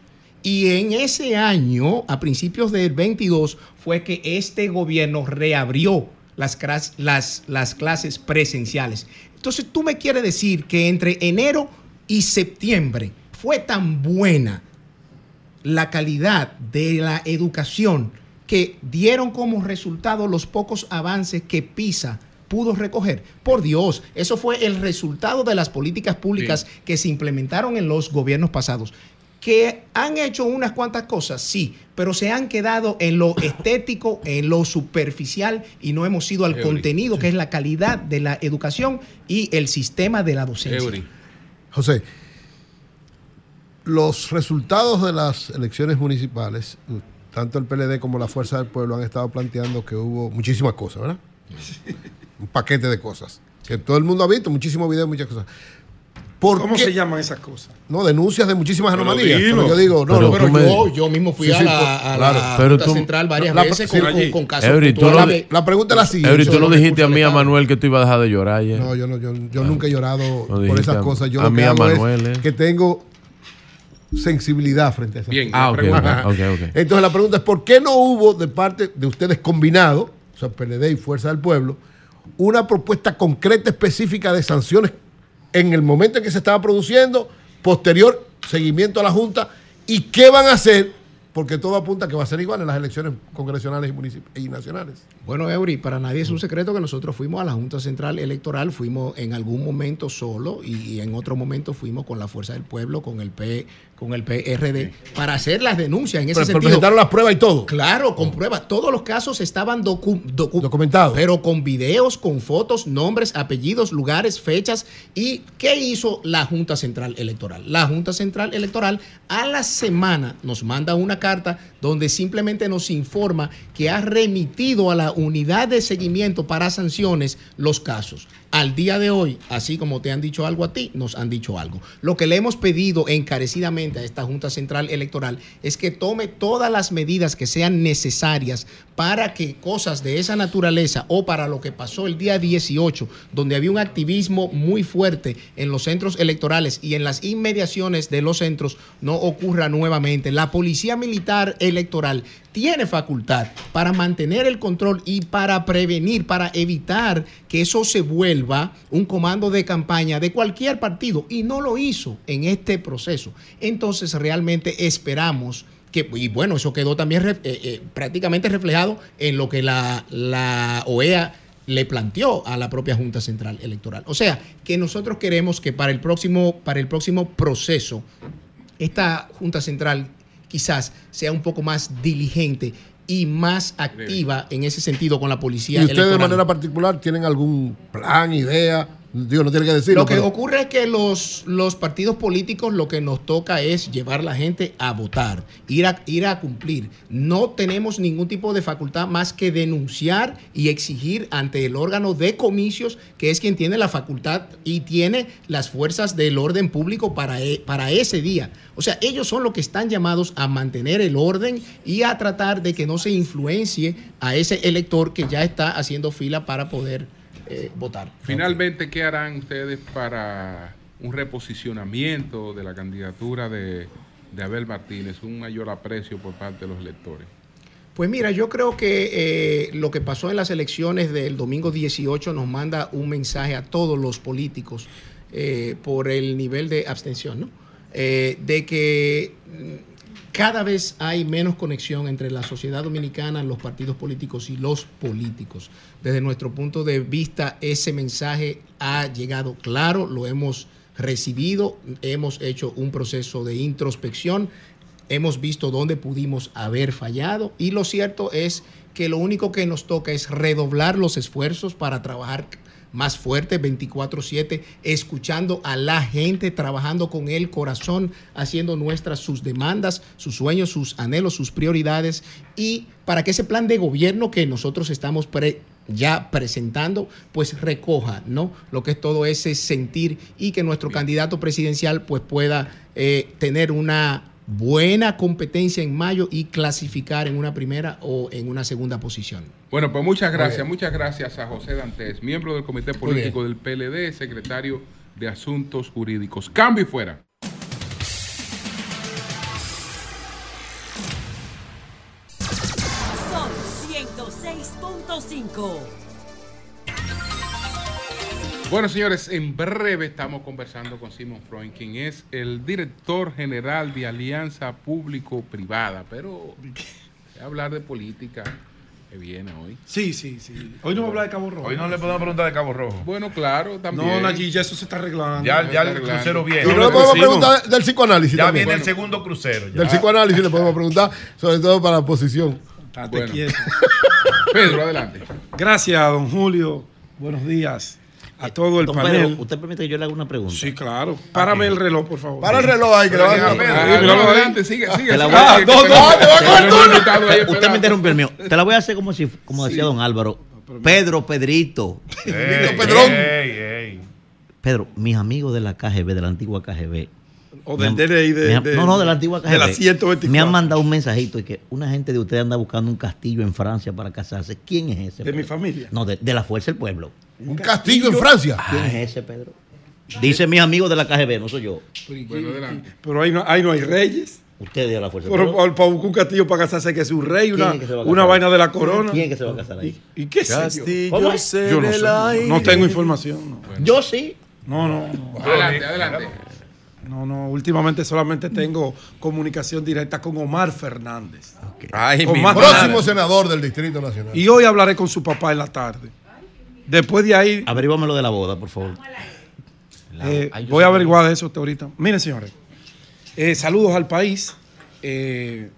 Y en ese año, a principios del 22, fue que este gobierno reabrió las, las, las clases presenciales. Entonces, tú me quieres decir que entre enero y septiembre fue tan buena la calidad de la educación que dieron como resultado los pocos avances que PISA pudo recoger. Por Dios, eso fue el resultado de las políticas públicas que se implementaron en los gobiernos pasados. Que han hecho unas cuantas cosas, sí, pero se han quedado en lo estético, en lo superficial y no hemos ido al Eury. contenido, que es la calidad de la educación y el sistema de la docencia. Eury. José, los resultados de las elecciones municipales, tanto el PLD como la Fuerza del Pueblo han estado planteando que hubo muchísimas cosas, ¿verdad? Un paquete de cosas. Que todo el mundo ha visto, muchísimos videos, muchas cosas. ¿Por ¿Cómo qué? se llaman esas cosas? No, denuncias de muchísimas Pero anomalías. Pero yo digo, no, Pero, no, pero tú me- yo, yo mismo fui Sí, a la, a claro. la Pero Junta tú- Central varias la- veces sí, con, allí. con, con casos Eury, tú La pregunta es la siguiente. Eury, tú lo dijiste a mí, a Manuel, que tú ibas a dejar de llorar ayer. No, yo, no, yo, yo nunca he llorado Lo por esas a- cosas. Yo a lo mí, que a hago Manuel, es eh. que tengo sensibilidad frente a esas Bien. Ah. Entonces la pregunta es, ¿por qué no hubo de parte de ustedes combinados, o sea, PLD y Fuerza del Pueblo, una propuesta concreta, específica de sanciones en el momento en que se estaba produciendo, posterior seguimiento a la Junta, y qué van a hacer? Porque todo apunta a que va a ser igual en las elecciones congresionales y, y nacionales. Bueno, Eury, para nadie es un secreto que nosotros fuimos a la Junta Central Electoral, fuimos en algún momento solo y en otro momento fuimos con la Fuerza del Pueblo, con el P, con el PRD, para hacer las denuncias en ese Pero, pero sentido. presentaron las pruebas y todo. Claro, con pruebas. Todos los casos estaban docu- docu- Documentados. Pero con videos, con fotos, nombres, apellidos, lugares, fechas. ¿Y qué hizo la Junta Central Electoral? La Junta Central Electoral a la semana nos manda una carta donde simplemente nos informa que ha remitido a la unidad de seguimiento para sanciones los casos. Al día de hoy, así como te han dicho algo a ti, nos han dicho algo. Lo que le hemos pedido encarecidamente a esta Junta Central Electoral es que tome todas las medidas que sean necesarias para que cosas de esa naturaleza o para lo que pasó el día 18, donde había un activismo muy fuerte en los centros electorales y en las inmediaciones de los centros, no ocurra nuevamente. La Policía Militar Electoral tiene facultad para mantener el control y para prevenir, para evitar que eso se vuelva un comando de campaña de cualquier partido y no lo hizo en este proceso. Entonces realmente esperamos que, y bueno, eso quedó también eh, eh, prácticamente reflejado en lo que la, la OEA le planteó a la propia Junta Central Electoral. O sea, que nosotros queremos que para el próximo, para el próximo proceso, esta Junta Central quizás sea un poco más diligente y más activa en ese sentido con la policía ¿Y ustedes de manera particular tienen algún plan, idea Digo, no tiene que decirlo. Lo que pero- ocurre es que los, los partidos políticos lo que nos toca es llevar a la gente a votar, ir a, ir a cumplir. No tenemos ningún tipo de facultad más que denunciar y exigir ante el órgano de comicios, que es quien tiene la facultad y tiene las fuerzas del orden público para, e- para ese día. O sea, ellos son los que están llamados a mantener el orden y a tratar de que no se influencie a ese elector que ya está haciendo fila para poder eh, votar. Finalmente, ¿qué harán ustedes para un reposicionamiento de la candidatura de, de Abel Martínez, un mayor aprecio por parte de los electores? Pues mira, yo creo que eh, lo que pasó en las elecciones del domingo 18 nos manda un mensaje a todos los políticos eh, por el nivel de abstención, ¿no? Eh, de que cada vez hay menos conexión entre la sociedad dominicana, los partidos políticos y los políticos. Desde nuestro punto de vista, ese mensaje ha llegado claro, lo hemos recibido, hemos hecho un proceso de introspección, hemos visto dónde pudimos haber fallado y lo cierto es que lo único que nos toca es redoblar los esfuerzos para trabajar más fuerte 24/7, escuchando a la gente, trabajando con el corazón, haciendo nuestras sus demandas, sus sueños, sus anhelos, sus prioridades y para que ese plan de gobierno que nosotros estamos pre- ya presentando, pues recoja, ¿no? Lo que es todo ese sentir y que nuestro candidato presidencial pues pueda eh, tener una buena competencia en mayo y clasificar en una primera o en una segunda posición. Bueno, pues muchas gracias, muchas gracias a José Dantes, miembro del Comité Político del PLD, secretario de Asuntos Jurídicos. Cambio y fuera. Son 106.5. Bueno, señores, en breve estamos conversando con Simon Freund, quien es el director general de Alianza Público-Privada. Pero hablar de política que viene hoy. Sí, sí, sí. Hoy no vamos a hablar de Cabo Rojo. Hoy no le podemos preguntar de Cabo Rojo. Bueno, claro, también. No, Nayi, ya eso se está arreglando. Ya, ya el arreglando. crucero viene. Y no le podemos preguntar del psicoanálisis Ya también. viene el segundo crucero. ya. Del psicoanálisis le podemos preguntar, sobre todo para la posición. Estate Bueno. Pedro, adelante. Gracias, don Julio. Buenos días a todo el Don panel. Pedro, ¿usted permite que yo le haga una pregunta? Sí, claro. Párame el reloj, por favor. Para el reloj ahí, que le va a hacer Ah, adelante, sigue, sigue. Te la sigue, voy a- sigue, no, que no, Pedro- te voy a coger Pedro tú. es invitado ahí Usted me interrumpió el mío. Te la voy a hacer como si, como decía don Álvaro. Pedro, Pedrito. Pedrón. Pedro, mis amigos de la KGB, de la antigua KGB. O del han- DNI de, han- de- no, no, de la antigua KGB. De la 124. Me han mandado un mensajito y que una gente de ustedes anda buscando un castillo en Francia para casarse. ¿Quién es ese? De mi familia. No, de, de la Fuerza del Pueblo. Un castillo en Francia. ¿Quién es ese, Pedro? Dice mis amigos de la KGB, no soy yo. Bueno, adelante. Pero ahí no, ahí no hay reyes. Ustedes de la Fuerza del Pero Pueblo. para, para buscar un castillo para casarse que ser un rey, ¿Quién una, es una vaina de la corona. ¿Quién es que se va a casar ahí? ¿Y qué sé yo? ¿Cómo es? Yo no sé. No, no tengo información. No, Yo sí. no, no. no. Adelante, adelante. No, no, últimamente solamente tengo comunicación directa con Omar Fernández. Ay, Con mi más madre. Próximo senador del Distrito Nacional. Y hoy hablaré con su papá en la tarde. Después de ahí, Averígame lo de la boda, por favor. eh, Ay, voy a averiguar de eso usted ahorita. Miren, señores, eh, saludos al país, eh,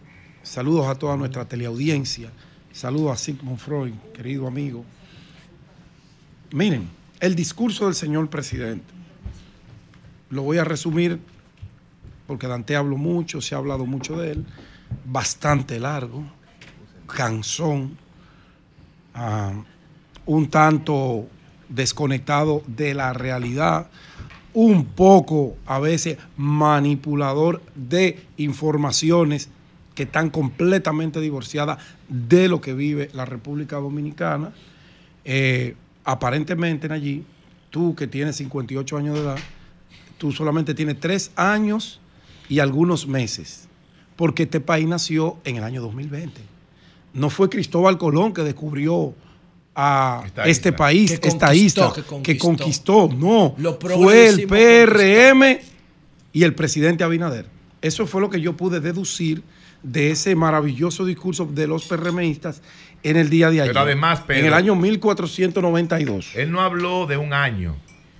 saludos a toda nuestra teleaudiencia, saludos a Sigmund Freud, querido amigo. Miren, el discurso del señor presidente, lo voy a resumir porque Dante habló mucho, se ha hablado mucho de él, bastante largo, cansón, ah, un tanto desconectado de la realidad, un poco a veces manipulador de informaciones que están completamente divorciadas de lo que vive la República Dominicana. Eh, aparentemente, allí, tú que tienes 58 años de edad, tú solamente tienes tres años y algunos meses, porque este país nació en el año 2020. No fue Cristóbal Colón que descubrió a Esta este isla. país, Que esta isla, que que conquistó. No, Lo fue el PRM y el presidente Abinader. Eso fue lo que yo pude deducir de ese maravilloso discurso de los PRMistas en el día de ayer. Pero además, Pedro- en el año 1492. Él no habló de un año,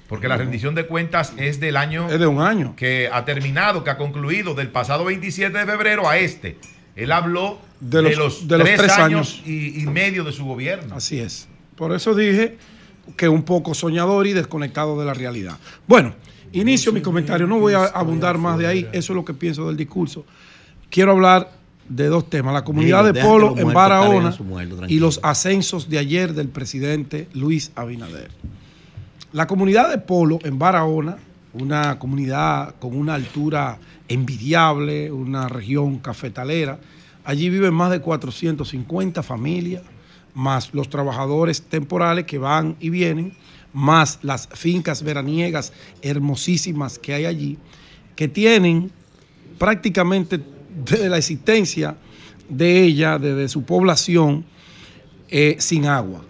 porque la rendición de cuentas es del año Es de un año. que ha terminado, que ha concluido del pasado 27 de febrero a este. Él habló De de los- los, de los tres, tres años, años. Y, y medio de su gobierno. Así es. Por eso dije, que un poco soñador y desconectado de la realidad. Bueno, inicio mi comentario, no voy a abundar más de ahí, eso es lo que pienso del discurso. Quiero hablar de dos temas, la comunidad Digo, de Polo los en Barahona muerto, y los ascensos de ayer del presidente Luis Abinader. La comunidad de Polo en Barahona, una comunidad con una altura envidiable, una región cafetalera, allí viven más de 450 familias, más los trabajadores temporales que van y vienen, más las fincas veraniegas hermosísimas que hay allí, que tienen prácticamente desde la existencia de ella, desde su población, eh, sin agua.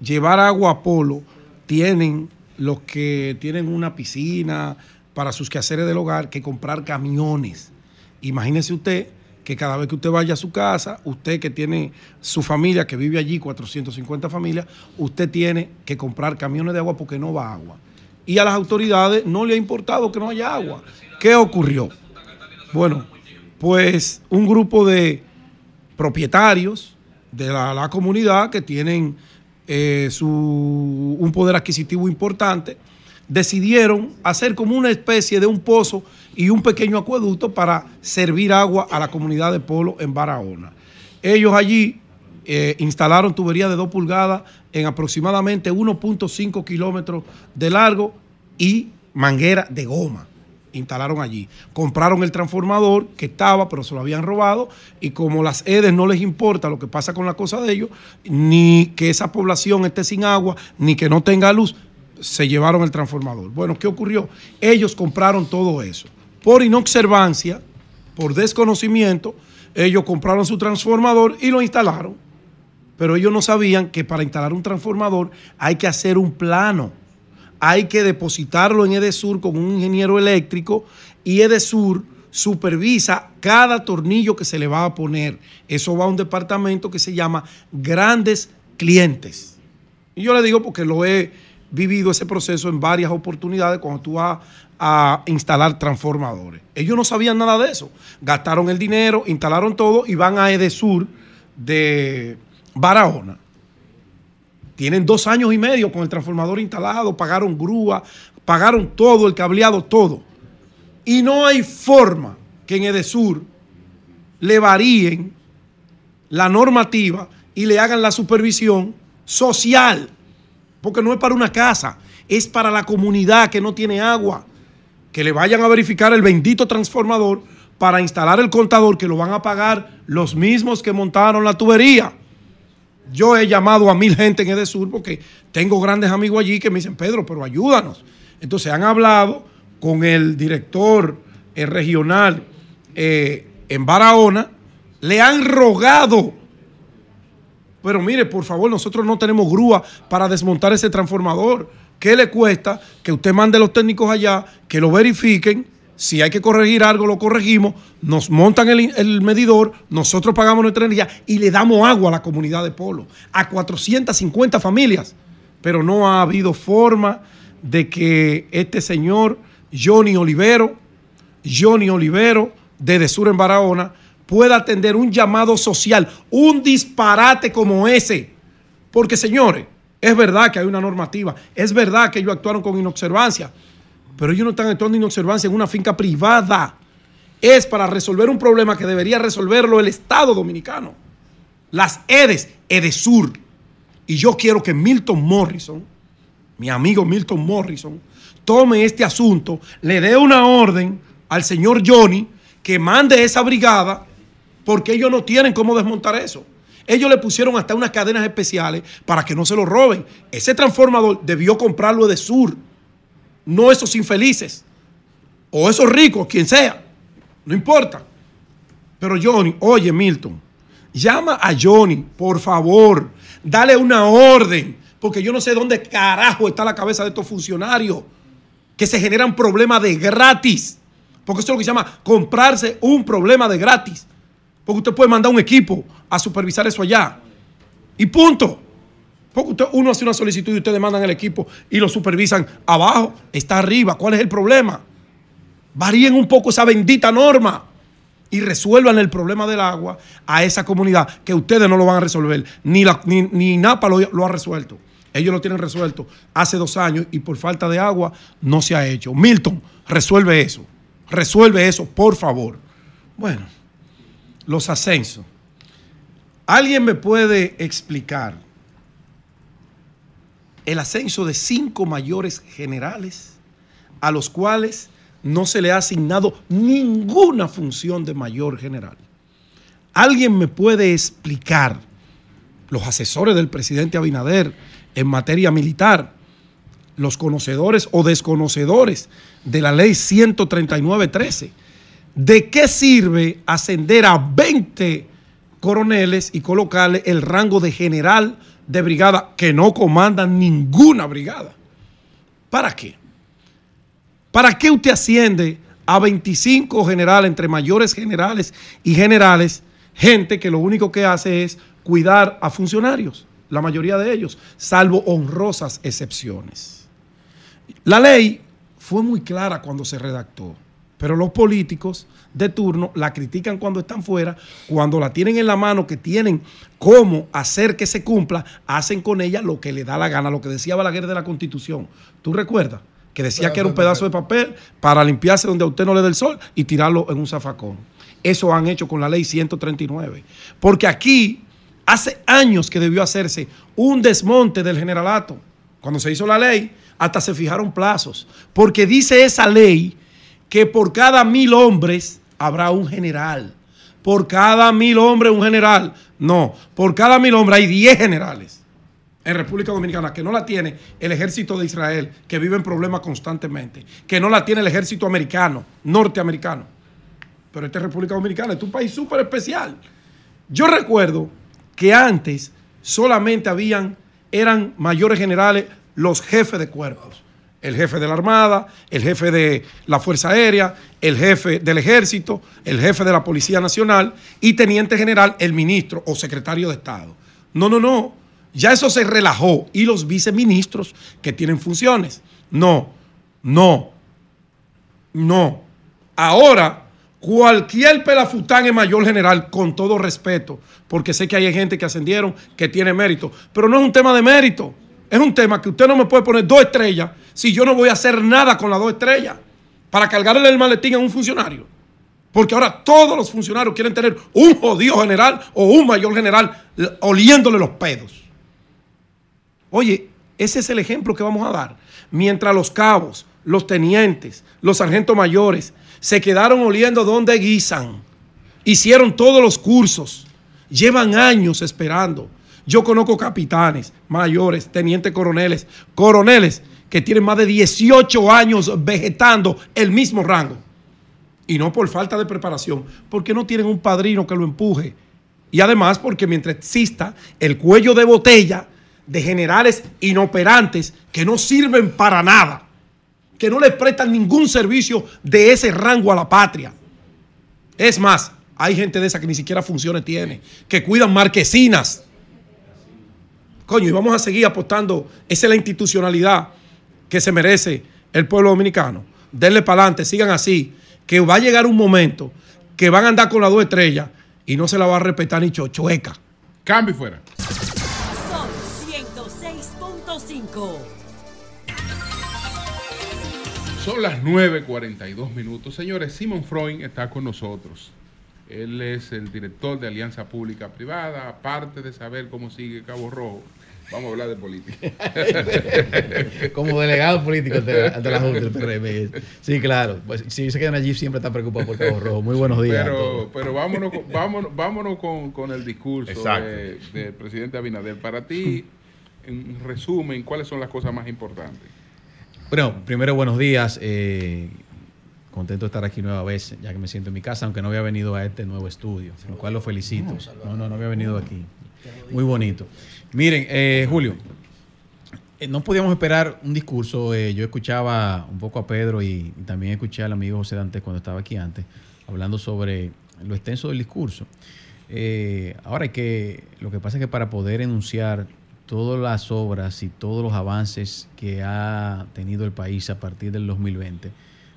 Llevar agua a Polo tienen los que tienen una piscina para sus quehaceres del hogar que comprar camiones. Imagínese usted que cada vez que usted vaya a su casa, usted que tiene su familia, que vive allí, 450 familias, usted tiene que comprar camiones de agua porque no va agua. Y a las autoridades no le ha importado que no haya agua. ¿Qué ocurrió? Bueno, pues un grupo de propietarios de la, la comunidad que tienen eh, su, un poder adquisitivo importante, decidieron hacer como una especie de un pozo y un pequeño acueducto para servir agua a la comunidad de Polo en Barahona. Ellos allí eh, instalaron tuberías de 2 pulgadas en aproximadamente 1.5 kilómetros de largo y manguera de goma instalaron allí. Compraron el transformador que estaba, pero se lo habían robado, y como las EDES no les importa lo que pasa con la cosa de ellos, ni que esa población esté sin agua, ni que no tenga luz, se llevaron el transformador. Bueno, ¿qué ocurrió? Ellos compraron todo eso. Por inobservancia, por desconocimiento, ellos compraron su transformador y lo instalaron. Pero ellos no sabían que para instalar un transformador hay que hacer un plano hay que depositarlo en Edesur con un ingeniero eléctrico y Edesur supervisa cada tornillo que se le va a poner. Eso va a un departamento que se llama Grandes Clientes. Y yo le digo porque lo he vivido ese proceso en varias oportunidades cuando tú vas a instalar transformadores. Ellos no sabían nada de eso. Gastaron el dinero, instalaron todo y van a Edesur de Barahona. Tienen dos años y medio con el transformador instalado, pagaron grúa, pagaron todo, el cableado, todo. Y no hay forma que en Edesur le varíen la normativa y le hagan la supervisión social, porque no es para una casa, es para la comunidad que no tiene agua. Que le vayan a verificar el bendito transformador para instalar el contador que lo van a pagar los mismos que montaron la tubería. Yo he llamado a mil gente en Edesur porque tengo grandes amigos allí que me dicen, Pedro, pero ayúdanos. Entonces han hablado con el director eh, regional eh, en Barahona, le han rogado, pero mire, por favor, nosotros no tenemos grúa para desmontar ese transformador. ¿Qué le cuesta que usted mande a los técnicos allá, que lo verifiquen? Si hay que corregir algo, lo corregimos, nos montan el, medidor, nosotros pagamos nuestra energía y le damos agua a la comunidad de Polo, a 450 familias. Pero no ha habido forma de que este señor, Johnny Olivero, Johnny Olivero, de Desur en Barahona, pueda atender un llamado social, un disparate como ese. Porque, señores, es verdad que hay una normativa, es verdad que ellos actuaron con inobservancia, pero ellos no están actuando en inobservancia en una finca privada. Es para resolver un problema que debería resolverlo el Estado dominicano. Las EDES, EDESUR. Y yo quiero que Milton Morrison, mi amigo Milton Morrison, tome este asunto, le dé una orden al señor Johnny que mande esa brigada, porque ellos no tienen cómo desmontar eso. Ellos le pusieron hasta unas cadenas especiales para que no se lo roben. Ese transformador debió comprarlo de Sur no esos infelices. O esos ricos, quien sea, no importa. Pero Johnny, oye Milton, llama a Johnny, por favor, dale una orden, porque yo no sé dónde carajo está la cabeza de estos funcionarios que se generan problemas de gratis, porque eso es lo que se llama comprarse un problema de gratis, porque usted puede mandar un equipo a supervisar eso allá. Y punto. Porque usted, uno hace una solicitud y ustedes mandan el equipo y lo supervisan abajo, está arriba. ¿Cuál es el problema? Varíen un poco esa bendita norma y resuelvan el problema del agua a esa comunidad que ustedes no lo van a resolver. Ni, ni, ni NAPA lo, lo, ha resuelto. Ellos lo tienen resuelto hace dos años y por falta de agua no se ha hecho. Milton, resuelve eso. Resuelve eso, por favor. Bueno, los ascensos. ¿Alguien me puede explicar el ascenso de cinco mayores generales a los cuales no se le ha asignado ninguna función de mayor general? ¿Alguien me puede explicar los asesores del presidente Abinader en materia militar, los conocedores o desconocedores de la ley 139.13? ¿De qué sirve ascender a 20 coroneles y colocarle el rango de general de brigada que no comandan ninguna brigada? ¿Para qué? ¿Para qué usted asciende a 25 generales, entre mayores generales y generales, gente que lo único que hace es cuidar a funcionarios, la mayoría de ellos, salvo honrosas excepciones? La ley fue muy clara cuando se redactó, pero los políticos de turno la critican cuando están fuera, cuando la tienen en la mano, que tienen cómo hacer que se cumpla, hacen con ella lo que le da la gana, lo que decía Balaguer de la Constitución. ¿Tú recuerdas? Que decía que era un pedazo de papel para limpiarse donde a usted no le dé el sol y tirarlo en un zafacón. Eso han hecho con la ley 139. Porque aquí hace años que debió hacerse un desmonte del generalato. Cuando se hizo la ley, hasta se fijaron plazos. Porque dice esa ley que por cada mil hombres habrá un general. Por cada mil hombres un general. No, por cada mil hombres hay 10 generales en República Dominicana, que no la tiene el ejército de Israel, que vive en problemas constantemente, que no la tiene el ejército americano, norteamericano. Pero esta es República Dominicana, es un país súper especial. Yo recuerdo que antes solamente habían, eran mayores generales los jefes de cuerpos. El jefe de la Armada, el jefe de la Fuerza Aérea, el jefe del Ejército, el jefe de la Policía Nacional y teniente general, el ministro o secretario de Estado. No, no, no. Ya eso se relajó. Y los viceministros que tienen funciones. No, no, no. Ahora, cualquier pelafután es mayor general, con todo respeto, porque sé que hay gente que ascendieron que tiene mérito, pero no es un tema de mérito. Es un tema que usted no me puede poner dos estrellas si yo no voy a hacer nada con las dos estrellas para cargarle el maletín a un funcionario. Porque ahora todos los funcionarios quieren tener un jodido general o un mayor general oliéndole los pedos. Oye, ese es el ejemplo que vamos a dar. Mientras los cabos, los tenientes, los sargentos mayores se quedaron oliendo donde guisan, hicieron todos los cursos, llevan años esperando. Yo conozco capitanes, mayores, tenientes coroneles, coroneles que tienen más de 18 años vegetando el mismo rango. Y no por falta de preparación, porque no tienen un padrino que lo empuje. Y además porque mientras exista el cuello de botella de generales inoperantes que no sirven para nada, que no le prestan ningún servicio de ese rango a la patria. Es más, hay gente de esa que ni siquiera funciones tiene, que cuidan marquesinas. Coño, y vamos a seguir apostando. Esa es la institucionalidad que se merece el pueblo dominicano. Denle para adelante, sigan así, que va a llegar un momento que van a andar con las dos estrellas y no se la va a respetar ni chochueca. Cambio y fuera. Son 106.5. Son las 9.42 minutos. Señores, Simon Freud está con nosotros. Él es el director de Alianza Pública Privada. Aparte de saber cómo sigue Cabo Rojo, vamos a hablar de política. Como delegado político ante, ante la Junta del PRM. Sí, claro. Pues, si se quedan allí, siempre está preocupado por Cabo Rojo. Muy buenos días. Pero, pero vámonos, con- vámonos, vámonos con, con el discurso de- del presidente Abinader. Para ti, en resumen, ¿cuáles son las cosas más importantes? Bueno, primero buenos días. eh, contento de estar aquí nueva vez, ya que me siento en mi casa, aunque no había venido a este nuevo estudio, lo cual lo felicito. No, no, no había venido aquí. Muy bonito. Miren, eh, Julio, eh, no podíamos esperar un discurso. eh, yo escuchaba un poco a Pedro y, y también escuché al amigo José Dante cuando estaba aquí antes, hablando sobre lo extenso del discurso. Eh, ahora que, lo que pasa es que para poder enunciar todas las obras y todos los avances que ha tenido el país a partir del 2020,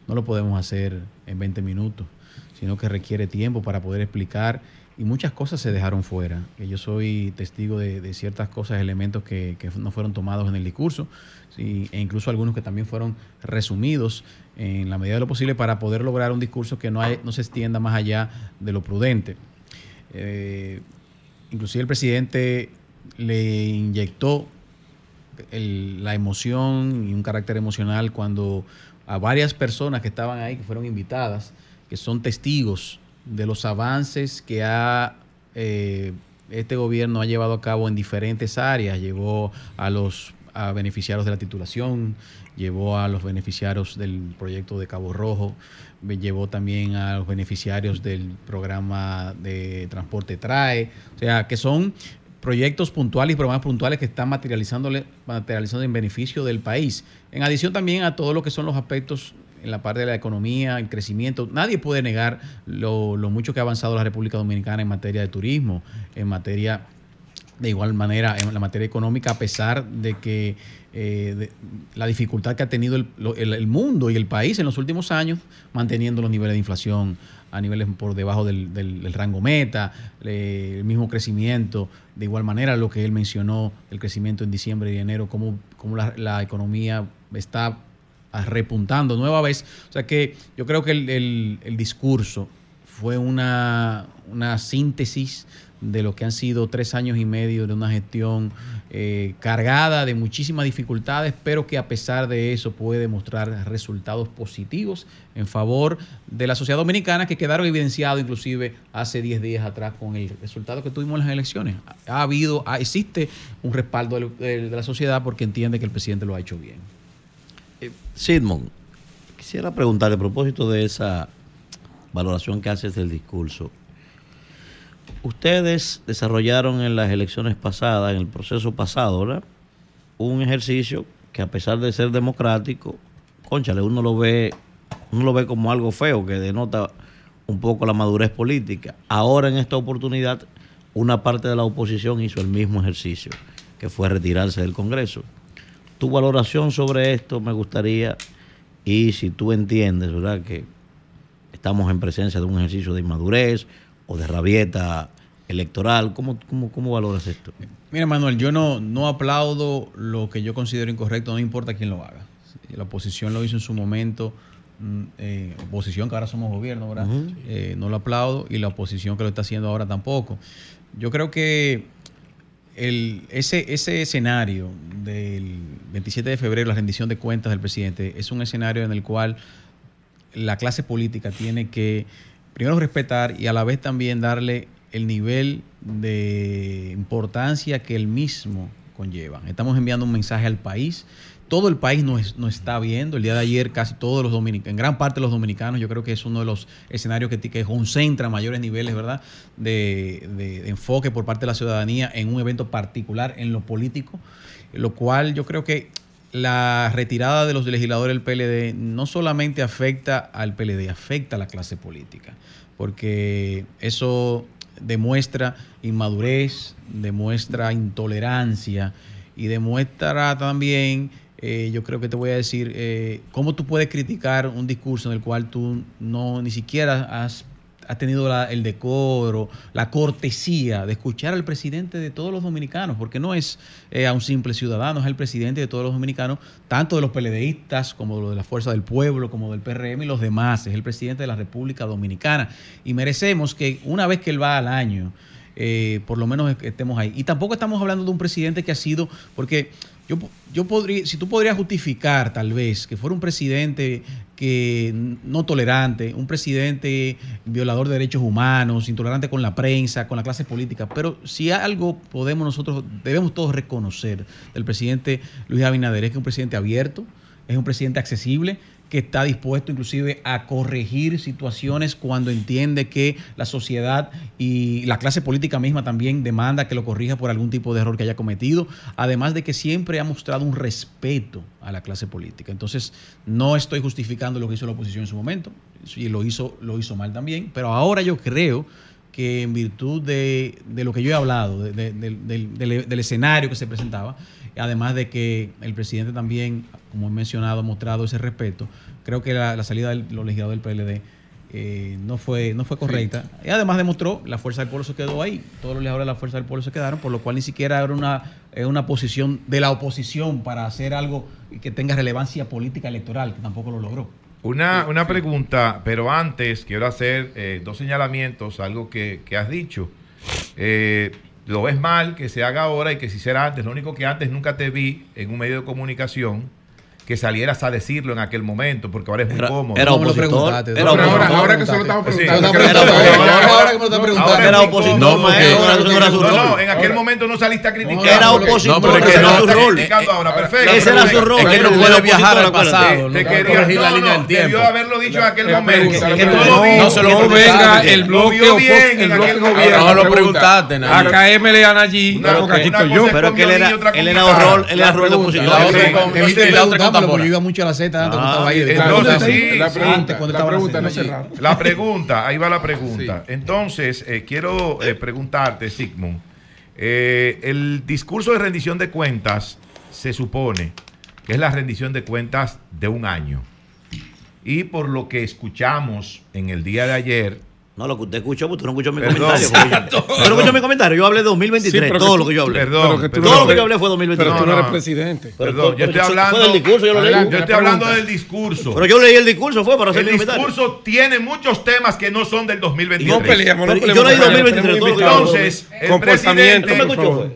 no lo podemos hacer en 20 minutos, sino que requiere tiempo para poder explicar y muchas cosas se dejaron fuera. Yo soy testigo de, ciertas cosas, elementos que, no fueron tomados en el discurso, e incluso algunos que también fueron resumidos en la medida de lo posible para poder lograr un discurso que no, se extienda más allá de lo prudente. Eh, inclusive el presidente le inyectó la emoción y un carácter emocional cuando a varias personas que estaban ahí, que fueron invitadas, que son testigos de los avances que ha eh, este gobierno ha llevado a cabo en diferentes áreas, llevó a los a beneficiarios de la titulación, llevó a los beneficiarios del proyecto de Cabo Rojo, llevó también a los beneficiarios del programa de transporte TRAE, o sea, que son proyectos puntuales y programas puntuales que están materializándole, materializando en beneficio del país. En adición también a todo lo que son los aspectos en la parte de la economía, el crecimiento. Nadie puede negar lo, lo mucho que ha avanzado la República Dominicana en materia de turismo, en materia de igual manera en la materia económica, a pesar de que eh, de- la dificultad que ha tenido el, el- el mundo y el país en los últimos años, manteniendo los niveles de inflación a niveles por debajo del, del- rango meta, el mismo crecimiento, de igual manera lo que él mencionó, el crecimiento en diciembre y enero, cómo, cómo la, la economía está repuntando nueva vez. O sea que yo creo que el, el- el discurso fue una, una síntesis de lo que han sido tres años y medio de una gestión eh, cargada de muchísimas dificultades, pero que a pesar de eso puede mostrar resultados positivos en favor de la sociedad dominicana que quedaron evidenciados inclusive hace 10 días atrás con el resultado que tuvimos en las elecciones. Ha habido, ha- existe un respaldo de la sociedad porque entiende que el presidente lo ha hecho bien. Sidmon, quisiera preguntar a propósito de esa valoración que haces del discurso. Ustedes desarrollaron en las elecciones pasadas, en el proceso pasado, ¿verdad? Un ejercicio que a pesar de ser democrático, conchale, uno lo ve, uno lo ve como algo feo, que denota un poco la madurez política. Ahora en esta oportunidad, una parte de la oposición hizo el mismo ejercicio, que fue retirarse del Congreso. Tu valoración sobre esto me gustaría, y si tú entiendes, ¿verdad? Que estamos en presencia de un ejercicio de inmadurez o de rabieta electoral, ¿cómo, cómo, cómo valoras esto? Mira, Manuel, yo no, no aplaudo lo que yo considero incorrecto, no importa quién lo haga. La oposición lo hizo en su momento, mm, eh, oposición que ahora somos gobierno, ¿verdad? Eh, no lo aplaudo y la oposición que lo está haciendo ahora tampoco. Yo creo que el, ese, ese escenario del 27 de febrero, la rendición de cuentas del presidente, es un escenario en el cual la clase política tiene que primero respetar y a la vez también darle el nivel de importancia que el mismo conlleva. Estamos enviando un mensaje al país. Todo el país nos, está viendo. El día de ayer casi todos los dominicanos, en gran parte de los dominicanos, yo creo que es uno de los escenarios que, que concentra mayores niveles, ¿verdad?, de, de- de enfoque por parte de la ciudadanía en un evento particular, en lo político, lo cual yo creo que la retirada de los legisladores del PLD no solamente afecta al PLD, afecta a la clase política, porque eso demuestra inmadurez, demuestra intolerancia y demuestra también, eh, yo creo que te voy a decir, eh, cómo tú puedes criticar un discurso en el cual tú no ni siquiera has has tenido el decoro, la cortesía de escuchar al presidente de todos los dominicanos, porque no es eh, a un simple ciudadano, es el presidente de todos los dominicanos, tanto de los PLDistas como de de la Fuerza del Pueblo, como del PRM y los demás, es el presidente de la República Dominicana. Y merecemos que una vez que él va al año, eh, por lo menos estemos ahí. Y tampoco estamos hablando de un presidente que ha sido, porque yo, yo podría, si tú podrías justificar tal vez que fuera un presidente que no tolerante, un presidente violador de derechos humanos, intolerante con la prensa, con la clase política, pero si algo podemos nosotros, debemos todos reconocer del presidente Luis Abinader es que es un presidente abierto, es un presidente accesible, que está dispuesto inclusive a corregir situaciones cuando entiende que la sociedad y la clase política misma también demanda que lo corrija por algún tipo de error que haya cometido, además de que siempre ha mostrado un respeto a la clase política. Entonces, no estoy justificando lo que hizo la oposición en su momento, y lo hizo, lo hizo mal también, pero ahora yo creo que en virtud de, de lo que yo he hablado, de- de- del- del- del- del escenario que se presentaba, además de que el presidente también, como he mencionado, ha mostrado ese respeto, creo que la, la salida de los legisladores del PLD eh, no fue no fue correcta. Y además demostró la fuerza del pueblo se quedó ahí. Todos los legisladores de la fuerza del pueblo se quedaron, por lo cual ni siquiera era una, eh, una posición de la oposición para hacer algo que tenga relevancia política electoral, que tampoco lo logró. Una, una pregunta, pero antes quiero hacer eh, dos señalamientos, algo que, que has dicho. Eh, lo ves mal que se haga ahora y que si será antes. Lo único que antes nunca te vi en un medio de comunicación que salieras a decirlo en aquel momento, porque ahora es muy era, cómodo. Era opositor. Ahora, ahora, que se lo estamos preguntando. Ahora que me lo están preguntando. Era opositor, no, maestro. No, no, en aquel momento no saliste a criticar. Era opositor. No, pero que no su rol. ahora, perfecto. Ese era su rol. Es que no puede viajar al pasado. Te quería la línea del tiempo. Debió haberlo dicho en aquel momento. No se lo venga el bloque en gobierno. No lo preguntaste. Acá MLE allí. Pero que él era rol de opositor porque yo iba mucho a la Z antes cuando Ah, estaba ahí. entonces sí, la pregunta, antes, cuando la estaba pregunta, no cerrar. La pregunta, ahí va la pregunta. Entonces, eh, quiero eh, preguntarte, Sigmund. eh, el discurso de rendición de cuentas se supone que es la rendición de cuentas de un año. Y por lo que escuchamos en el día de ayer, No, lo que usted escuchó, usted no escuchó mi Perdón. comentario. porque yo- Usted no escuchó mi comentario. Yo hablé de 2023, Sí, pero todo que lo que yo hablé. perdón, que todo lo que yo hablé fue 2023. Pero tú No, eres presidente. Pero- perdón, yo estoy hablando, Fue del discurso, yo lo leí. Yo estoy hablando del discurso. Pero yo leí el discurso, fue para hacer el mi comentario. discurso tiene muchos temas que no son del 2023. No peleamos, no peleamos. yo leí Tenemos 2023, todo. Entonces, el presidente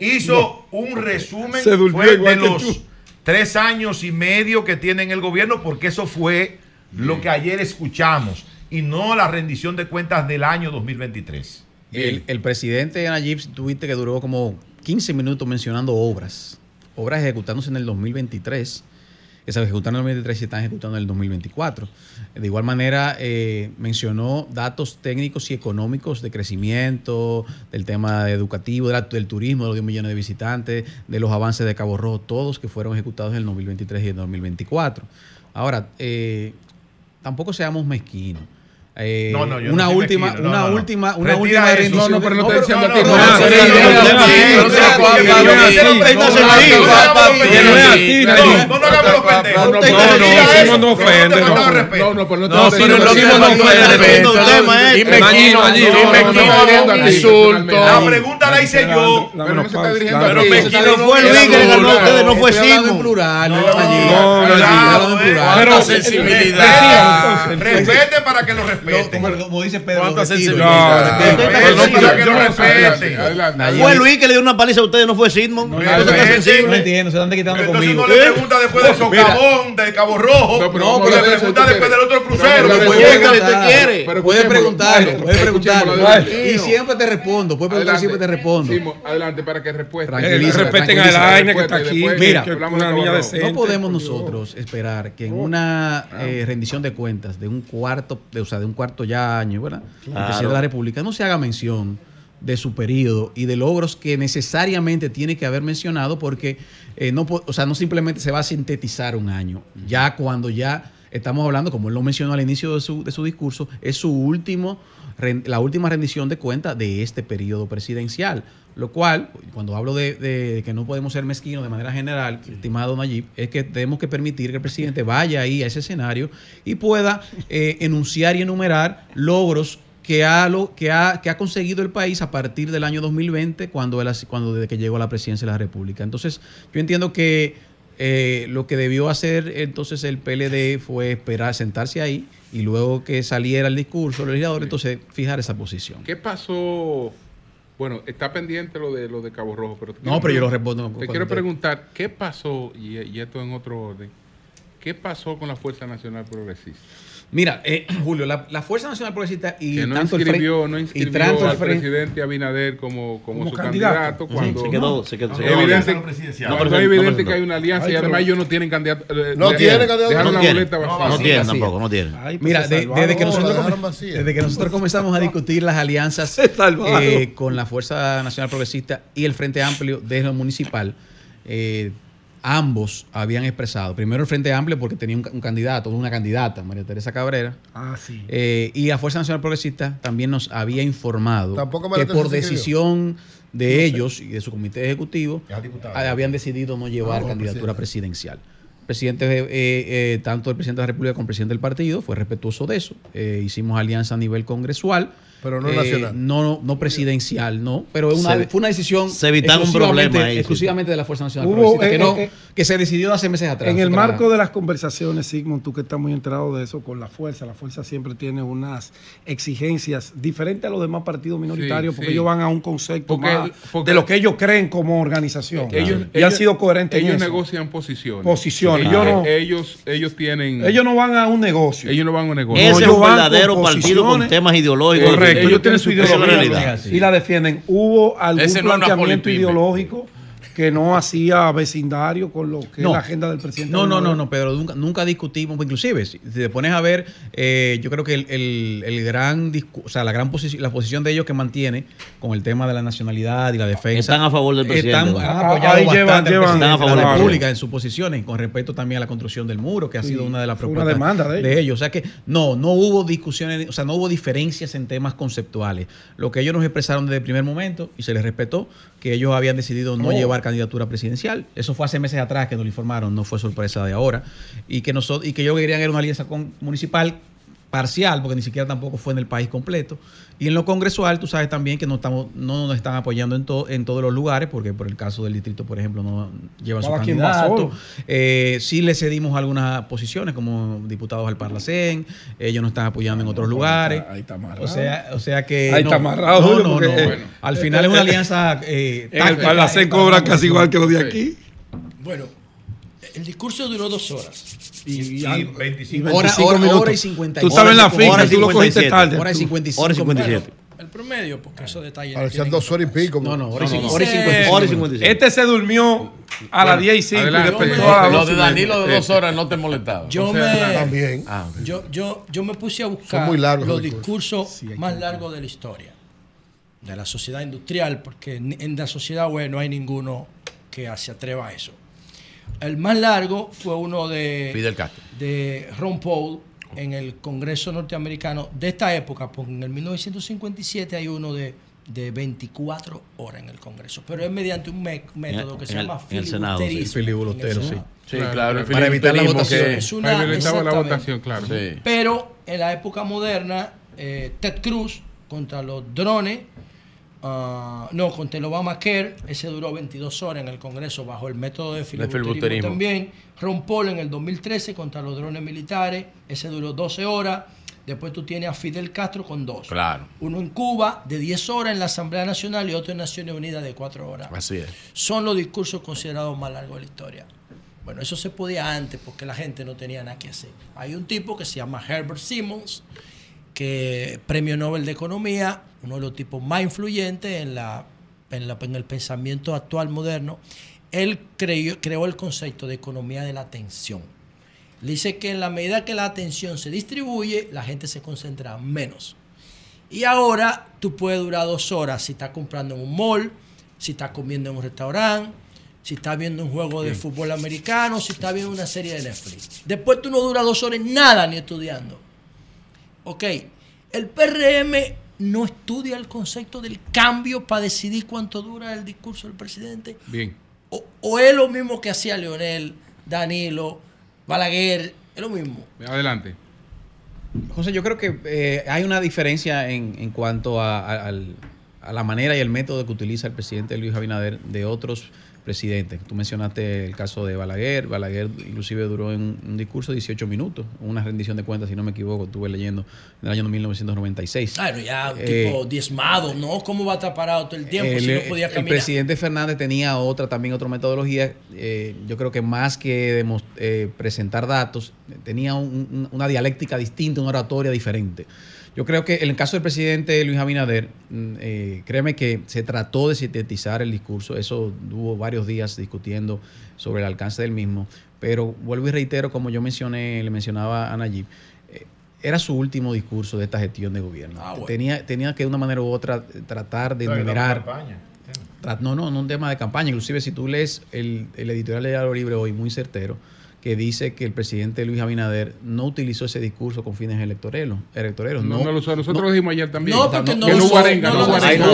hizo un resumen Se durmió fue de los tres años y medio que tiene en el gobierno, porque eso fue lo que ayer escuchamos y no la rendición de cuentas del año 2023. El, el presidente Nayib, tuviste que duró como 15 minutos mencionando obras. Obras ejecutándose en el 2023, que se ejecutaron en el 2023 y se están ejecutando en el 2024. De igual manera, eh, mencionó datos técnicos y económicos de crecimiento, del tema educativo, del, del turismo, de los 10 millones de visitantes, de los avances de Cabo Rojo, todos que fueron ejecutados en el 2023 y el 2024. Ahora, eh, tampoco seamos mezquinos. No, no, una última, una última, una última No, no, pero no te diciendo a ti. No, no, no, no, no, no, si no es lo mismo no. La pregunta la hice yo. Pero fue Luis que le ganó a ustedes, no fue Simo. plural, no, no, no, para que lo respeten respeten. No, como, como, dice Pedro, No, Fue Luis que le dio una paliza a ustedes, no fue Sidmon. No, entiendo, se están quitando conmigo. Entonces no le ¿Eh? pregunta después de Socavón, de Cabo Rojo. No, pero le pregunta después del otro crucero. Pero puedes preguntarlo, puedes preguntarlo. Y siempre te respondo, puedes preguntar siempre te respondo. Adelante para que respuesta. Eh, respeten a la AINE que está aquí. Mira, no podemos nosotros esperar que en una eh, rendición de cuentas de un cuarto, o sea, de un cuarto ya año, ¿verdad? El presidente de la República no se haga mención de su periodo y de logros que necesariamente tiene que haber mencionado porque eh, no, o sea, no simplemente se va a sintetizar un año. Ya cuando ya estamos hablando, como él lo mencionó al inicio de su, de su discurso, es su último, la última rendición de cuentas de este periodo presidencial. Lo cual, cuando hablo de, de que no podemos ser mezquinos de manera general, estimado Nayib, es que tenemos que permitir que el presidente vaya ahí a ese escenario y pueda eh, enunciar y enumerar logros que ha, lo, que, ha, que ha conseguido el país a partir del año 2020, cuando, él, cuando desde que llegó a la presidencia de la República. Entonces, yo entiendo que eh, lo que debió hacer entonces el PLD fue esperar, sentarse ahí y luego que saliera el discurso del legislador, entonces fijar esa posición. ¿Qué pasó? Bueno, está pendiente lo de lo de Cabo Rojo, pero No, pero yo lo respondo Te quiero te- preguntar, ¿qué pasó? Y, y esto en otro orden. ¿Qué pasó con la Fuerza Nacional Progresista? Mira, eh, Julio, la, la Fuerza Nacional Progresista y que no tanto el inscribió, Frente- no y inscribió tanto el al Frente- presidente Abinader como, como, Como su candidato. candidato, Sí, cuando se quedó, se quedó. se quedó. evidente, No, presidencial. no, es no evidente que hay una alianza Ay, y además ellos no tienen candidato. eh, No de- tiene candidato. Dejaron No la tiene. boleta No, vacía. No Sí, tiene así tampoco, no tiene. Ay, pues Mira, de- salvaron. desde, que nosotros, desde que nosotros comenzamos a discutir las alianzas eh, con la Fuerza Nacional Progresista y el Frente Amplio desde lo municipal, eh, ambos habían expresado, primero el Frente Amplio porque tenía un, un candidato, una candidata, María Teresa Cabrera, Ah, sí. eh, y la Fuerza Nacional Progresista también nos había informado que por decisión de ellos y de su comité ejecutivo habían decidido no llevar Ah, candidatura presidencial. Presidente, eh, eh, tanto el presidente de la República como el presidente del partido, fue respetuoso de eso. Eh, hicimos alianza a nivel congresual. Pero no Eh, nacional. No, no presidencial, no. Pero una- Se- fue una decisión se evitaron un exclusivamente- problema ahí, sí. exclusivamente de la Fuerza Nacional Hubo, que, eh, no- eh, que se decidió hace meses atrás. En el marco de las conversaciones, Sigmund, tú que estás muy enterado de eso, con la fuerza, la fuerza siempre tiene unas exigencias diferentes a los demás partidos minoritarios, Sí, porque sí. ellos van a un concepto Porque- más porque- de lo que ellos creen como organización. Ellos, y han sido coherentes en Ellos eso. negocian posiciones. Posiciones. Ellos, no- ellos, ellos tienen. Ellos no van a un negocio. ellos no van a un negocio. Ese es ellos un verdadero partido con temas ideológicos. Correcto, ellos, ellos tienen su ideología y la defienden. Hubo algún planteamiento ideológico que no hacía vecindario con lo que No. es la agenda del presidente. No, no, no, no, Pedro, nunca, nunca discutimos, inclusive, si te pones a ver, eh, yo creo que el, el- el gran, o sea, la gran posición, la posición de ellos que mantiene con el tema de la nacionalidad y la defensa. Están a favor del presidente. Están, han Ah, apoyado ahí llevan- llevan- Están a favor de la República en sus posiciones, con respecto también a la construcción del muro, que ha Sí, sido una de las una propuestas demanda de ellos. O sea que no, no hubo discusiones, o sea, no hubo diferencias en temas conceptuales. Lo que ellos nos expresaron desde el primer momento, y se les respetó, que ellos habían decidido no Oh. llevar candidatura presidencial. Eso fue hace meses atrás que nos lo informaron, no fue sorpresa de ahora. Y que, nosotros, y que ellos querían era una alianza con, municipal parcial, porque ni siquiera tampoco fue en el país completo. Y en lo congresual, tú sabes también que no, estamos, no nos están apoyando en, to- en todos los lugares, porque por el caso del distrito, por ejemplo, no llevan su candidato. Eh, sí le cedimos algunas posiciones como diputados al Parlacén, ellos nos están apoyando en otros lugares. Ahí está amarrado. O sea, o sea que. Ahí no, está amarrado, No, Julio, no, porque- no. Bueno. Al final es una alianza. eh, En el Parlacén cobra casi igual que los de aquí. Bueno, el discurso duró dos horas. Y, Y algo- 25 y Hora, 25 hora, minutos. hora y 50 Tú estabas en la finca, tú lo cogiste 57. tarde. Hora y tú. 55. Hora y 57. El promedio, porque esos detalles. Parecían dos horas y pico. No, no, hora y No, no, cincu- no. hora y Dice- 55. Hora y 57. Este se durmió a las 10 y 5 y adelante. despertó a las Lo 12 de. Danilo de dos horas no te molestaba. Yo me, También. Ah, yo, yo, yo me puse a Son buscar muy largos los discursos. más largos de la historia, de la sociedad industrial, porque en, en la sociedad web no hay ninguno que se atreva a eso. El más largo fue uno de, Fidel Castro. de Ron Paul en el Congreso norteamericano de esta época, porque en el 1957 hay uno de, de 24 horas en el Congreso, pero es mediante un me- método que se en el- llama en el Senado, sí. filibusterismo. Filibustero, En el sí. Senado. Sí, Claro, claro. el para evitar filibusterismo votaciones. que- Es una- Para evitar la votación, claro. Sí. Pero en la época moderna, eh, Ted Cruz contra los drones, ah, no, contra el Obamacare, ese duró 22 horas en el Congreso bajo el método de filibusterismo, filibusterismo. también. Ron Paul en el 2013 contra los drones militares, ese duró 12 horas. Después tú tienes a Fidel Castro con dos. Claro. Uno en Cuba de 10 horas en la Asamblea Nacional y otro en Naciones Unidas de 4 horas Así es. son los discursos considerados más largos de la historia. Bueno, eso se podía antes porque la gente no tenía nada que hacer. Hay un tipo que se llama Herbert Simmons, que premio Nobel de Economía, uno de los tipos más influyentes en, la, en, la- en el pensamiento actual moderno. Él creyó- creó el concepto de economía de la atención. Dice que en la medida que la atención se distribuye, la gente se concentra menos. Y ahora tú puedes durar dos horas si estás comprando en un mall, si estás comiendo en un restaurante, si estás viendo un juego de fútbol americano, si estás viendo una serie de Netflix. Después tú no duras dos horas nada ni estudiando. Ok, el PRM no estudia el concepto del cambio para decidir cuánto dura el discurso del presidente. Bien. O, o es lo mismo que hacía Leonel, Danilo, Balaguer, es lo mismo. Adelante. José, yo creo que eh, hay una diferencia en, en cuanto a, a- al- a la manera y el método que utiliza el presidente Luis Abinader de otros presidentes. Tú mencionaste el caso de Balaguer. Balaguer inclusive duró en un discurso 18 minutos, una rendición de cuentas, si no me equivoco, estuve leyendo en el año 1996. Claro, ya Eh, tipo diezmado, ¿no? ¿Cómo va a estar parado todo el tiempo el, si no podía el caminar? presidente Fernández tenía otra también otra metodología. eh, yo creo que más que eh, presentar datos, tenía un- una dialéctica distinta, una oratoria diferente. Yo creo que en el caso del presidente Luis Abinader, mm, eh, créeme que se trató de sintetizar el discurso. Eso hubo varios días discutiendo sobre el alcance del mismo. Pero vuelvo y reitero, como yo mencioné, le mencionaba a Nayib, eh, era su último discurso de esta gestión de gobierno. Ah, bueno. tenía, tenía que de una manera u otra tratar de enumerar no, no, no un tema de campaña. Inclusive si tú lees el, el editorial de Diario Libre hoy, muy certero, que dice que el presidente Luis Abinader no utilizó ese discurso con fines electoreros. electoreros No, no lo usó. Nosotros lo dijimos ayer también. No, porque no no usó, hubo arenga, no hubo arenga.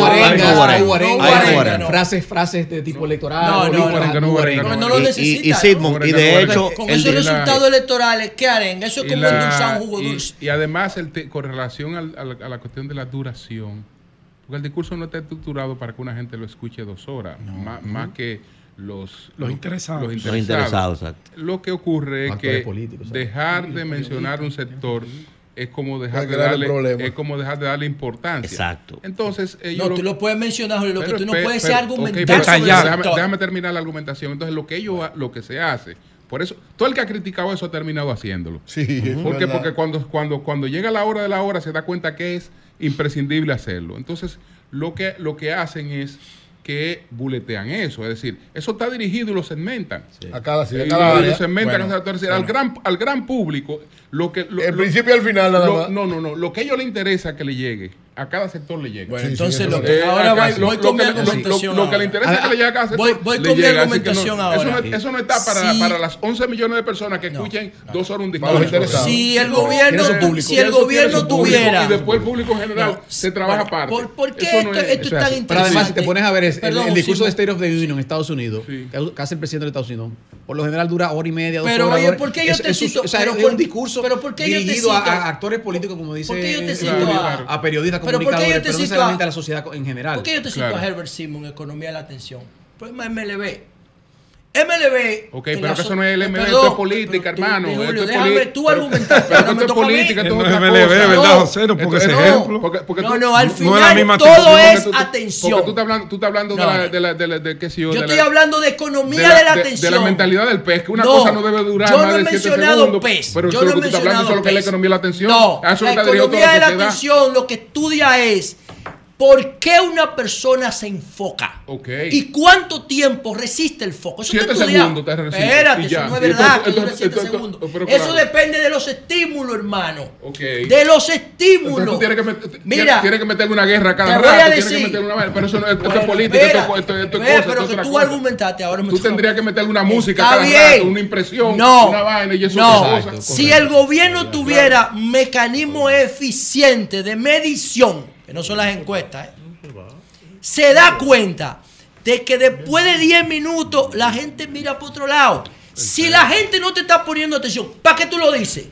Frases, frases de tipo electoral. No, no, no, lo necesita. y Sigmund, y de hecho, con esos resultados electorales, ¿qué arenga? Eso es Y como endulzar un jugo dulce. Y, además, el te- con relación a la cuestión de la duración, porque el discurso no está estructurado para que una gente lo escuche dos horas, má- más, que los, Los interesados. los Los interesados, exacto. Lo que ocurre es que dejar de mencionar un sector es como dejar de darle es como dejar de darle importancia. Exacto. Entonces, ellos No, lo- tú lo puedes mencionar, Jorge, lo que tú no puedes pero- argumentar sobre déjame, terminar la argumentación. Entonces, lo que ellos lo que se hace, por eso, todo el que ha criticado eso ha terminado haciéndolo. Sí, es ¿Por qué? Porque cuando, cuando, cuando llega la hora de la hora se da cuenta que es imprescindible hacerlo. Entonces, lo que, lo que hacen es que buletean eso. Es decir, eso está dirigido y lo segmentan. A cada, sí, a Y- cada área. lo segmentan. Bueno, o sea, es decir, al, gran, al gran público, lo que... Lo, El lo- principio y el final nada lo- más. No, no, no. Lo que a ellos les interesa que le llegue, a cada sector le llegue. Bueno, Sí, sí, entonces eso lo es que Eh, ahora voy, lo- voy lo con mi lo- argumentación. Lo, lo que le ahora. interesa es que le llegue a cada sector. Voy, voy le con mi llega. Que argumentación no, ahora. Eso no, eso no está para, Sí. para las 11 millones de personas que escuchen dos horas un discurso. interesados. Si el gobierno, público. si el gobierno tuviera. Y después el público en general No, se trabaja bueno, aparte. ¿Por, por qué Eso no esto, es- esto es tan es así. Pero interesante? además, si te pones a ver es- el, Perdón, el discurso de. State of the Union en Estados Unidos, Sí. que hace el presidente de Estados Unidos, por lo general dura hora y media, dos Pero, horas. oye, dos horas. ¿por qué yo te cito? O sea, Pero es un discurso pero ¿por qué yo te dirigido a, cito? a actores políticos, como dice ¿Por qué yo te cito a, a- a periodistas, Pero ¿por qué yo comunicadores, te pero no cito necesariamente a- a la sociedad en general. ¿Por qué yo te cito Claro. a Herbert Simon, Economía de la Atención? Problema MLB. MLB. Ok, pero que so- eso no es el MLB, Perdón, esto es política, pero hermano. Julio, déjame tú pero- argumentar. Pero esto es política, esto es No otra es MLB. ¿verdad. José? No Esto- ese no, ejemplo. porque- porque No, no, al no es la final misma todo es Porque atención. Porque tú estás hablando, tú estás hablando de, la, de la, de la, de, qué sé yo, Yo estoy la- hablando de economía de la, atención. de la mentalidad del pez, que una cosa no debe durar yo más no he de 7 mencionado segundos. pez. Pero yo no he lo que tú estás hablando, mencionado solo que es la pez. economía de la atención. No, la economía de la atención lo que estudia es por qué una persona se enfoca. ¿Y cuánto tiempo resiste el foco? Eso Siete segundos te resiste, Espérate, eso no es verdad entonces- que entonces- siete entonces- segundos. Eso claro. depende de los estímulos, hermano. De los estímulos. tienes que, Mira, tienes, que meterle una guerra cada te voy a rato, tienes que decir- meterle una pero eso no es, esto es Bueno, política, espera, esto, esto, esto es espera, cosa, pero esto que tú cosa. argumentaste ahora me Tú tendrías que meterle una música cada rato, una impresión, No. una vaina y eso no. cosa. Si el gobierno tuviera mecanismo eficiente de medición, que no son las encuestas, ¿eh? se da cuenta de que después de 10 minutos la gente mira por otro lado. Si la gente no te está poniendo atención, ¿para qué tú lo dices?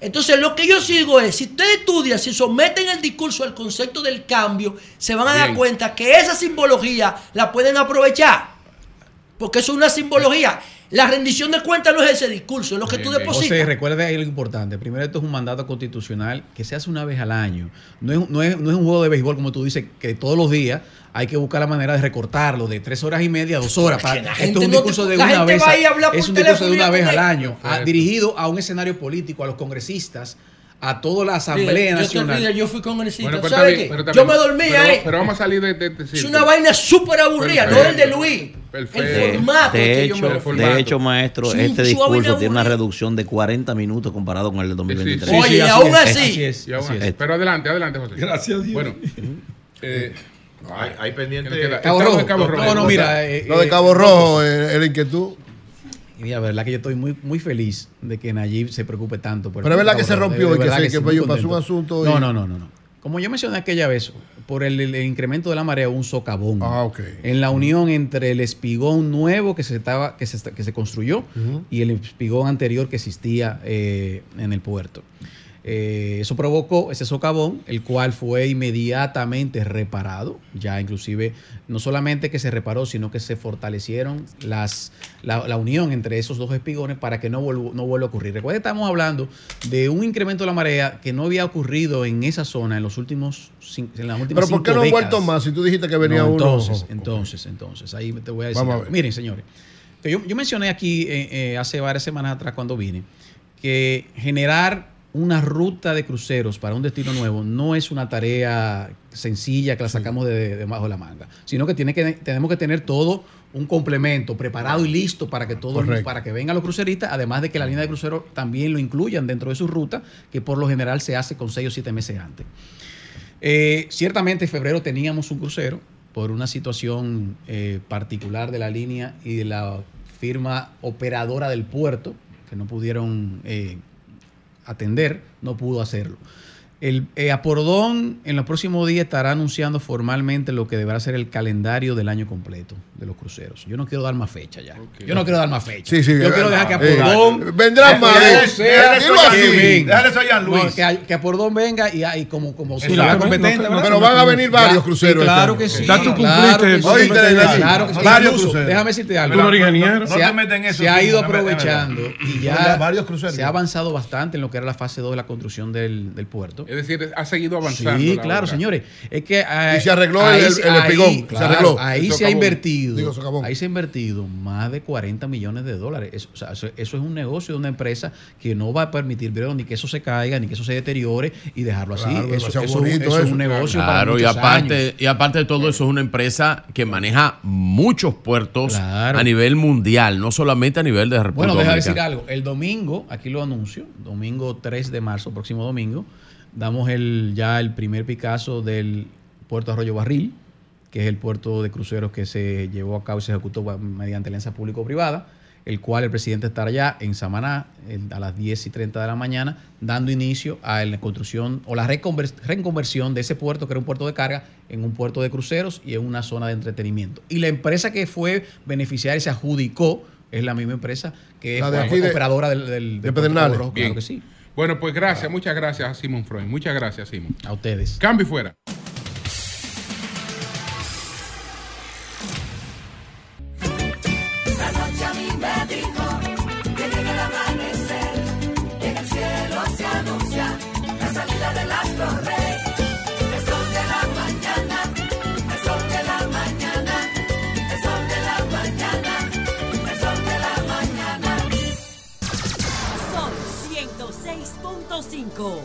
Entonces lo que yo sigo es, si ustedes estudian, si someten el discurso al concepto del cambio, se van a dar cuenta que esa simbología la pueden aprovechar. Porque eso es una simbología. La rendición de cuentas no es ese discurso, es lo que tú depositas. José, recuerda ahí lo importante. Primero, esto es un mandato constitucional que se hace una vez al año. No es, no es- no es un juego de béisbol, como tú dices, que todos los días hay que buscar la manera de recortarlo de tres horas y media a dos horas. Para, la esto gente es un no te- discurso de una vez. es un discurso de una vez al año, a- dirigido a un escenario político, a los congresistas, a toda la Asamblea yo te Nacional. olvides, yo fui congresista. Bueno, pero ¿Sabes está bien, qué? pero Yo me dormí Pero- ahí. Pero vamos a salir de, de este es círculo. una vaina súper aburrida, no el de Luis. Perfecto. El formato De que yo hecho, me refiero. de hecho, maestro, Su- este discurso tiene una reducción de 40 minutos comparado con el de 2023. Sí, sí, Oye, y así aún es, así. así es, así es. Pero adelante, adelante, José. Gracias a Dios. Bueno, eh, Hay, hay pendiente. Cabo Rojo. Cabo Rojo. No, no, mira. eh, Lo de eh, Cabo Rojo, eh, la inquietud. Y la verdad que yo estoy muy, muy feliz de que Nayib se preocupe tanto. por el Pero es verdad que se rompió y que se- que sí, pasó un asunto y- No, no, no, no, no. Como yo mencioné aquella vez, por el, el incremento de la marea, un socavón. Ah, ok. En la unión entre el espigón nuevo que se estaba, que se, que se construyó y el espigón anterior que existía eh, en el puerto. Eh, eso provocó ese socavón, el cual fue inmediatamente reparado. Ya inclusive, no solamente que se reparó, sino que se fortalecieron las, la, la unión entre esos dos espigones para que no, vuelva- no vuelva a ocurrir. Recuerda que estamos hablando de un incremento de la marea que no había ocurrido en esa zona en los últimos en las últimas Pero ¿por qué no han vuelto más? Si tú dijiste que venía No, uno. entonces, entonces, entonces, ahí te voy a decir. A. Miren, señores, yo, yo mencioné aquí eh, eh, hace varias semanas atrás cuando vine que generar una ruta de cruceros para un destino nuevo no es una tarea sencilla que la sacamos de, de debajo de la manga, sino que, tiene que tenemos que tener todo un complemento preparado y listo para que todo Correcto. para que vengan los cruceristas, además de que la línea de crucero también lo incluyan dentro de su ruta, que por lo general se hace con seis o siete meses antes. Eh, ciertamente en febrero teníamos un crucero por una situación eh, particular de la línea y de la firma operadora del puerto, que no pudieron eh, atender, no pudo hacerlo. El eh, Apordón en los próximos días estará anunciando formalmente lo que deberá ser el calendario del año completo de los cruceros. Yo no quiero dar más fecha ya. Yo no quiero dar más fecha. Sí, sí, Yo eh, quiero dejar que eh, Apordón vendrán más. Que así. venga. Déjale eso a Jean Luis. No, que, que Apordón venga y, y como, como competente, pero van a venir varios Ya, cruceros claro que sí. Ya tú cumpliste claro que sí. Claro que sí. varios cruceros. Déjame decirte algo. No te ha- metas en eso, Se ha ido aprovechando y ya ya varios cruceros. se ha avanzado bastante en lo que era la fase 2 de la construcción del puerto. Es decir, ha seguido avanzando. Sí, la claro, obra. señores. Es que eh, Y se arregló ahí el- se- el ahí- espigón, se claro, arregló. Ahí se ha invertido. Digo, se acabó. Ahí se ha invertido más de 40 millones de dólares. Eso, o sea, eso, eso es un negocio de una empresa que no va a permitir ni que eso se caiga, ni que eso se deteriore y dejarlo así. Claro, eso, eso- bonito eso es un negocio para Claro, y aparte, años. y aparte de todo eso, es una empresa que maneja muchos puertos Claro. a nivel mundial, no solamente a nivel de República Bueno, deja decir Dominicana. algo. El domingo, aquí lo anuncio, domingo 3 de marzo, próximo domingo, damos el ya el primer Picasso del puerto Arroyo Barril, que es el puerto de cruceros que se llevó a cabo y se ejecutó mediante alianza público-privada, el cual el presidente estará allá en Samaná a las 10 y 30 de la mañana, dando inicio a la construcción o la reconver- reconversión de ese puerto, que era un puerto de carga, en un puerto de cruceros y en una zona de entretenimiento. Y la empresa que fue beneficiaria y se adjudicó es la misma empresa que La de- operadora del, del, de del Pedernales. Rojo. Claro que sí. Bueno, pues gracias, muchas gracias a Simon Freud. Muchas gracias, Simon. A ustedes. Cambio y fuera. 106.5.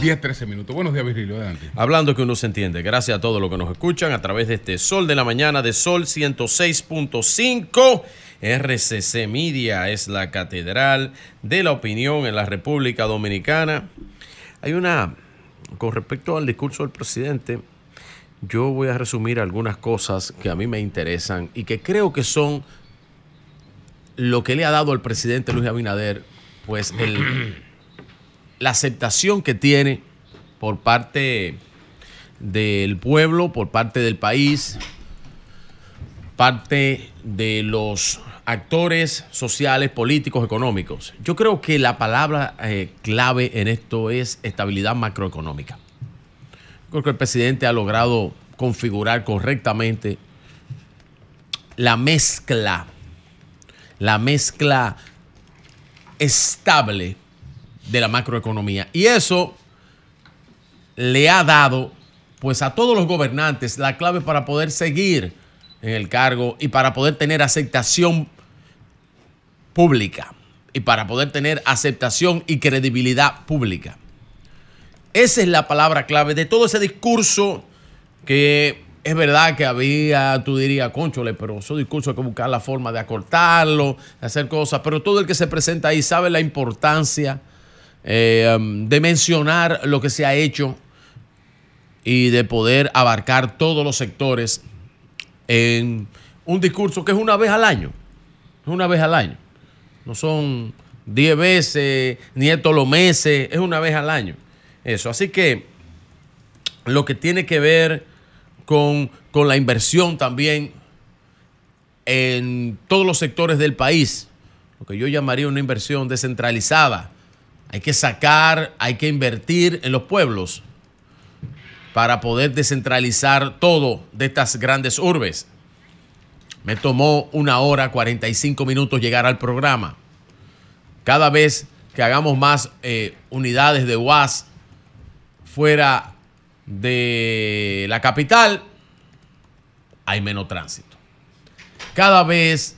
10, 13 minutos. Buenos días, Virgilio. Adelante. Hablando que uno se entiende. Gracias a todos los que nos escuchan a través de este Sol de la Mañana de Sol 106.5. RCC Media es la catedral de la opinión en la República Dominicana. Hay una, con respecto al discurso del presidente, yo voy a resumir algunas cosas que a mí me interesan y que creo que son lo que le ha dado al presidente Luis Abinader, pues la aceptación que tiene por parte del pueblo, por parte del país, parte de los actores sociales, políticos, económicos. Yo creo que la palabra eh, clave en esto es estabilidad macroeconómica. Creo que el presidente ha logrado configurar correctamente la mezcla, la mezcla estable de la macroeconomía. Y eso le ha dado pues a todos los gobernantes la clave para poder seguir en el cargo y para poder tener aceptación pública y para poder tener aceptación y credibilidad pública. Esa es la palabra clave de todo ese discurso que es verdad que había, tú dirías, conchole, pero esos discursos hay que buscar la forma de acortarlo, de hacer cosas, pero todo el que se presenta ahí sabe la importancia eh, um, de mencionar lo que se ha hecho y de poder abarcar todos los sectores en un discurso que es una vez al año. Es una vez al año. No son 10 veces, ni los meses, es una vez al año. Eso. Así que lo que tiene que ver con, con la inversión también en todos los sectores del país, lo que yo llamaría una inversión descentralizada. Hay que sacar, hay que invertir en los pueblos para poder descentralizar todo de estas grandes urbes. Me tomó una hora 45 minutos llegar al programa. Cada vez que hagamos más eh, unidades de UAS fuera de la capital, hay menos tránsito. Cada vez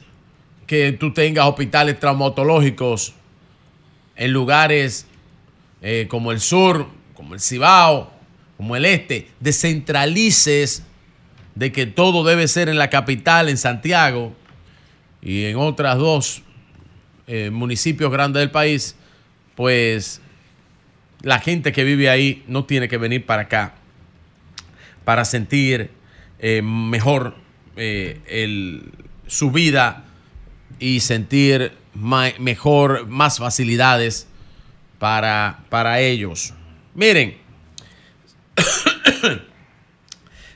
que tú tengas hospitales traumatológicos en lugares eh, como el sur, como el Cibao, como el este, descentralices de que todo debe ser en la capital, en Santiago y en otras dos eh, municipios grandes del país, pues la gente que vive ahí no tiene que venir para acá para sentir eh, mejor eh, el- su vida y sentir mejor, más facilidades para, para ellos. Miren,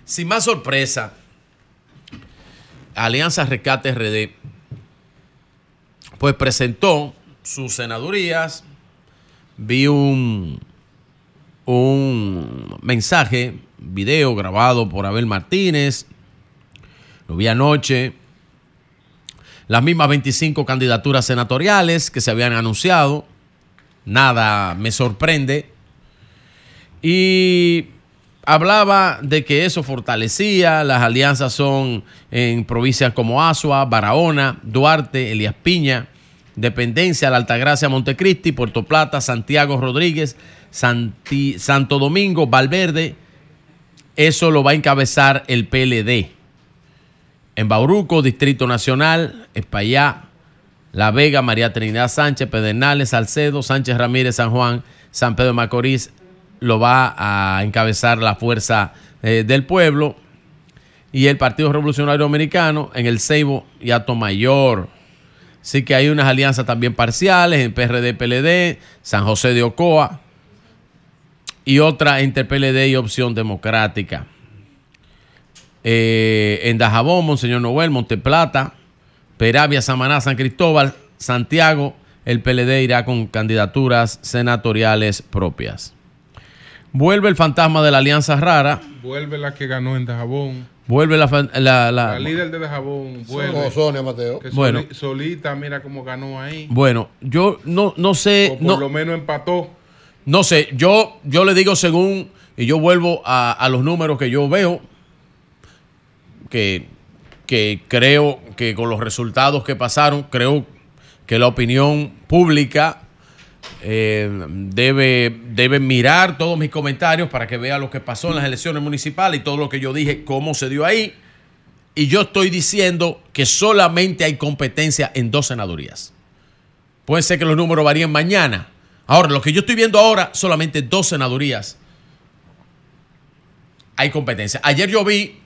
sin más sorpresa, Alianza Rescate RD pues presentó sus senadurías. Vi un, un mensaje, video grabado por Abel Martínez. Lo vi anoche. Las mismas 25 candidaturas senatoriales que se habían anunciado. Nada me sorprende. Y hablaba de que eso fortalecía, las alianzas son en provincias como Asua, Barahona, Duarte, Elías Piña, Dependencia, La Altagracia, Montecristi, Puerto Plata, Santiago Rodríguez, Santo Domingo, Valverde. Eso lo va a encabezar el PLD. En Bauruco, Distrito Nacional, Espaillá, La Vega, María Trinidad Sánchez, Pedernales, Salcedo, Sánchez Ramírez, San Juan, San Pedro de Macorís, lo va a encabezar la fuerza eh, del pueblo. Y el Partido Revolucionario Americano en el Ceibo y Atomayor. Así que hay unas alianzas también parciales en PRD, PLD, San José de Ocoa y otra entre PLD y Opción Democrática. Eh, en Dajabón, Monseñor Noel, Monteplata, Peravia, Samaná, San Cristóbal, Santiago, el PLD irá con candidaturas senatoriales propias. Vuelve el fantasma de la Alianza Rara. Vuelve la que ganó en Dajabón. Vuelve la, la- la- La líder de Dajabón vuelve. Sonia Mateo. Que Bueno. soli- solita, mira cómo ganó ahí. Bueno, yo no, no sé. O por no, lo menos empató. No sé, yo, yo le digo según, y yo vuelvo a, a los números que yo veo, que, que creo que con los resultados que pasaron, creo que la opinión pública eh, debe, debe mirar todos mis comentarios para que vea lo que pasó en las elecciones municipales y todo lo que yo dije, cómo se dio ahí. Y yo estoy diciendo que solamente hay competencia en dos senadurías. Puede ser que los números varíen mañana. Ahora, lo que yo estoy viendo ahora, solamente dos senadurías. Hay competencia. Ayer yo vi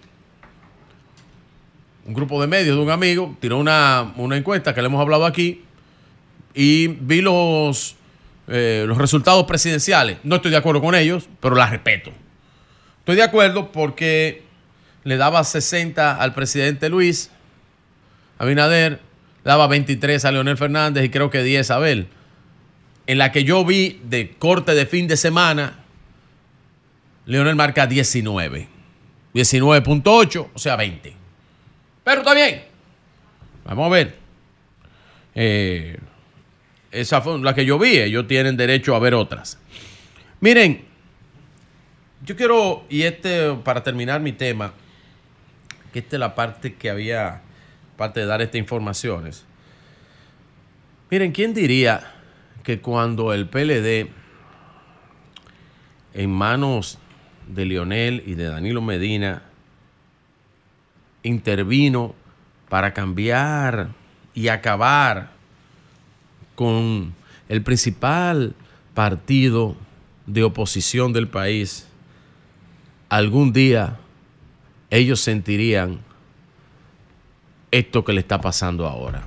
un grupo de medios de un amigo, tiró una, una encuesta que le hemos hablado aquí, y vi los, eh, los resultados presidenciales. No estoy de acuerdo con ellos, pero las respeto. Estoy de acuerdo porque le daba 60 al presidente Luis Abinader, daba 23 a Leonel Fernández y creo que 10 a Abel. En la que yo vi de corte de fin de semana, Leonel marca 19. 19.8, o sea, 20. Pero está bien. Vamos a ver. Eh, esa fue la que yo vi. Ellos tienen derecho a ver otras. Miren, yo quiero, y este, para terminar mi tema, que esta es la parte que había, parte de dar estas informaciones. Miren, ¿quién diría que cuando el PLD, en manos de Lionel y de Danilo Medina, intervino para cambiar y acabar con el principal partido de oposición del país, algún día ellos sentirían esto que le está pasando ahora.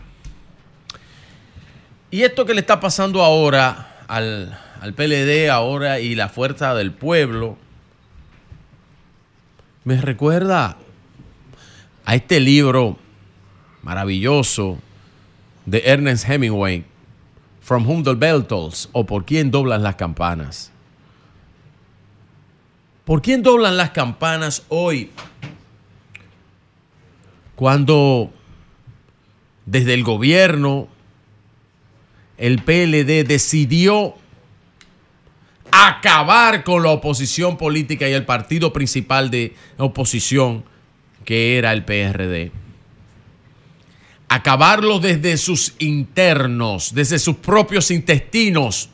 Y esto que le está pasando ahora al, al PLD ahora y la fuerza del pueblo, me recuerda a este libro maravilloso de Ernest Hemingway, From Whom the Bell Tolls, o Por quién doblan las campanas. ¿Por quién doblan las campanas hoy? Cuando desde el gobierno el PLD decidió acabar con la oposición política y el partido principal de oposición que era el PRD. Acabarlo desde sus internos, desde sus propios intestinos,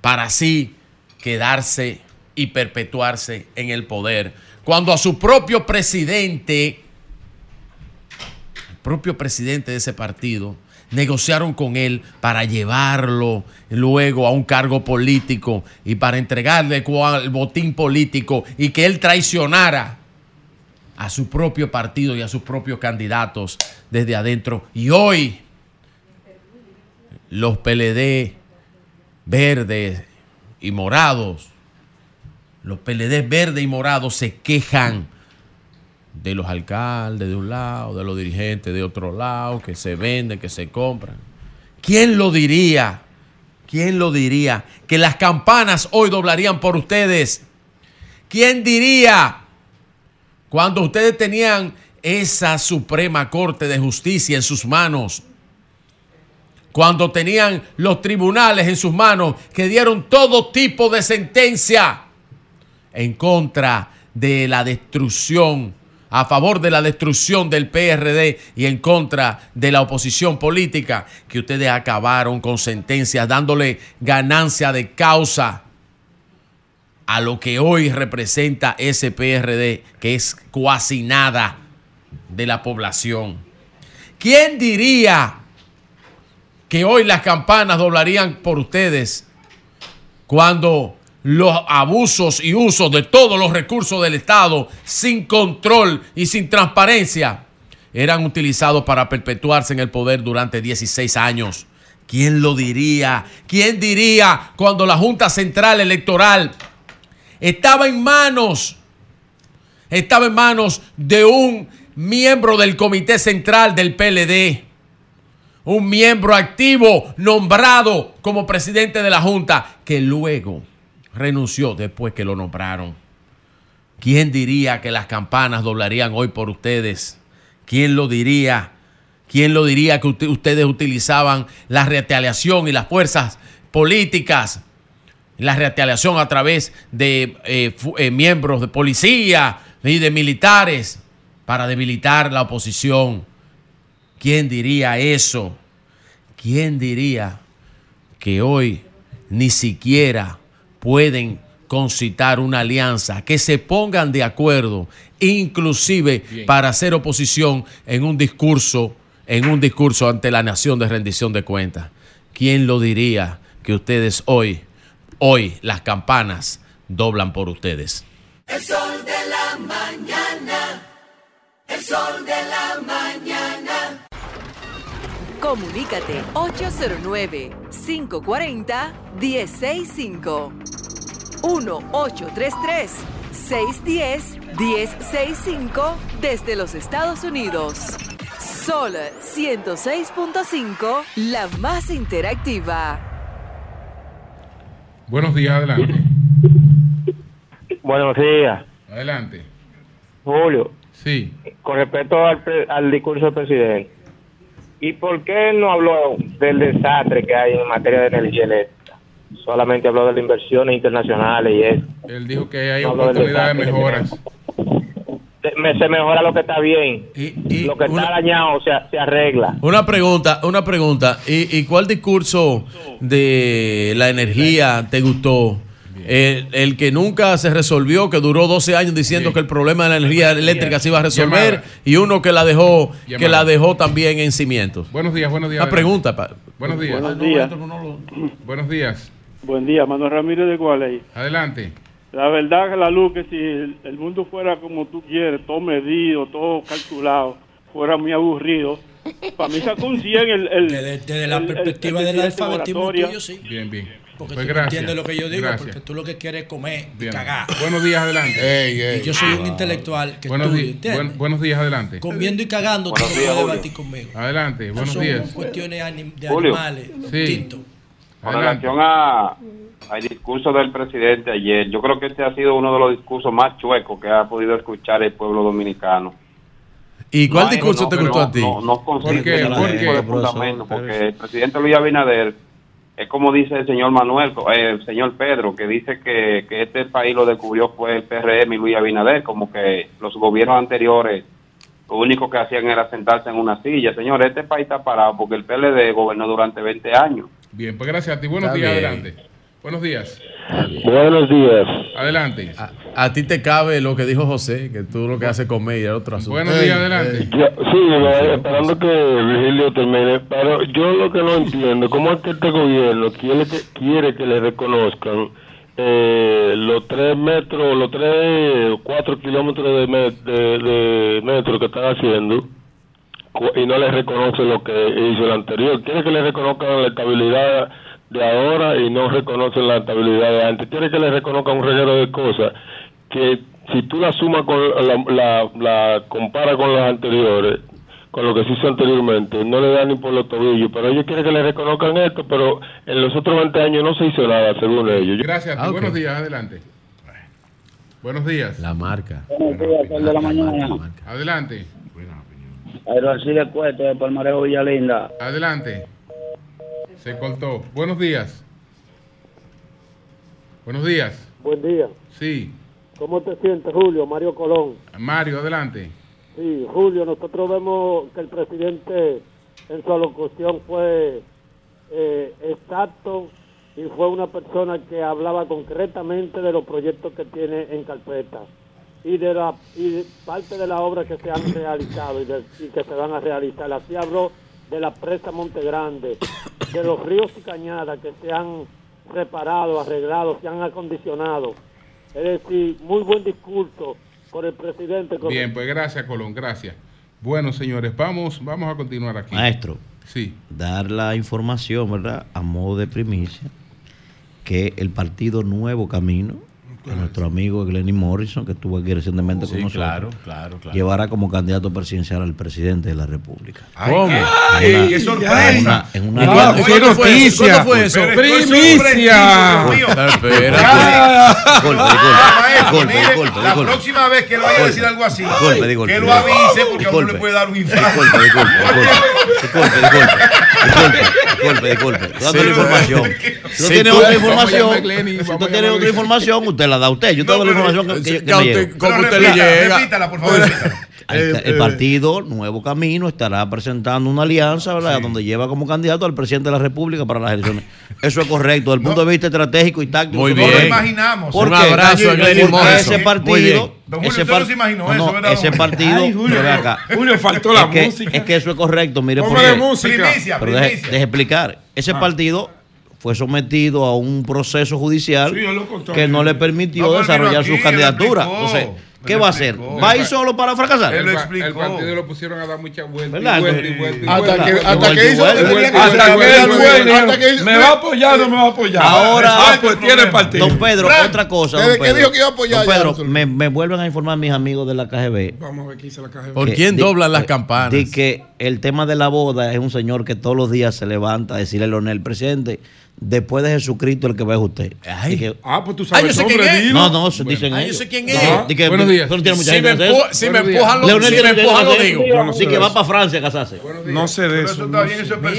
para así quedarse y perpetuarse en el poder. Cuando a su propio presidente, el propio presidente de ese partido, negociaron con él para llevarlo luego a un cargo político y para entregarle el botín político y que él traicionara a su propio partido y a sus propios candidatos desde adentro. Y hoy los PLD verdes y morados, los PLD verdes y morados se quejan de los alcaldes de un lado, de los dirigentes de otro lado, que se venden, que se compran. ¿Quién lo diría? ¿Quién lo diría? Que las campanas hoy doblarían por ustedes. ¿Quién diría cuando ustedes tenían esa Suprema Corte de Justicia en sus manos? Cuando tenían los tribunales en sus manos que dieron todo tipo de sentencia en contra de la destrucción a favor de la destrucción del PRD y en contra de la oposición política, que ustedes acabaron con sentencias dándole ganancia de causa a lo que hoy representa ese PRD, que es cuasi nada de la población. ¿Quién diría que hoy las campanas doblarían por ustedes cuando los abusos y usos de todos los recursos del Estado sin control y sin transparencia eran utilizados para perpetuarse en el poder durante 16 años. ¿Quién lo diría? ¿Quién diría cuando la Junta Central Electoral estaba en manos, estaba en manos de un miembro del Comité Central del PLD? Un miembro activo nombrado como presidente de la Junta que luego renunció después que lo nombraron. ¿Quién diría que las campanas doblarían hoy por ustedes? ¿Quién lo diría? ¿Quién lo diría que ustedes utilizaban la retaliación y las fuerzas políticas? La retaliación a través de eh, eh, miembros de policía y de militares para debilitar la oposición. ¿Quién diría eso? ¿Quién diría que hoy ni siquiera pueden concitar una alianza, que se pongan de acuerdo, inclusive para hacer oposición en un discurso, en un discurso ante la nación de rendición de cuentas. ¿Quién lo diría que ustedes hoy, hoy las campanas doblan por ustedes? El sol de la mañana, el sol de la mañana. Comunícate 809 540 1065 1-833-610-1065 desde los Estados Unidos. Sol 106.5, la más interactiva. Buenos días, adelante. Buenos días. Adelante. Julio. Sí. Con respecto al, al discurso del presidente. ¿Y por qué no habló del desastre que hay en materia de energía eléctrica? solamente habló de las inversiones internacionales y eso. Él dijo que hay oportunidades de mejoras. Se mejora lo que está bien. Y, lo que está dañado se, se, arregla. Una pregunta, una pregunta. ¿Y, ¿Y, cuál discurso de la energía te gustó? El, que nunca se resolvió, que duró 12 años diciendo que el problema de la energía eléctrica se iba a resolver y uno que la dejó que la dejó también en cimientos. Buenos días, buenos días. Una pregunta. Buenos días. Buenos días. Buenos días. Buen día, Manuel Ramírez de Gualey. Adelante. La verdad que la luz, que si el mundo fuera como tú quieres, todo medido, todo calculado, fuera muy aburrido. Para mí sacó un 100 el... el desde, la perspectiva del alfabetismo tuyo, sí. Bien, bien. Porque pues tú gracias, entiendes lo que yo digo, gracias. porque tú lo que quieres es comer y cagar. Buenos días, adelante. Y yo soy un intelectual que buenos, buen- buenos días, adelante. Comiendo y cagando, tú no puedes debatir conmigo. Adelante, buenos Son días. cuestiones de Julio. animales, Sí. distintos. Con relación a, al discurso del presidente ayer, yo creo que este ha sido uno de los discursos más chuecos que ha podido escuchar el pueblo dominicano. ¿Y cuál No discurso no, te gustó a ti? No, no consiste qué? ¿Por ningún qué, tipo de profesor? fundamento, porque el presidente Luis Abinader es como dice el señor Manuel, eh, el señor Pedro, que dice que, que este país lo descubrió fue el PRM y Luis Abinader, como que los gobiernos anteriores lo único que hacían era sentarse en una silla. Señor, este país está parado porque el PLD gobernó durante 20 años. Bien, pues gracias a ti. Buenos Está días, bien. adelante. Buenos días. Buenos días. Adelante. a ti te cabe lo que dijo José, que tú lo que haces comer y el otro asunto. Buenos días, adelante. Yo- sí, eh, esperando que Virgilio termine, pero yo lo que no entiendo, ¿cómo es que este gobierno quiere que, quiere que le reconozcan eh, los tres metros, los tres o cuatro kilómetros de, me- de, de metro que están haciendo y no le reconoce lo que hizo el anterior? Quiere que le reconozcan la estabilidad de ahora y no reconocen la estabilidad de antes. Quiere que le reconozcan un reguero de cosas que si tú la sumas con la, la, la compara con las anteriores, con lo que se hizo anteriormente, no le dan ni por los tobillos, pero ellos quieren que le reconozcan esto, pero en los otros 20 años no se hizo nada, según ellos. Gracias a ti. Ah, ok. Buenos días, adelante. Buenos días. La marca. Buenos días, de la mañana. Adelante. Aeroarcide Cueto de Palmareo Villalinda. Adelante. Se cortó. Buenos días. Buenos días. Buen día. Sí. ¿Cómo te sientes, Julio? Mario Colón. Mario, adelante. Sí, Julio, nosotros vemos que el presidente en su alocución fue eh, exacto y fue una persona que hablaba concretamente de los proyectos que tiene en carpeta y de la y parte de las obras que se han realizado y, de- y que se van a realizar. Así habló de la presa Monte Grande, de los ríos y cañadas que se han reparado, arreglado, se han acondicionado. Es decir, muy buen discurso por el presidente. con- Bien, pues gracias, Colón. Gracias. Bueno, señores, vamos, vamos a continuar aquí. Maestro. Sí. Dar la información, ¿verdad? A modo de primicia, que el partido Nuevo Camino, de nuestro amigo Glenny Morrison, que estuvo aquí recientemente Sí, con nosotros, claro, claro, claro. llevará como candidato presidencial al presidente de la República. Ay, ¿Cómo? ay, una- qué sorpresa. En una, en una- ¿Y cuándo- ¿Qué cuándo fue eso? ¿Cuándo fue eso? ¡Primicia! La próxima vez que él vaya a decir algo así, que lo avise porque a uno le puede dar un infarto. Disculpe, disculpe, dando la información. Si no Sí, tiene otra a información, a si a tiene a otra información, usted la da a usted. Yo te doy la información que, que, que que a me usted- llega. como usted le llega. Repítala, por favor. El, el partido Nuevo Camino estará presentando una alianza, ¿verdad? Donde lleva como candidato al presidente de la República para las elecciones. Eso es correcto, desde el punto de vista estratégico y táctico. Muy bien. No lo imaginamos. ¿Por Un qué? abrazo a. Ese partido. Don Julio, ese usted no par- se imaginó no, eso, no, ¿verdad, ese partido. Ay, Julio, acá. Julio, faltó la es que, música. Es que eso es correcto, mire por Póngale música. Primicia, Pero deje, primicia. deje explicar. Ese Ah. partido fue sometido a un proceso judicial Sí, contó que no le permitió No, desarrollar aquí, candidaturas. explicó, Entonces, ¿qué va a hacer? ¿Va a ir solo para fracasar? Él El, lo explicó. el partido lo pusieron a dar muchas vueltas. Hasta vueltas, que- hizo- ¿Me va a apoyar o no me va a apoyar? Ahora- ah, pues tiene partido. Don Pedro, otra cosa. desde don que Pedro. dijo que iba a apoyar, Don Pedro, me, vuelven a informar mis amigos de la KGB. Vamos a ver qué dice la KGB. ¿Por quién doblan las eh, campanas? di que el tema de la boda es un señor que todos los días se levanta a decirle a Leonel, presidente, después de Jesucristo el que va es usted. Ay. Que- Ah, pues tú Ah, yo sabes sé nombre, quién es. no, no, se dicen Ah, yo ellos. sé quién es. di que- Buenos días. eso no tiene mucha Si gente me, empu- si me empujan, lo, Leonel si tiene me que empujan lo digo. Yo no sé Di que va eso. para Francia a casarse. No sé de Pero eso. eso no está bien, sé. eso es Mira,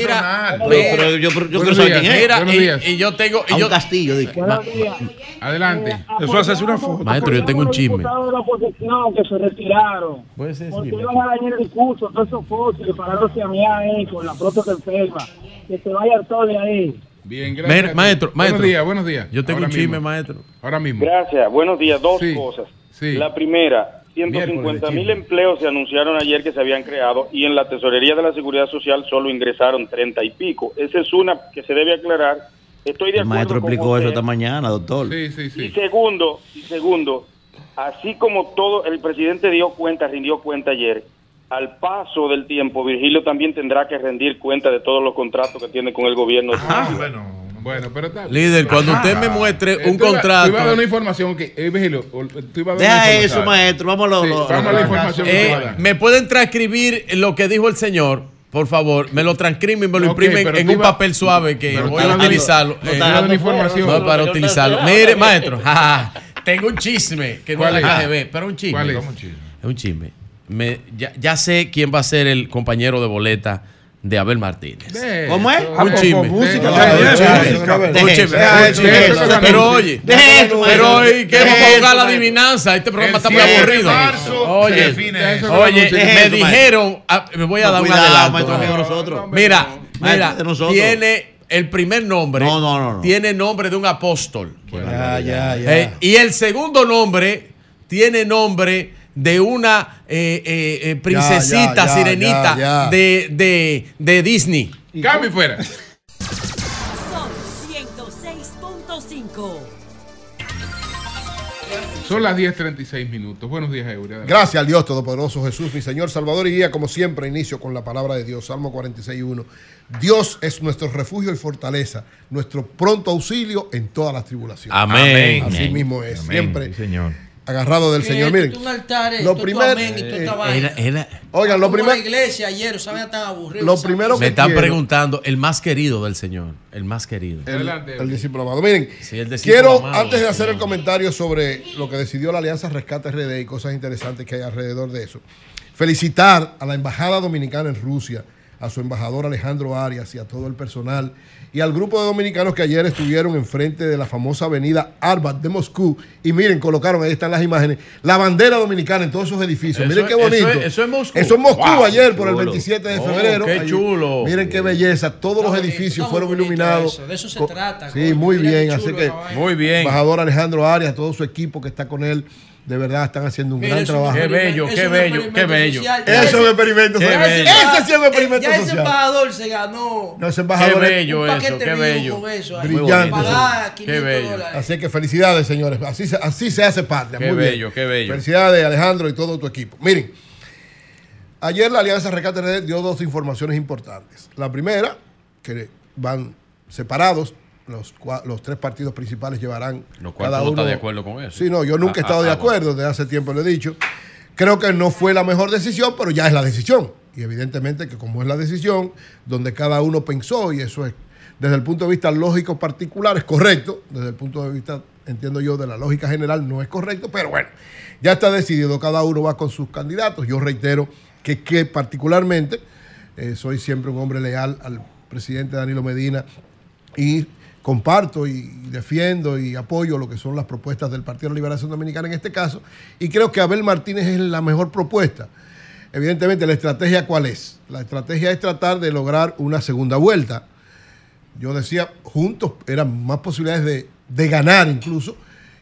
personal. Pero, yo, yo quiero Buenos saber días. quién es. Mira, Buenos y, días. y yo tengo. A un yo, castillo, di que- Buenos días. Adelante. Eso es hacerse una foto. Maestro, yo tengo un chisme. diputados de la oposición que se retiraron. Puede ser, Porque iban a dañar el discurso, todos esos fósiles, parándose a mí ahí con la próstata enferma. Que se vayan todos de ahí. Bien, gracias. Maestro, maestro. Buenos días, buenos días. yo tengo Ahora un chisme, mismo. maestro. Ahora mismo. Gracias. Buenos días. Dos Sí, cosas. sí. La primera, 150 Miércoles de mil empleos se anunciaron ayer que se habían creado y en la tesorería de la Seguridad Social solo ingresaron 30 y pico. Esa es una que se debe aclarar. Estoy de El acuerdo maestro explicó eso esta mañana, doctor. Sí, sí, Y sí. segundo, y segundo, así como todo el presidente dio cuenta, rindió cuenta ayer, al paso del tiempo Virgilio también tendrá que rendir cuenta de todos los contratos que tiene con el gobierno. Ah, bueno. Bueno, pero está. Líder, cuando usted me muestre Eh, un tú iba- contrato. Tú ibas a dar una información que. Eh, Virgilio, tú ibas a dar una Deja eso, maestro. Lo, Sí, lo- vamos a la información que Eh, iba a dar. ¿Me pueden transcribir lo que dijo el señor? Por favor, me lo transcriben, me lo Ok, imprimen en un iba- papel suave que voy a utilizarlo. no eh, información. no, para utilizarlo. Mire, maestro, tengo un chisme que no ¿Cuál es la? KGB, pero un chisme. ¿Cuál es? ¿Cómo, chico? Es un chisme. Me- ya, ya sé quién va a ser el compañero de boleta de Abel Martínez. De ¿Cómo es? Un chisme. Pero oye, pero hoy que vamos a jugar la adivinanza. Este programa está muy 7 de aburrido. Oye, oye, me dijeron, ah, me voy a dar un adelanto. Mira, mira, tiene el primer nombre. No, no, no, no. Tiene nombre de un apóstol. Ya, ya, ya. Eh, y el segundo nombre tiene nombre de una eh, eh, eh, princesita, Ya, ya, ya, sirenita ya, ya. De, de, de Disney. Cambio y fuera. Sol 106.5. Son las 10.36 minutos. Buenos días, Euria. Gracias al Dios Todopoderoso Jesús, mi Señor Salvador y guía, como siempre, inicio con la palabra de Dios, Salmo 46.1. Dios es nuestro refugio y fortaleza, nuestro pronto auxilio en todas las tribulaciones. Amén. Así Amén. mismo es, Amén, siempre sí, señor. Agarrado del Señor. esto Miren, es un altar, esto lo primero, eh, oigan, lo primero, la iglesia ayer, vaina tan aburrida. Lo primero Me que están quiero- preguntando el más querido del Señor. El más querido. el, el discípulo amado. Miren, Sí, el discípulo quiero, amado, antes de hacer el comentario sobre lo que decidió la Alianza Rescate RD y cosas interesantes que hay alrededor de eso, felicitar a la Embajada Dominicana en Rusia, a su embajador Alejandro Arias y a todo el personal, y al grupo de dominicanos que ayer estuvieron enfrente de la famosa avenida Arbat de Moscú. Y miren, colocaron, ahí están las imágenes, la bandera dominicana en todos esos edificios. Eso miren qué eso bonito. es- eso es Moscú. Eso es Moscú Wow, ayer por el chulo. 27 de Oh, febrero. qué Ahí- chulo. Miren qué belleza. Todos los edificios fueron iluminados. eso, de eso se trata, Sí, muy bien. Así que. Muy bien. embajador Alejandro Arias, todo su equipo que está con él, de verdad están haciendo un Mira, gran trabajo. Qué bello, qué bello, qué bello. social. Eso es un experimento social. ese sí es un experimento ya ese social. embajador se ganó No, ese Qué embajador bello un eso, qué bello. con eso. ahí. Brillante. Pagar Qué 500 bello. dólares. Así que felicidades, señores. Así se, así se hace patria. Qué Muy bien. bello, qué bello. Felicidades, Alejandro, y todo tu equipo. Miren, ayer la Alianza Rescate dio dos informaciones importantes. La primera, que van separados, los, tres partidos principales llevarán Lo cual cada uno. de acuerdo con eso. Sí, no, yo nunca he Ah, estado ah, de ah, acuerdo, desde hace tiempo lo he dicho. Creo que no fue la mejor decisión, pero ya es la decisión. Y evidentemente que como es la decisión, donde cada uno pensó, y eso es desde el punto de vista lógico particular, es correcto, desde el punto de vista, entiendo yo, de la lógica general, no es correcto, pero bueno, ya está decidido, cada uno va con sus candidatos. Yo reitero que, que particularmente eh, soy siempre un hombre leal al presidente Danilo Medina y comparto y defiendo y apoyo lo que son las propuestas del Partido de Liberación Dominicana en este caso, y creo que Abel Martínez es la mejor propuesta. Evidentemente, la estrategia cuál es? La estrategia es tratar de lograr una segunda vuelta. Yo decía, juntos eran más posibilidades de, de ganar incluso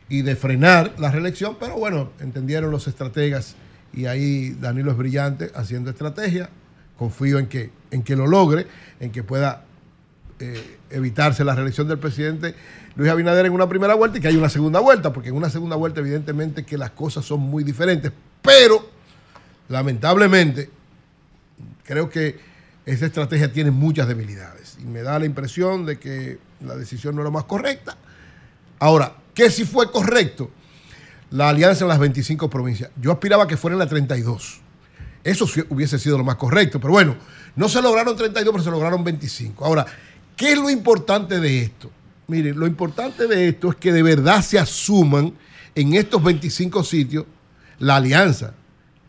y de frenar la reelección, pero bueno, entendieron los estrategas y ahí Danilo es brillante haciendo estrategia. Confío en que, en que lo logre, en que pueda eh, evitarse la reelección del presidente Luis Abinader en una primera vuelta y que haya una segunda vuelta, porque en una segunda vuelta evidentemente que las cosas son muy diferentes, pero lamentablemente creo que esa estrategia tiene muchas debilidades y me da la impresión de que la decisión no era más correcta. Ahora, ¿qué si fue correcto? La alianza en las 25 provincias. Yo aspiraba que fuera en la 32. Eso hubiese sido lo más correcto. Pero bueno, no se lograron 32, pero se lograron 25. Ahora, ¿qué es lo importante de esto? Miren, lo importante de esto es que de verdad se asuman en estos 25 sitios la alianza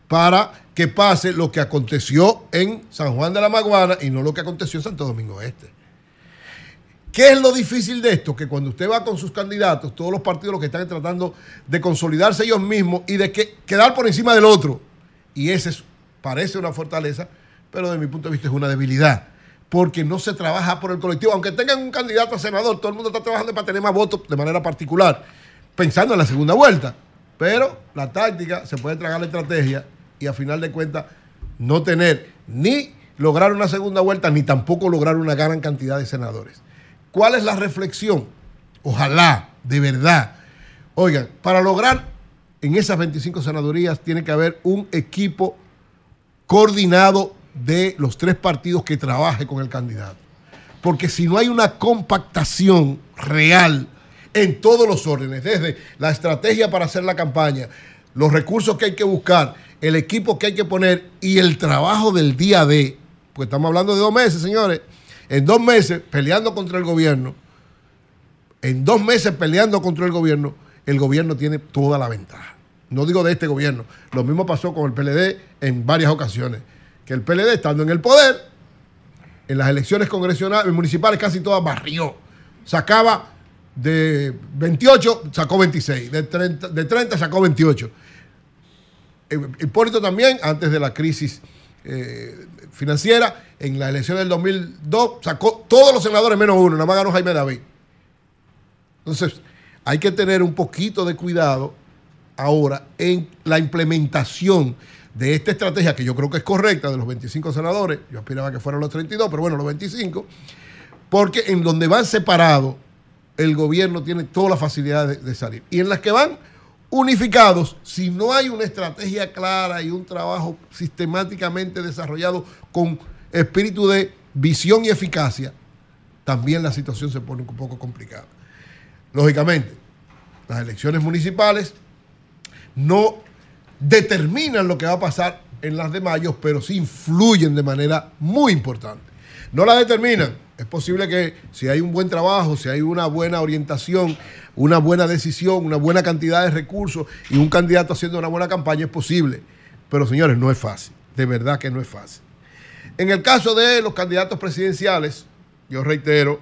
para que pase lo que aconteció en San Juan de la Maguana y no lo que aconteció en Santo Domingo Este. ¿Qué es lo difícil de esto? Que cuando usted va con sus candidatos, todos los partidos lo que están tratando de consolidarse ellos mismos y de que, quedar por encima del otro. Y ese es- parece una fortaleza, pero desde mi punto de vista es una debilidad. Porque no se trabaja por el colectivo. Aunque tengan un candidato a senador, todo el mundo está trabajando para tener más votos de manera particular, pensando en la segunda vuelta. Pero la táctica se puede tragar la estrategia y a final de cuentas no tener ni lograr una segunda vuelta ni tampoco lograr una gran cantidad de senadores. ¿Cuál es la reflexión? Ojalá, de verdad. Oigan, para lograr en esas 25 senadurías tiene que haber un equipo coordinado de los tres partidos que trabaje con el candidato. Porque si no hay una compactación real en todos los órdenes, desde la estrategia para hacer la campaña, los recursos que hay que buscar, el equipo que hay que poner y el trabajo del día de, pues estamos hablando de dos meses, señores, en dos meses peleando contra el gobierno, en dos meses peleando contra el gobierno, el gobierno tiene toda la ventaja. No digo de este gobierno, lo mismo pasó con el PLD en varias ocasiones, que el PLD estando en el poder, en las elecciones congresionales, municipales casi todas barrió, sacaba de 28, sacó 26, de 30, de 30 sacó 28. Eh, Hipólito también, antes de la crisis eh, financiera, en la elección del 2002, sacó todos los senadores menos uno, nada más ganó Jaime David. Entonces, hay que tener un poquito de cuidado ahora en la implementación de esta estrategia, que yo creo que es correcta, de los 25 senadores, yo aspiraba que fueran los 32, pero bueno, los 25, porque en donde van separados, el gobierno tiene toda la facilidad de, de salir. Y en las que van unificados, si no hay una estrategia clara y un trabajo sistemáticamente desarrollado con espíritu de visión y eficacia, también la situación se pone un poco complicada. Lógicamente, las elecciones municipales no determinan lo que va a pasar en las de mayo, pero sí influyen de manera muy importante. No la determinan. Es posible que si hay un buen trabajo, si hay una buena orientación, una buena decisión, una buena cantidad de recursos y un candidato haciendo una buena campaña, es posible. Pero señores, no es fácil. De verdad que no es fácil. En el caso de los candidatos presidenciales, yo reitero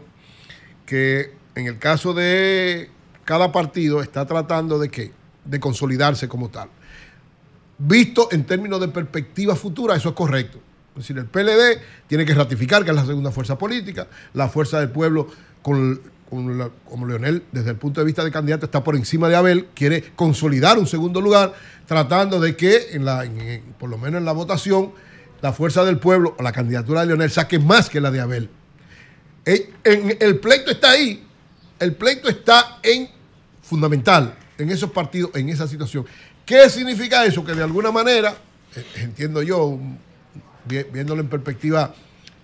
que en el caso de cada partido está tratando de qué? De consolidarse como tal. Visto en términos de perspectiva futura, eso es correcto. Es decir, el PLD tiene que ratificar que es la segunda fuerza política, la fuerza del pueblo con, como Leonel, desde el punto de vista de candidato, está por encima de Abel, quiere consolidar un segundo lugar, tratando de que, en la, por lo menos en la votación, la fuerza del pueblo o la candidatura de Leonel saque más que la de Abel. Eh, el pleito está ahí, el pleito está en fundamental, en esos partidos, en esa situación. ¿Qué significa eso? Que de alguna manera, eh, entiendo yo, viéndolo en perspectiva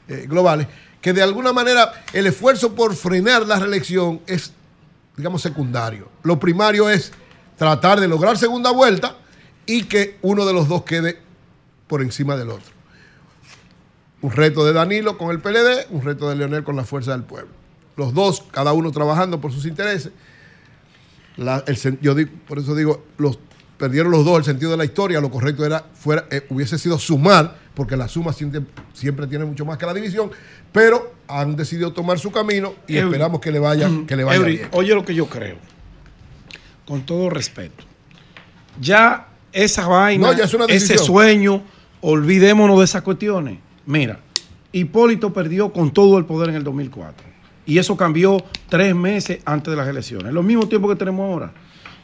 eh, globales, que de alguna manera el esfuerzo por frenar la reelección es, digamos, secundario. Lo primario es tratar de lograr segunda vuelta y que uno de los dos quede por encima del otro. Un reto de Danilo con el PLD, un reto de Leonel con la Fuerza del Pueblo. Los dos, cada uno trabajando por sus intereses. Yo digo, por eso digo, los perdieron los dos el sentido de la historia. Lo correcto era fuera, eh, hubiese sido sumar, porque la suma siempre, siempre tiene mucho más que la división, pero han decidido tomar su camino y Eury. esperamos que le vaya, que le vaya Eury, bien. oye lo que yo creo. Con todo respeto. Ya esa vaina, No, ya es una ese sueño, olvidémonos de esas cuestiones. Mira, Hipólito perdió con todo el poder en el 2004. Y eso cambió tres meses antes de las elecciones. Lo mismo tiempo que tenemos ahora.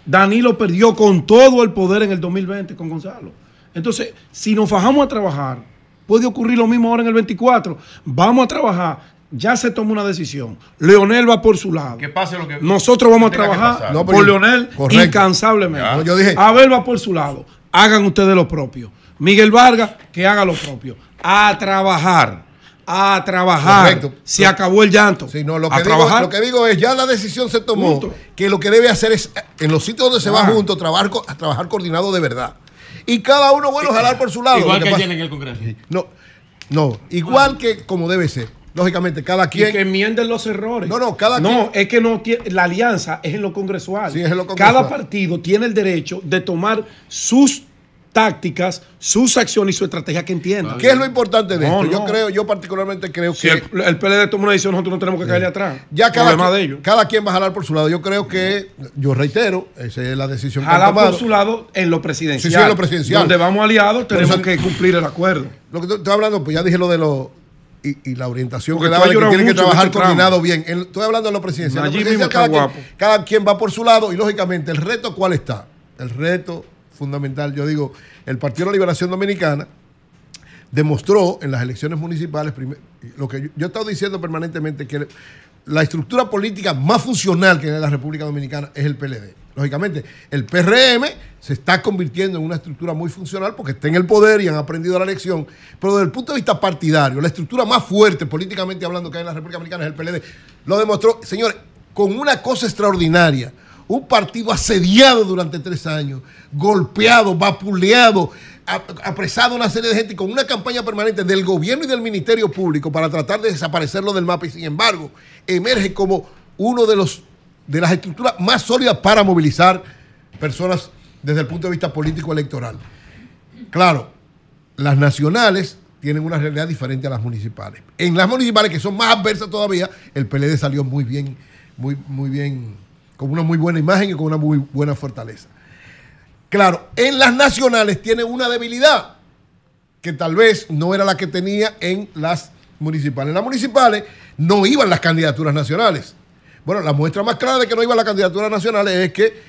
Danilo perdió con todo el poder en el 2020 con Gonzalo. Entonces, si nos fajamos a trabajar, puede ocurrir lo mismo ahora en el 24. Vamos a trabajar. Ya se tomó una decisión. Leonel va por su lado. Que pase lo que Nosotros vamos a trabajar. No, por yo- Leonel correcto. incansablemente. Yo dije- Abel va por su lado. Hagan ustedes lo propio. Miguel Vargas, que haga lo propio. A trabajar. A trabajar. Correcto. Se acabó el llanto. Sí, no, lo, a que digo, trabajar. lo que digo es, ya la decisión se tomó, que lo que debe hacer es, en los sitios donde se va juntos, trabajar, co- trabajar coordinado de verdad. Y cada uno, bueno, jalar por su lado. Igual que ayer en el Congreso. No, no, igual que como debe ser. Lógicamente, cada Y quien... que enmienden los errores. No, no, cada No, es que no tiene, la alianza es en lo congresual. Sí, es en lo congresual. Cada partido tiene el derecho de tomar sus tácticas, sus acciones y su estrategia que entienda. ¿Qué es lo importante de No, esto? Yo creo, yo particularmente creo Si que el, el PLD toma una decisión, nosotros no tenemos que caerle atrás. ya cada, Problema quien- de ellos. cada quien va a jalar por su lado. Yo creo que, yo reitero, esa es la decisión que han Jalar tomado. por su lado en lo presidencial. Sí, sí, en lo presidencial. Donde vamos aliados, tenemos eso- que cumplir el acuerdo. Lo que te- estoy hablando, pues ya dije lo de lo y, y la orientación Porque que daba de que tienen que trabajar este coordinado bien. En- estoy hablando de lo presidencial. Allí cada, cada quien va por su lado y lógicamente el reto cuál está. El reto fundamental, yo digo, el Partido de la Liberación Dominicana demostró en las elecciones municipales, lo que yo, he estado diciendo permanentemente, que la estructura política más funcional que en la República Dominicana es el PLD. Lógicamente, el PRM se está convirtiendo en una estructura muy funcional porque está en el poder y han aprendido la lección, pero desde el punto de vista partidario, la estructura más fuerte políticamente hablando que hay en la República Dominicana es el PLD. Lo demostró, señores, con una cosa extraordinaria. Un partido asediado durante tres años, golpeado, vapuleado, ap- apresado una serie de gente con una campaña permanente del gobierno y del Ministerio Público para tratar de desaparecerlo del mapa y sin embargo emerge como uno de los de las estructuras más sólidas para movilizar personas desde el punto de vista político electoral. Claro, las nacionales tienen una realidad diferente a las municipales. En las municipales, que son más adversas todavía, el PLD salió muy bien, muy, muy bien, con una muy buena imagen y con una muy buena fortaleza. Claro, en las nacionales tiene una debilidad que tal vez no era la que tenía en las municipales. En las municipales no iban las candidaturas nacionales. Bueno, la muestra más clara de que no iban las candidaturas nacionales es que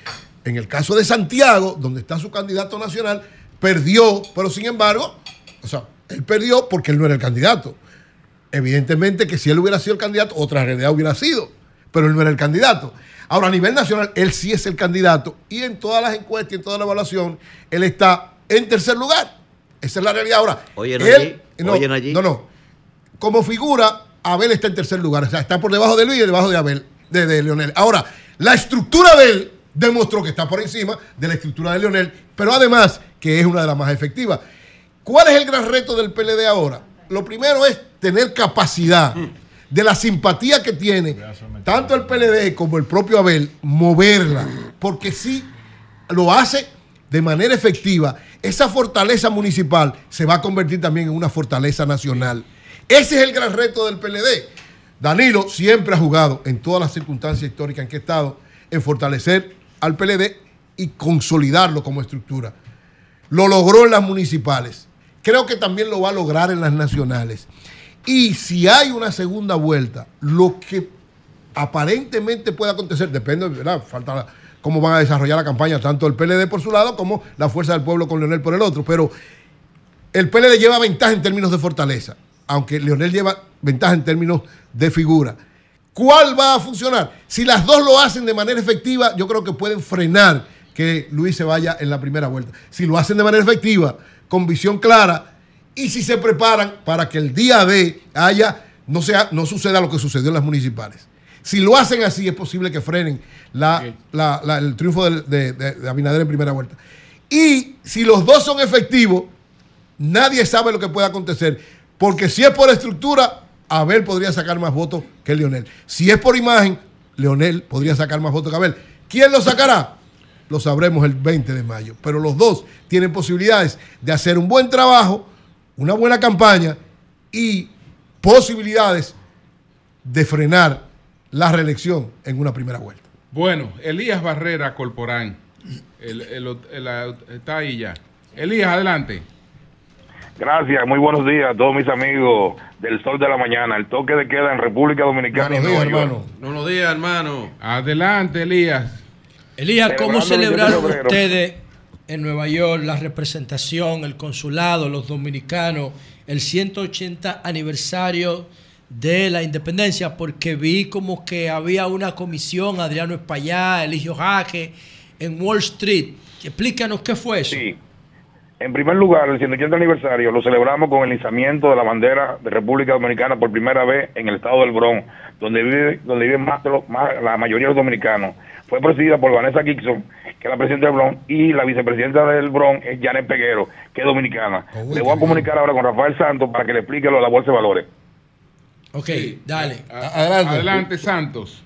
En el caso de Santiago, donde está su candidato nacional, perdió, pero sin embargo, o sea, él perdió porque él no era el candidato. Evidentemente que si él hubiera sido el candidato, otra realidad hubiera sido, pero él no era el candidato. Ahora, a nivel nacional, él sí es el candidato y en todas las encuestas y en toda la evaluación, él está en tercer lugar. Esa es la realidad. Ahora, Oyen él, allí, no, oyen allí. no, no. Como figura, Abel está en tercer lugar. O sea, está por debajo de Luis y debajo de Abel, de, de Leonel. Ahora, la estructura de él demostró que está por encima de la estructura de Leonel, pero además que es una de las más efectivas. ¿Cuál es el gran reto del PLD ahora? Lo primero es tener capacidad de la simpatía que tiene tanto el PLD como el propio Abel, moverla, porque si lo hace de manera efectiva, esa fortaleza municipal se va a convertir también en una fortaleza nacional. Ese es el gran reto del PLD. Danilo siempre ha jugado en todas las circunstancias históricas en que ha estado en fortalecer al PLD y consolidarlo como estructura. Lo logró en las municipales. Creo que también lo va a lograr en las nacionales. Y si hay una segunda vuelta, lo que aparentemente puede acontecer, depende, ¿verdad? Falta cómo van a desarrollar la campaña, tanto el PLD por su lado como la Fuerza del Pueblo con Leonel por el otro. Pero el PLD lleva ventaja en términos de fortaleza, aunque Leonel lleva ventaja en términos de figura. ¿Cuál va a funcionar? Si las dos lo hacen de manera efectiva, yo creo que pueden frenar que Luis se vaya en la primera vuelta. Si lo hacen de manera efectiva, con visión clara, y si se preparan para que el día de haya, no, sea, no suceda lo que sucedió en las municipales. Si lo hacen así, es posible que frenen la- la- la- el triunfo de, de- de Abinader en primera vuelta. Y si los dos son efectivos, nadie sabe lo que puede acontecer. Porque si es por estructura, Abel podría sacar más votos que Leonel. Si es por imagen, Leonel podría sacar más votos que Abel. ¿Quién lo sacará? Lo sabremos el 20 de mayo. Pero los dos tienen posibilidades de hacer un buen trabajo, una buena campaña y posibilidades de frenar la reelección en una primera vuelta. Bueno, Elías Barrera Corporán. El- el- el- está ahí ya. Elías, adelante. Gracias, muy buenos días a todos mis amigos del Sol de la Mañana. El toque de queda en República Dominicana. y Nueva York. Buenos días, hermano. Adelante, Elías. Elías, ¿cómo Celebrando el 10 de celebraron ustedes en Nueva York la representación, el consulado, los dominicanos, el 180 aniversario de la independencia? Porque vi como que había una comisión, Adriano Espallá, Eligio Jaque, en Wall Street. Explícanos qué fue eso. Sí. En primer lugar, el 180 aniversario lo celebramos con el izamiento de la bandera de República Dominicana por primera vez en el estado del Bronx, donde vive, donde viven más, más- la mayoría de los dominicanos. Fue presidida por Vanessa Gibson, que es la presidenta del Bronx, y la vicepresidenta del Bronx es Janet Peguero, que es dominicana. le voy a comunicar ahora con Rafael Santos para que le explique lo de la bolsa de valores. Ok, dale. Adelante. Adelante, Santos.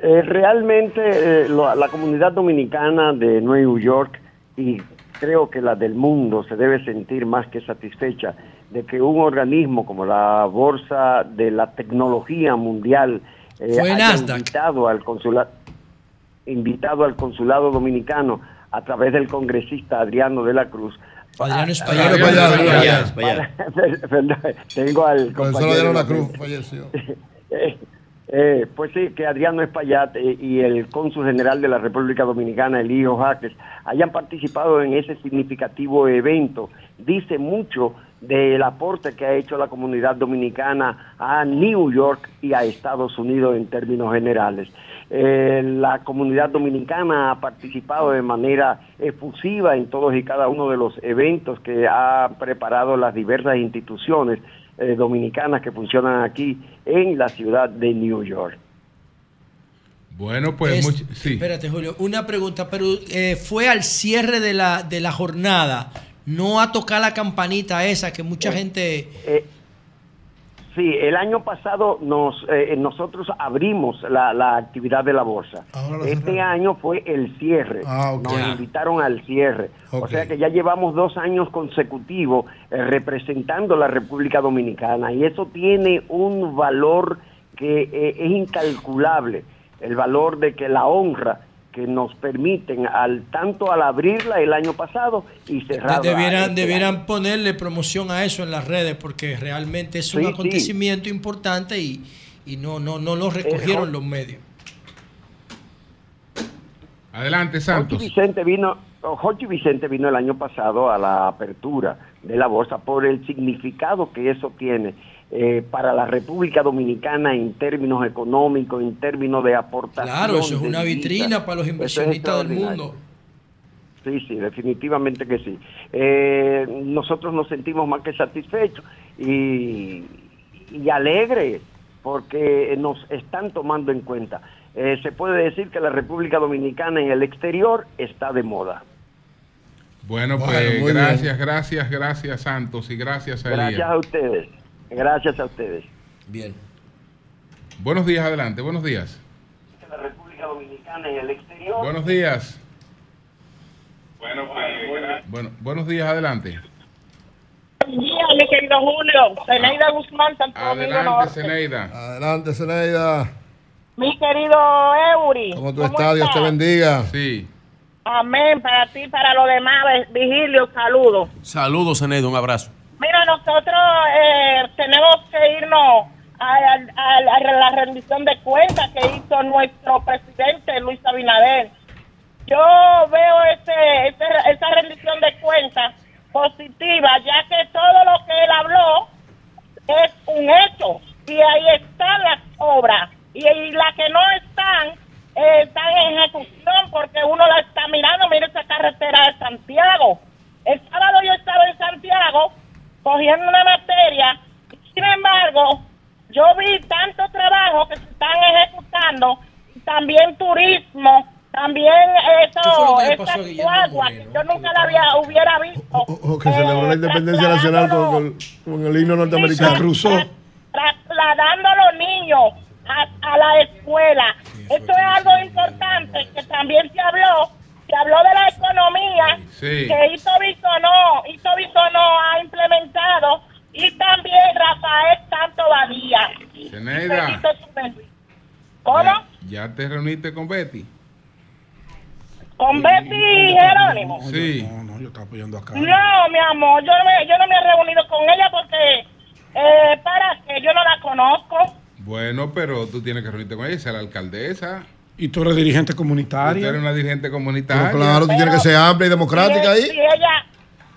Eh, realmente eh, lo- la comunidad dominicana de Nueva York y creo que la del mundo se debe sentir más que satisfecha de que un organismo como la Bolsa de la Tecnología Mundial eh, Fue haya Nasdaq. invitado al consulado invitado al consulado dominicano a través del congresista Adriano de la Cruz. Adriano Para- Perdón, Tengo al compañero de La Cruz falleció. Eh, eh, pues sí, que Adriano Espaillat eh, y el cónsul general de la República Dominicana, Elío Jaques, hayan participado en ese significativo evento. Dice mucho del aporte que ha hecho la comunidad dominicana a New York y a Estados Unidos en términos generales. Eh, la comunidad dominicana ha participado de manera efusiva en todos y cada uno de los eventos que ha preparado las diversas instituciones eh, dominicanas que funcionan aquí en la ciudad de New York. Bueno, pues Es- much- sí. Espérate, Julio, una pregunta, pero eh, fue al cierre de la, de la jornada, no a tocar la campanita esa que mucha gente... Sí, el año pasado nos eh, nosotros abrimos la, la actividad de la bolsa. Este año fue el cierre. Nos Ya. invitaron al cierre. O sea que ya llevamos dos años consecutivos eh, representando la República Dominicana y eso tiene un valor que eh, es incalculable. El valor de que la honra que nos permiten al tanto al abrirla el año pasado y cerrarla. Debieran, este debieran ponerle promoción a eso en las redes porque realmente es un Sí, sí. acontecimiento importante y, y no, no, no lo recogieron los medios. Adelante, Santos. Vicente vino, Jochi Vicente vino el año pasado a la apertura de la bolsa por el significado que eso tiene eh, para la República Dominicana en términos económicos, en términos de aportación. Claro, eso es una vitrina para los es inversionistas del mundo. Sí, sí, definitivamente que sí. Eh, nosotros nos sentimos más que satisfechos y, y alegres porque nos están tomando en cuenta. Eh, se puede decir que la República Dominicana en el exterior está de moda. Bueno, pues Bueno, gracias, bien. gracias, gracias, Santos, y gracias a Gracias Elías. a ustedes. Gracias a ustedes. Bien. Buenos días, adelante, buenos días. La República Dominicana en el exterior. Buenos días. Bueno, buenos días, adelante. Buen día, mi querido Julio. Zeneida Guzmán, Santo Adelante. Zeneida. Adelante, Zeneida. Mi querido Eury. Como tu está, Dios te bendiga. Sí. Amén. Para ti, para los demás. Vigilio, saludos. Saludos, Zeneida, un abrazo. Mira, nosotros eh, tenemos que irnos a, a- la rendición de cuentas que hizo nuestro presidente Luis Abinader. Yo veo ese, ese- esa rendición de cuentas positiva, ya que todo lo que él habló es un hecho y ahí están las obras y, las que no están eh, están en ejecución porque uno la está mirando, mire esa carretera de Santiago. El sábado yo estaba en Santiago cogiendo una materia, sin embargo, yo vi tanto trabajo que se están ejecutando, también turismo, también ¿Qué fue lo eso, que le esas pasó a Guillermo guaguas que yo nunca la había, hubiera visto. O que celebró la independencia nacional con, con- con el himno norteamericano. cruzó. trasladando a los niños a, a la escuela. Esto es algo importante que también se habló, se habló de la economía Sí. que Ito Bisonó, Ito Bisonó ha implementado y también Rafael Santo Badía. Zeneida. ¿Cómo? ¿Ya te reuniste con Betty? ¿Con Betty y Jerónimo? Sí. No, yo estaba apoyando acá. No, mi amor, yo no me, yo no me he reunido con ella porque, eh, para que yo no la conozco. Bueno, pero tú tienes que reunirte con ella, esa es la alcaldesa. Y tú eres dirigente Tú comunitaria. eres una dirigente comunitaria. Pero claro, tú tienes que ser amplia y democrática si, ahí. Si ella,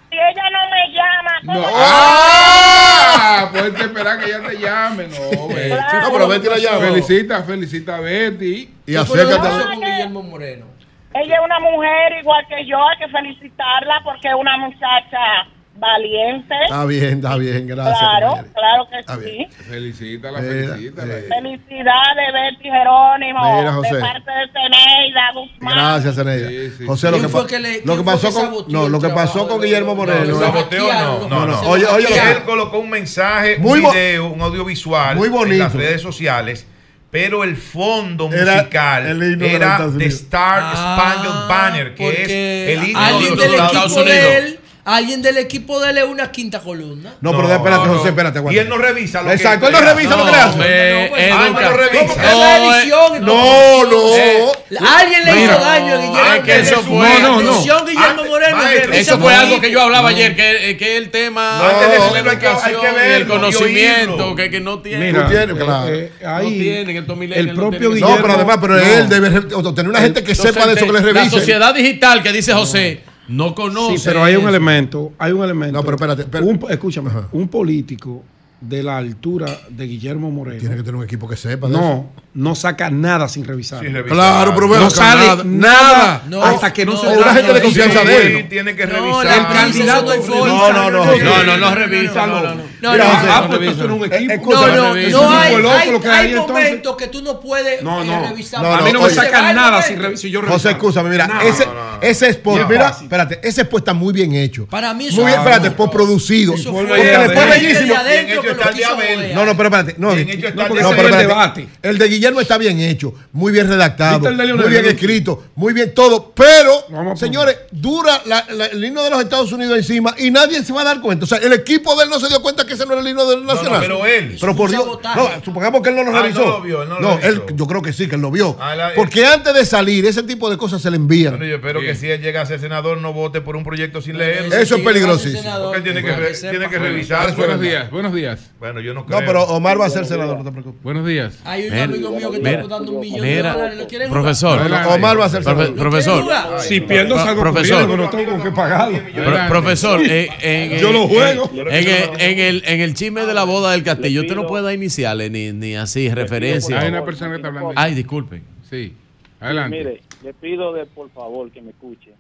si ella no me llama, ¿cómo No. ¡Ah! Puedes esperar que ella te llame, no, Betty. Claro. No, pero Betty la llama. Felicita, felicita a Betty. Y acércate. pasó con Guillermo Moreno? Ella es una mujer igual que yo, hay que felicitarla porque es una muchacha valiente. Está bien, está bien, gracias. claro, claro que Está sí. bien. Felicítala, Mira, felicítala. eh, Felicidades, Betty Jerónimo, Mira, José. de parte de Zeneida Guzmán. Gracias, Zeneida. Sí, sí, José, sí. lo ¿Quién que, pa- que le- lo que pasó que con saboteó no, el lo que pasó con Guillermo Moreno. No. Saboteo no, no, no. Oye, oye, él colocó un mensaje, Muy un video, un audiovisual Muy en bonito. las redes sociales, pero el fondo Era musical el de los era The. Star Ah, Spangled Banner, que es el himno de los Estados Unidos. Alguien del equipo de él es una quinta columna. No, pero espérate, no, José, no. espérate, aguanta. Y él no revisa lo que Exacto, él él no revisa lo que No, le hace. pues, es ah, no revisa. ¿Cómo que No, la eh, No, no. Eh, Alguien le hizo daño a Guillermo Ah, que eso Moreno. fue- No, no, no. Atención, Guillermo Moreno. maestro, revisa Eso fue algo que yo hablaba ayer, que, que el tema No, la que- que el conocimiento que, que no tiene. Tienes, eh, claro. eh, no ahí tienen, estos el no propio tienen. No, Guillermo. pero además, pero no. él debe tener una gente que sepa de eso, que le La revise. sociedad digital que dice José no conoce. Sí, pero hay un eso. elemento, hay un elemento. No, pero espérate, espérate. Un- escúchame, Ajá. un político de la altura de Guillermo Moreno. Tiene que tener un equipo que sepa de eso. No, no saca nada sin revisar. Claro, pero bueno, no sale nada, nada, No, hasta que no, no, se da- gente de no, confianza de él. tiene que No, revisar. El candidato no. No, no, no. No, no, no revisa. No, no, no. No, Mira, no, Ah, no pues no un Eh, equipo. No, no, no Eso hay, momentos que tú no puedes No, eh, no. revisar. No, a mí no no, me Hay nada sin revisar. Si yo José, escúchame, mira, ese, no, no. ese spot, mira, espérate, ese spot está muy bien hecho. Para mí eso Muy bien, no, espérate, no, por producido. Porque bellísimo. el Diabel. joder. No, no, pero espérate. No, No, no, pero es el espérate. debate. El de Guillermo está bien hecho, muy bien redactado, ¿Viste el de Lionel muy bien escrito, muy bien todo, pero, Vamos señores, dura la- la- el himno de los Estados Unidos encima y nadie se va a dar cuenta. O sea, el equipo de él no se dio cuenta que ese no era el himno del no, Nacional. pero él. Pero por Dios, no, supongamos que él no lo Ah, revisó. no lo vio, él no lo él, revisó. yo creo que sí, que él lo vio. Ah, la- Porque antes de salir, ese tipo de cosas se le envían. Bueno, yo espero que que si él llega a ser senador no vote por un proyecto sin leer. Eso es peligrosísimo. Porque él tiene que, re- tiene que revisar. Buenos días, buenos días. Bueno, yo no creo. No, pero Omar va a ser senador, no te preocupes. Buenos días. Hay un Mira, mío que mira, está votando un millón de dólares. ¿Lo quieren? Profesor. Omar va a ser profesor? Si pierdo, salgo profesor. corriendo, no tengo con qué pagarlo. Pro- profesor, eh, en, Yo lo juego. En, en el, en, el, en el chisme de la boda del castillo, usted no puede dar iniciales ni, ni así, referencias. Hay una persona que está hablando. Ay, disculpen. Sí, adelante. Mire, le pido de por favor que me escuche.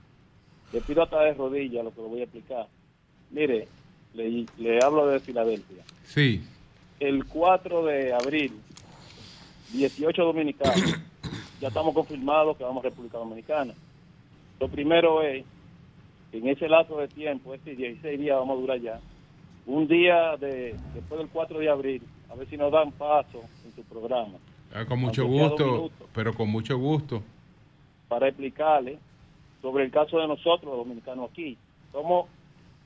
Le pido hasta de rodillas lo que le voy a explicar. Mire, le, le hablo de Filadelfia. Sí, El 4 de abril, 18 dominicanos, ya estamos confirmados que vamos a República Dominicana. Lo primero es en ese lapso de tiempo, este 16 días vamos a durar ya, un día de, después del 4 de abril, a ver si nos dan paso en su programa. ah, con mucho Aunque gusto, pero con mucho gusto. para explicarle sobre el caso de nosotros, los dominicanos aquí. Somos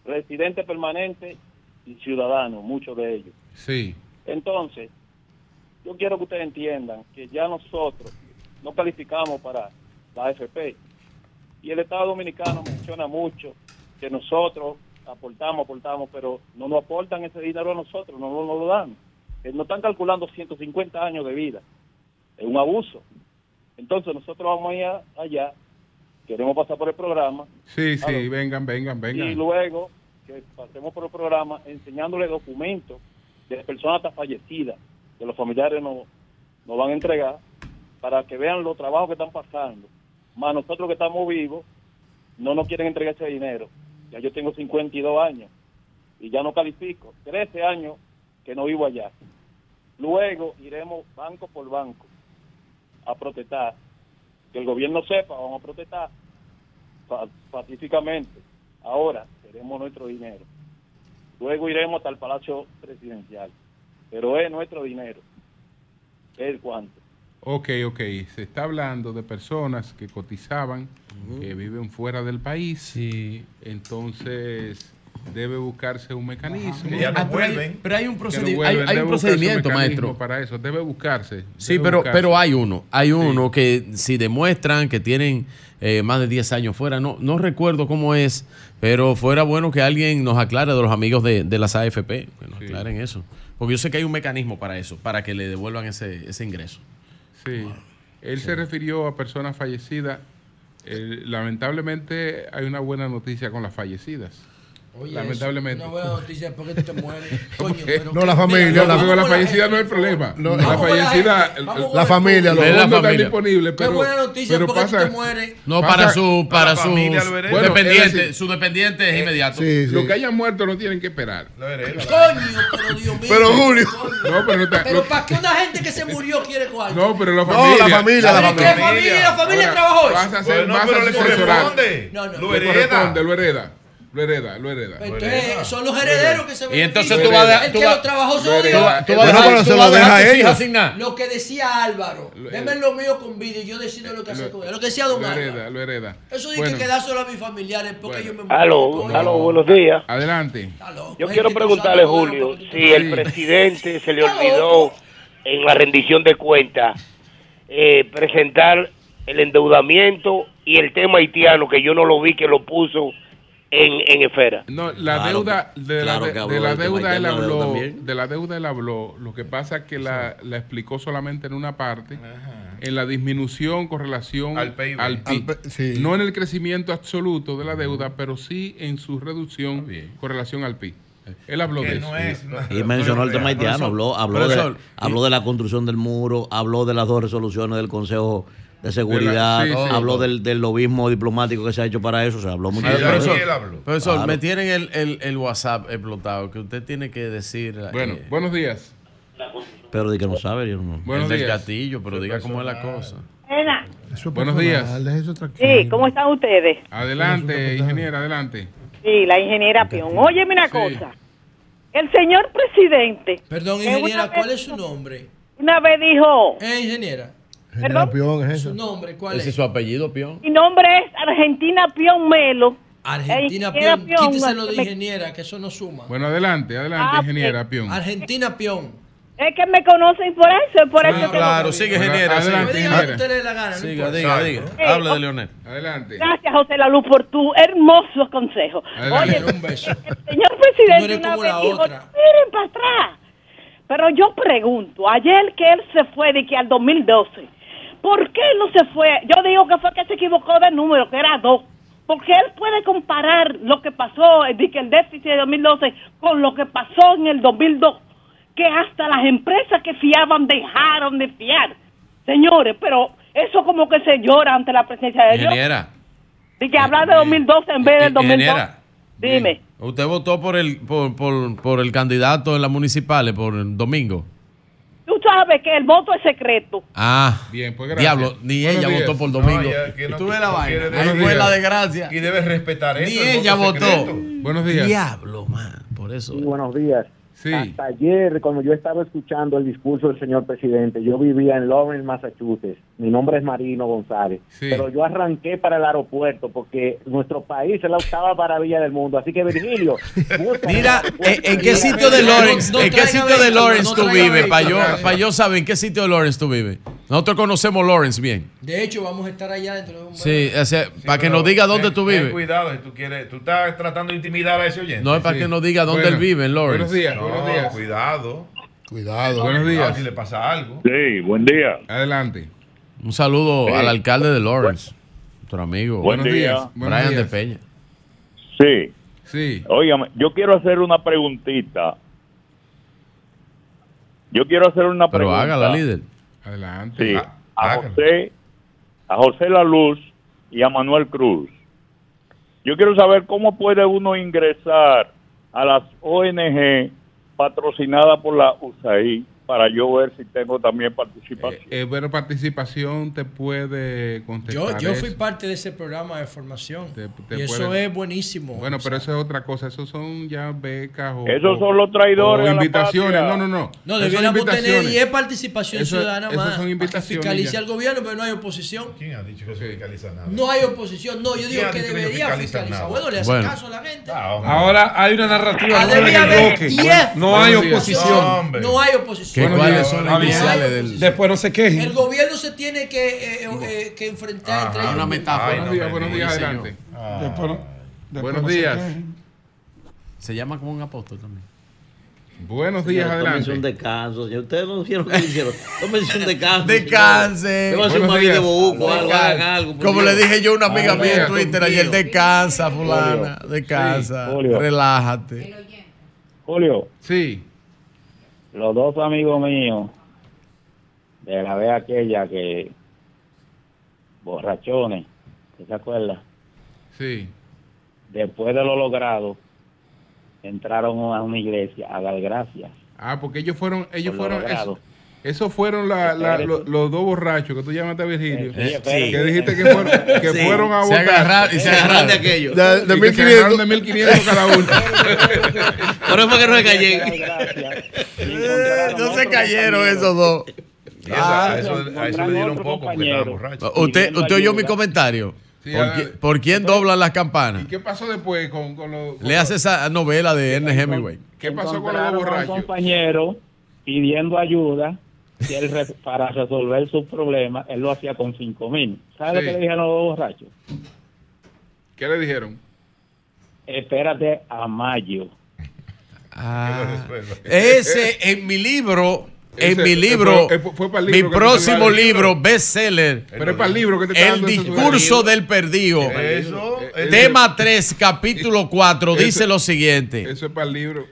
residentes permanentes y ciudadanos, muchos de ellos. Sí, Entonces, yo quiero que ustedes entiendan que ya nosotros no calificamos para la AFP. Y el Estado Dominicano menciona mucho que nosotros aportamos, aportamos, pero no nos aportan ese dinero a nosotros, no nos lo dan. Eh, Nos están calculando 150 años de vida. Es un abuso. Entonces nosotros vamos a ir a- allá, queremos pasar por el programa, sí, sí, Aló. vengan, vengan, y vengan. luego que pasemos por el programa enseñándole documentos de personas hasta fallecidas que los familiares nos, nos van a entregar para que vean los trabajos que están pasando. Más nosotros que estamos vivos, no nos quieren entregar ese dinero. Ya yo tengo 52 años y ya no califico. 13 años que no vivo allá. Luego iremos banco por banco a protestar. Que el gobierno sepa, vamos a protestar pa- pacíficamente. Ahora queremos nuestro dinero. Luego iremos hasta el Palacio Presidencial. Pero es nuestro dinero. Es cuánto. Ok, ok. Se está hablando de personas que cotizaban, que viven fuera del país. Entonces, debe buscarse un mecanismo. Que ya no Ah, pero hay- vuelven. pero hay un Que no procedi- vuelven. hay- hay un procedimiento, maestro. Para eso, debe buscarse. Sí, debe pero, buscarse. pero hay uno. Hay uno que si demuestran que tienen eh, más de 10 años fuera, no, no recuerdo cómo es, pero fuera bueno que alguien nos aclare de los amigos de, de las AFP, que nos aclaren eso. Porque yo sé que hay un mecanismo para eso, para que le devuelvan ese, ese ingreso. Sí. Él se refirió a personas fallecidas. Eh, lamentablemente hay una buena noticia con las fallecidas. Oye, lamentablemente. Una buena noticia es porque tú te mueres. Coño, pero No, que- la familia, mira, la- fallecida no hay problema. No, la fallecida, La el familia, los la fondos están familia. disponibles, Qué pero, buena noticia pero porque pasa, te mueres. No, Pasa- para su para sus. Bueno, dependientes, es decir, sus dependientes es inmediato. Sí, sí. los que hayan muerto no tienen que esperar. Coño, pero Dios mío. Pero Julio. No, pero no está- Pero lo- ¿para qué una gente que se murió quiere cuarto? no, pero la No, familia. la familia, la ¿Pero qué familia. ¿La familia trabajó Vas a ser. No, no. Lo hereda. corresponde, lo hereda. Lo hereda, lo hereda. Pues Entonces, son los herederos que se Y entonces benefician. tú vas a- El tú que lo trabajó Lo yo. hereda. Tú vas a dejar- lo sin nada. Lo que decía Álvaro. Deme lo mío con vida y yo decido lo que hacer con él. Lo que decía Don Lo Álvaro. hereda, lo hereda. Eso Bueno, que quedárselo a mis familiares porque Bueno. ellos me. Aló, aló, buenos días. Adelante. Yo quiero preguntarle, Julio, si el presidente se le olvidó en la rendición de cuentas eh, presentar el endeudamiento y el tema haitiano, que yo no lo vi que lo puso en, en esfera. No, la Claro deuda, de, claro la, de- la deuda él habló, de la deuda él habló. Lo que pasa es que la, la explicó solamente en una parte, en la disminución con relación Al PIB. al PIB. Al P- sí. No en el crecimiento absoluto de la deuda, pero sí en su reducción con relación al PIB. Él habló Que de no eso. es. Y mencionó el tema haitiano, habló, habló, de, habló de la construcción del muro, habló de las dos resoluciones del Consejo de Seguridad, sí, sí. habló del, del lobismo diplomático que se ha hecho para eso, se habló mucho Sí, de sí, eso. Profesor, profesor, Claro. me tienen el, el, el WhatsApp explotado, que usted tiene que decir. Bueno, eh, buenos días. Pero de que no sabe, yo no. Buenos el del días. Castillo, pero diga cómo es la cosa. Eso Buenos días. deje eso tranquilo. sí, ¿cómo están ustedes? Adelante, ingeniera, adelante. Sí, la ingeniera Pion. Óyeme una Sí. cosa. El señor presidente Perdón, que ingeniera, ¿cuál vez- es su nombre? una vez dijo, Eh, ingeniera, General Pion es su eso. nombre, ¿cuál Ese es? su apellido, Pion. mi nombre es Argentina Pion Melo. Argentina Pion, quítese lo de ingeniera, que eso no suma. Bueno, adelante, adelante, Ah, ingeniera Pion. Argentina Pion. Es que me conocen por eso, por eso que claro, sigue, ingeniera. adelante, sigue. ingeniera. Usted le dé la gana, no Siga, diga, diga. Eh, Hable oh, de Leonel. Adelante. Gracias, José Lalu, por tu hermoso consejo. Adelante. Oye, Un beso. señor presidente eres una como vez la dijo, otra. miren para atrás. Pero yo pregunto, ayer que él se fue de que al 2012, ¿por qué no se fue? Yo digo que fue que se equivocó de número, que era dos. Porque él puede comparar lo que pasó, eh, el déficit de 2012, con lo que pasó en el 2002, que hasta las empresas que fiaban dejaron de fiar. Señores, pero eso como que se llora ante la presencia de Dios. Ingeniera. Y que hablar de 2012 en vez del 2002. Ingeniera. Dime. Usted votó por el por, por, por el candidato en las municipales, por el domingo. Tú sabes que el voto es secreto. Ah, Bien, pues gracias. diablo, ni Buenos ella días. votó por No, domingo. ya, que no- Tú ves la no vaina. Ahí fue la desgracia. Y debes respetar Ni eso. el ella voto votó. secreto. Buenos días. Diablo, man. Por eso. Buenos días. Sí. Hasta ayer, cuando yo estaba escuchando el discurso del señor presidente, yo vivía en Lawrence, Massachusetts. Mi nombre es Marino González. Sí. Pero yo arranqué para el aeropuerto porque nuestro país es la octava maravilla del mundo. Así que, Virgilio, Mira, aeropuerto. ¿en, en qué sitio de No, Lawrence, no en qué sitio de Lawrence no tú vives? Para yo, para yo saber en qué sitio de Lawrence tú vives. Nosotros conocemos Lawrence bien. De hecho, vamos a estar allá dentro de un Sí, o sea, para que nos diga dónde ten- tú ten vives. cuidado, si tú quieres, tú estás tratando de intimidar a ese oyente. No es para Sí. que nos diga dónde Bueno, él vive, en Lawrence. Buenos días, No, buenos días. cuidado. Cuidado. Buenos días. si le pasa algo. Sí, buen día. Adelante. Un saludo Sí. al alcalde de Lawrence, nuestro amigo Buen Buenos día. días. Buenos Brian de. Peña. Sí. Sí. Óigame, yo quiero hacer una preguntita. Yo quiero hacer una Pero pregunta. hágala, líder. Adelante. Sí, Ah, a hágalo. José, a José La Luz y a Manuel Cruz. Yo quiero saber cómo puede uno ingresar a las ONG patrocinadas por la USAID para yo ver si tengo también participación. Eh, bueno, participación te puede Yo, contestar. yo eso. fui parte de ese programa de formación. Te- te y eso puede- es buenísimo. Bueno, pero sea, eso es otra cosa. Esos son ya becas o. Esos o- son los traidores o a la invitaciones. No, no, no. No, debiéramos tener invitaciones. 10 participación Eso- ciudadana esos más. son para que invitaciones fiscalice ya. al gobierno, pero no hay oposición. ¿Quién ha dicho que se fiscaliza nada? No hay oposición. No, yo ¿Quién digo que debería fiscalizar. nada? Bueno, le hace Bueno. caso a la gente. Ah. Ahora hay una narrativa Ah, nueva en debía el haber bloque. 10 No hay oposición. No, hay ¿Qué, oposición. Buenos ¿Cuáles días. son las iniciales del...? Después no se quejen. El gobierno se tiene que, eh, eh, eh, que enfrentar entre. Una metáfora. Ay, Buenos no días, me buenos días, adelante. Ah. Después después Buenos no se días. quejen. Se llama como un apóstol también. Buenos días, Tómense un adelante. descanso. Ya ustedes no hicieron lo que hicieron. Tómense un descanso. Descanse. señores. Deben hacer un Buenos maíz de días. bobuco, algo, hagan algo. Como Dios. le dije yo a una amiga mía en Twitter ayer, descansa, fulana, descansa, relájate. Julio, Sí. Los dos amigos míos de la vez aquella que borrachones, ¿te acuerdas? Sí. Después de lo logrado, entraron a una iglesia a dar gracias. Ah, porque ellos fueron, ellos Por fueron, esos fueron la- la- lo- los dos borrachos que tú llamaste a Virgilio. Sí, espérate. que dijiste que fueron, que Sí. fueron a Se votar. agarraron y se agarraron de aquello. De, de Y que se 1500. agarraron de 1500 cada uno. Por eso fue que no se cayeron. Eh, No se cayeron esos dos. Y esa- a eso, a eso le dieron poco porque estaban borrachos. ¿Usted, Pidiendo usted oyó mi comentario? Sí, ¿Por, ah, qui- por quién doblan las campanas? ¿Y qué pasó después con, con los... con Le hace esa novela de Ernest Hemingway. ¿Qué pasó con los a un borrachos? compañero pidiendo ayuda y él re- para resolver sus problemas, él lo hacía con cinco mil. ¿Sabes Sí. lo que le dijeron los dos borrachos? ¿Qué le dijeron? Espérate a mayo. Ah, ese en mi libro, en Ese- mi libro, fue- fue para el mi libro te próximo libro, bestseller, Pero es para el libro que te está El discurso del perdido. Eso, Eh, Tema 3, capítulo 4, dice lo siguiente. Eso es para el libro.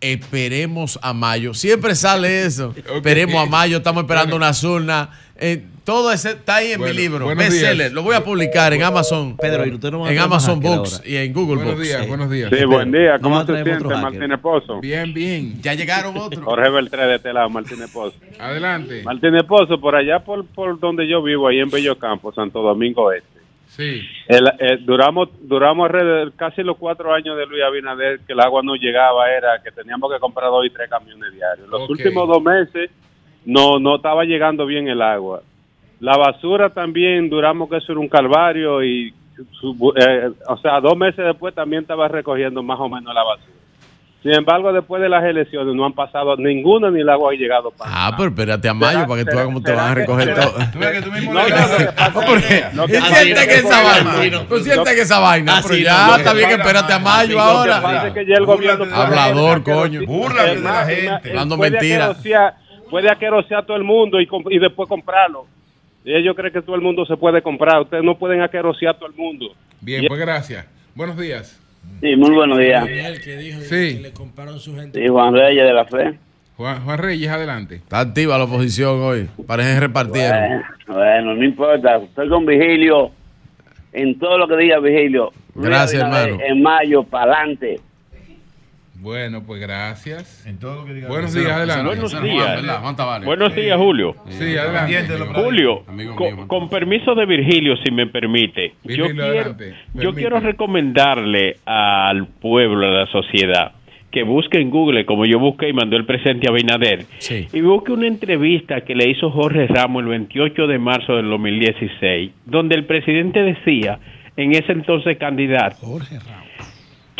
Esperemos a mayo. Siempre sale eso. Esperemos a mayo, estamos esperando una urna. Eh, todo ese está ahí en Bueno, mi libro. Bestseller. Lo voy a publicar en Amazon. Pedro, ¿y usted no va a en Amazon Books y en Google Buenos Books. días, buenos días. Sí, buen día. No ¿Cómo a se siente. Martínez Pozo? Bien, bien. Ya llegaron otros. Jorge Beltré de este lado, Martínez Pozo. Adelante. Martínez Pozo, por allá por, por donde yo vivo, ahí en Bello Campo, Santo Domingo Este. Sí. El- eh, duramos duramos alrededor- casi los cuatro años de Luis Abinader que el agua no llegaba, era que teníamos que comprar dos y tres camiones diarios. Los últimos dos meses no no estaba llegando bien el agua. La basura también duramos que eso era un calvario y su- eh, o sea dos meses después también estaba recogiendo más o menos la basura. Sin embargo, después de las elecciones no han pasado ninguno ni el agua ha llegado para Ah, pero espérate a mayo para que tú veas cómo te van a recoger todo. No, no, lo que pasa es- lo que Él pasa siente es que esa vaina. Tú sientes que esa vaina. Pero no, ya está que bien, espérate a mayo que ahora. pasa es que ya el gobierno Hablador, coño. Búrlate de la gente. Hablando Puede mentira. aquerosear- Puede aquerosear a todo el mundo y, después comprarlo. Y ellos creen que todo el mundo se puede comprar. Ustedes no pueden aquerosear a todo el mundo. Bien, pues gracias. Buenos días. Sí, muy buenos días. Sí. Sí, Juan Reyes de la Fe. Juan, Juan Reyes, adelante. Está activa la oposición hoy. Parecen repartieron. Bueno, bueno, no importa. Estoy con Vigilio en todo lo que diga Vigilio. Gracias, hermano. En mayo, para adelante. Bueno, pues gracias. que Buenos Ese días, no- adelante. ese no es Buenos Juan, días. Tavares. Buenos días, Julio. Sí, adelante. Julio, con, con permiso de Virgilio, si me permite, yo quiero, adelante. yo Permite. quiero recomendarle al pueblo, a la sociedad, que busque en Google, como yo busqué y mandó el presidente Abinader, y busque una entrevista que le hizo Jorge Ramos el 28 de marzo del 2016, donde el presidente decía, en ese entonces candidato,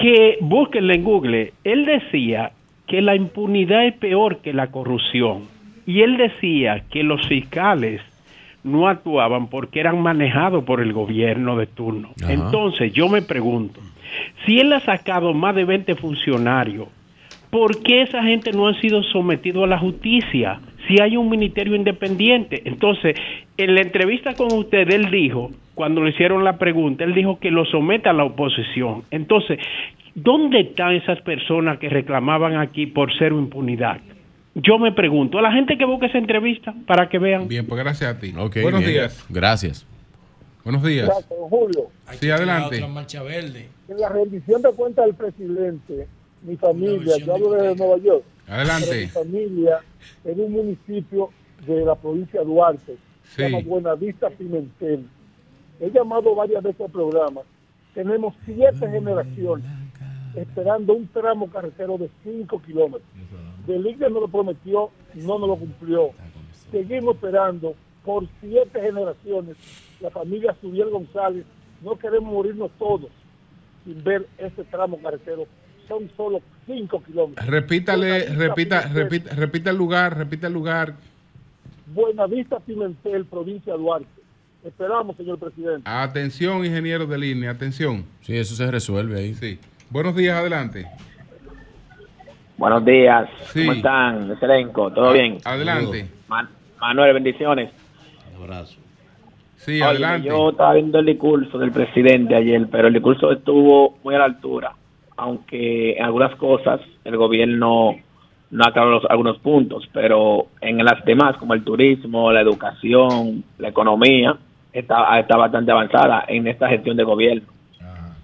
que búsquenla en Google, él decía que la impunidad es peor que la corrupción. Y él decía que los fiscales no actuaban porque eran manejados por el gobierno de turno. Ajá. Entonces yo me pregunto, si él ha sacado más de 20 funcionarios, ¿por qué esa gente no han sido sometidos a la justicia? Si hay un ministerio independiente. Entonces, en la entrevista con usted, él dijo, cuando le hicieron la pregunta, él dijo que lo someta a la oposición. Entonces, ¿dónde están esas personas que reclamaban aquí por cero impunidad? Yo me pregunto, a la gente que busque esa entrevista para que vean. Bien, pues gracias a ti. Buenos bien. días. Gracias. Buenos días. Gracias, don Julio. Sí, adelante. verde. En la rendición de cuentas del presidente, mi familia, yo hablo desde Nueva York. Adelante. Mi familia en un municipio de la provincia de Duarte, se Sí. llama Buenavista Pimentel. He llamado varias veces al programa. Tenemos siete generaciones esperando un tramo carretero de 5 kilómetros. Del IGE nos lo prometió, no nos lo cumplió. Seguimos esperando por siete generaciones. La familia Subiel González, no queremos morirnos todos sin ver ese tramo carretero. Son solo 5 kilómetros. Repítale, repita, repita, repita el lugar, repita el lugar. Buenavista Pimentel, provincia de Duarte. Esperamos, señor presidente. Atención, ingenieros de línea, atención. Sí, eso se resuelve ahí. Sí. Buenos días, adelante. Buenos días, Sí. ¿cómo están? Elenco, ¿todo bien? Adelante. Man- Manuel, bendiciones. abrazo. Sí, Oye, adelante. Yo estaba viendo el discurso del presidente ayer, pero el discurso estuvo muy a la altura, aunque en algunas cosas el gobierno no aclaró los- algunos puntos, pero en las demás, como el turismo, la educación, la economía, está, está bastante avanzada en esta gestión de gobierno.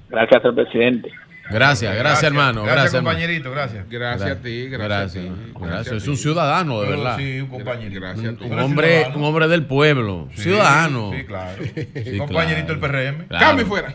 Gracias al presidente. Gracias, gracias, hermano. Gracias, Gracias, hermano. compañerito, gracias. Gracias a ti, gracias, a ti. Gracias. a Es un ciudadano, de verdad. sí, un compañerito. Gracias a ti. Un hombre, un hombre del pueblo. Sí, ciudadano. Sí, claro. Sí, compañerito del claro. PRM. Claro. Cambio fuera.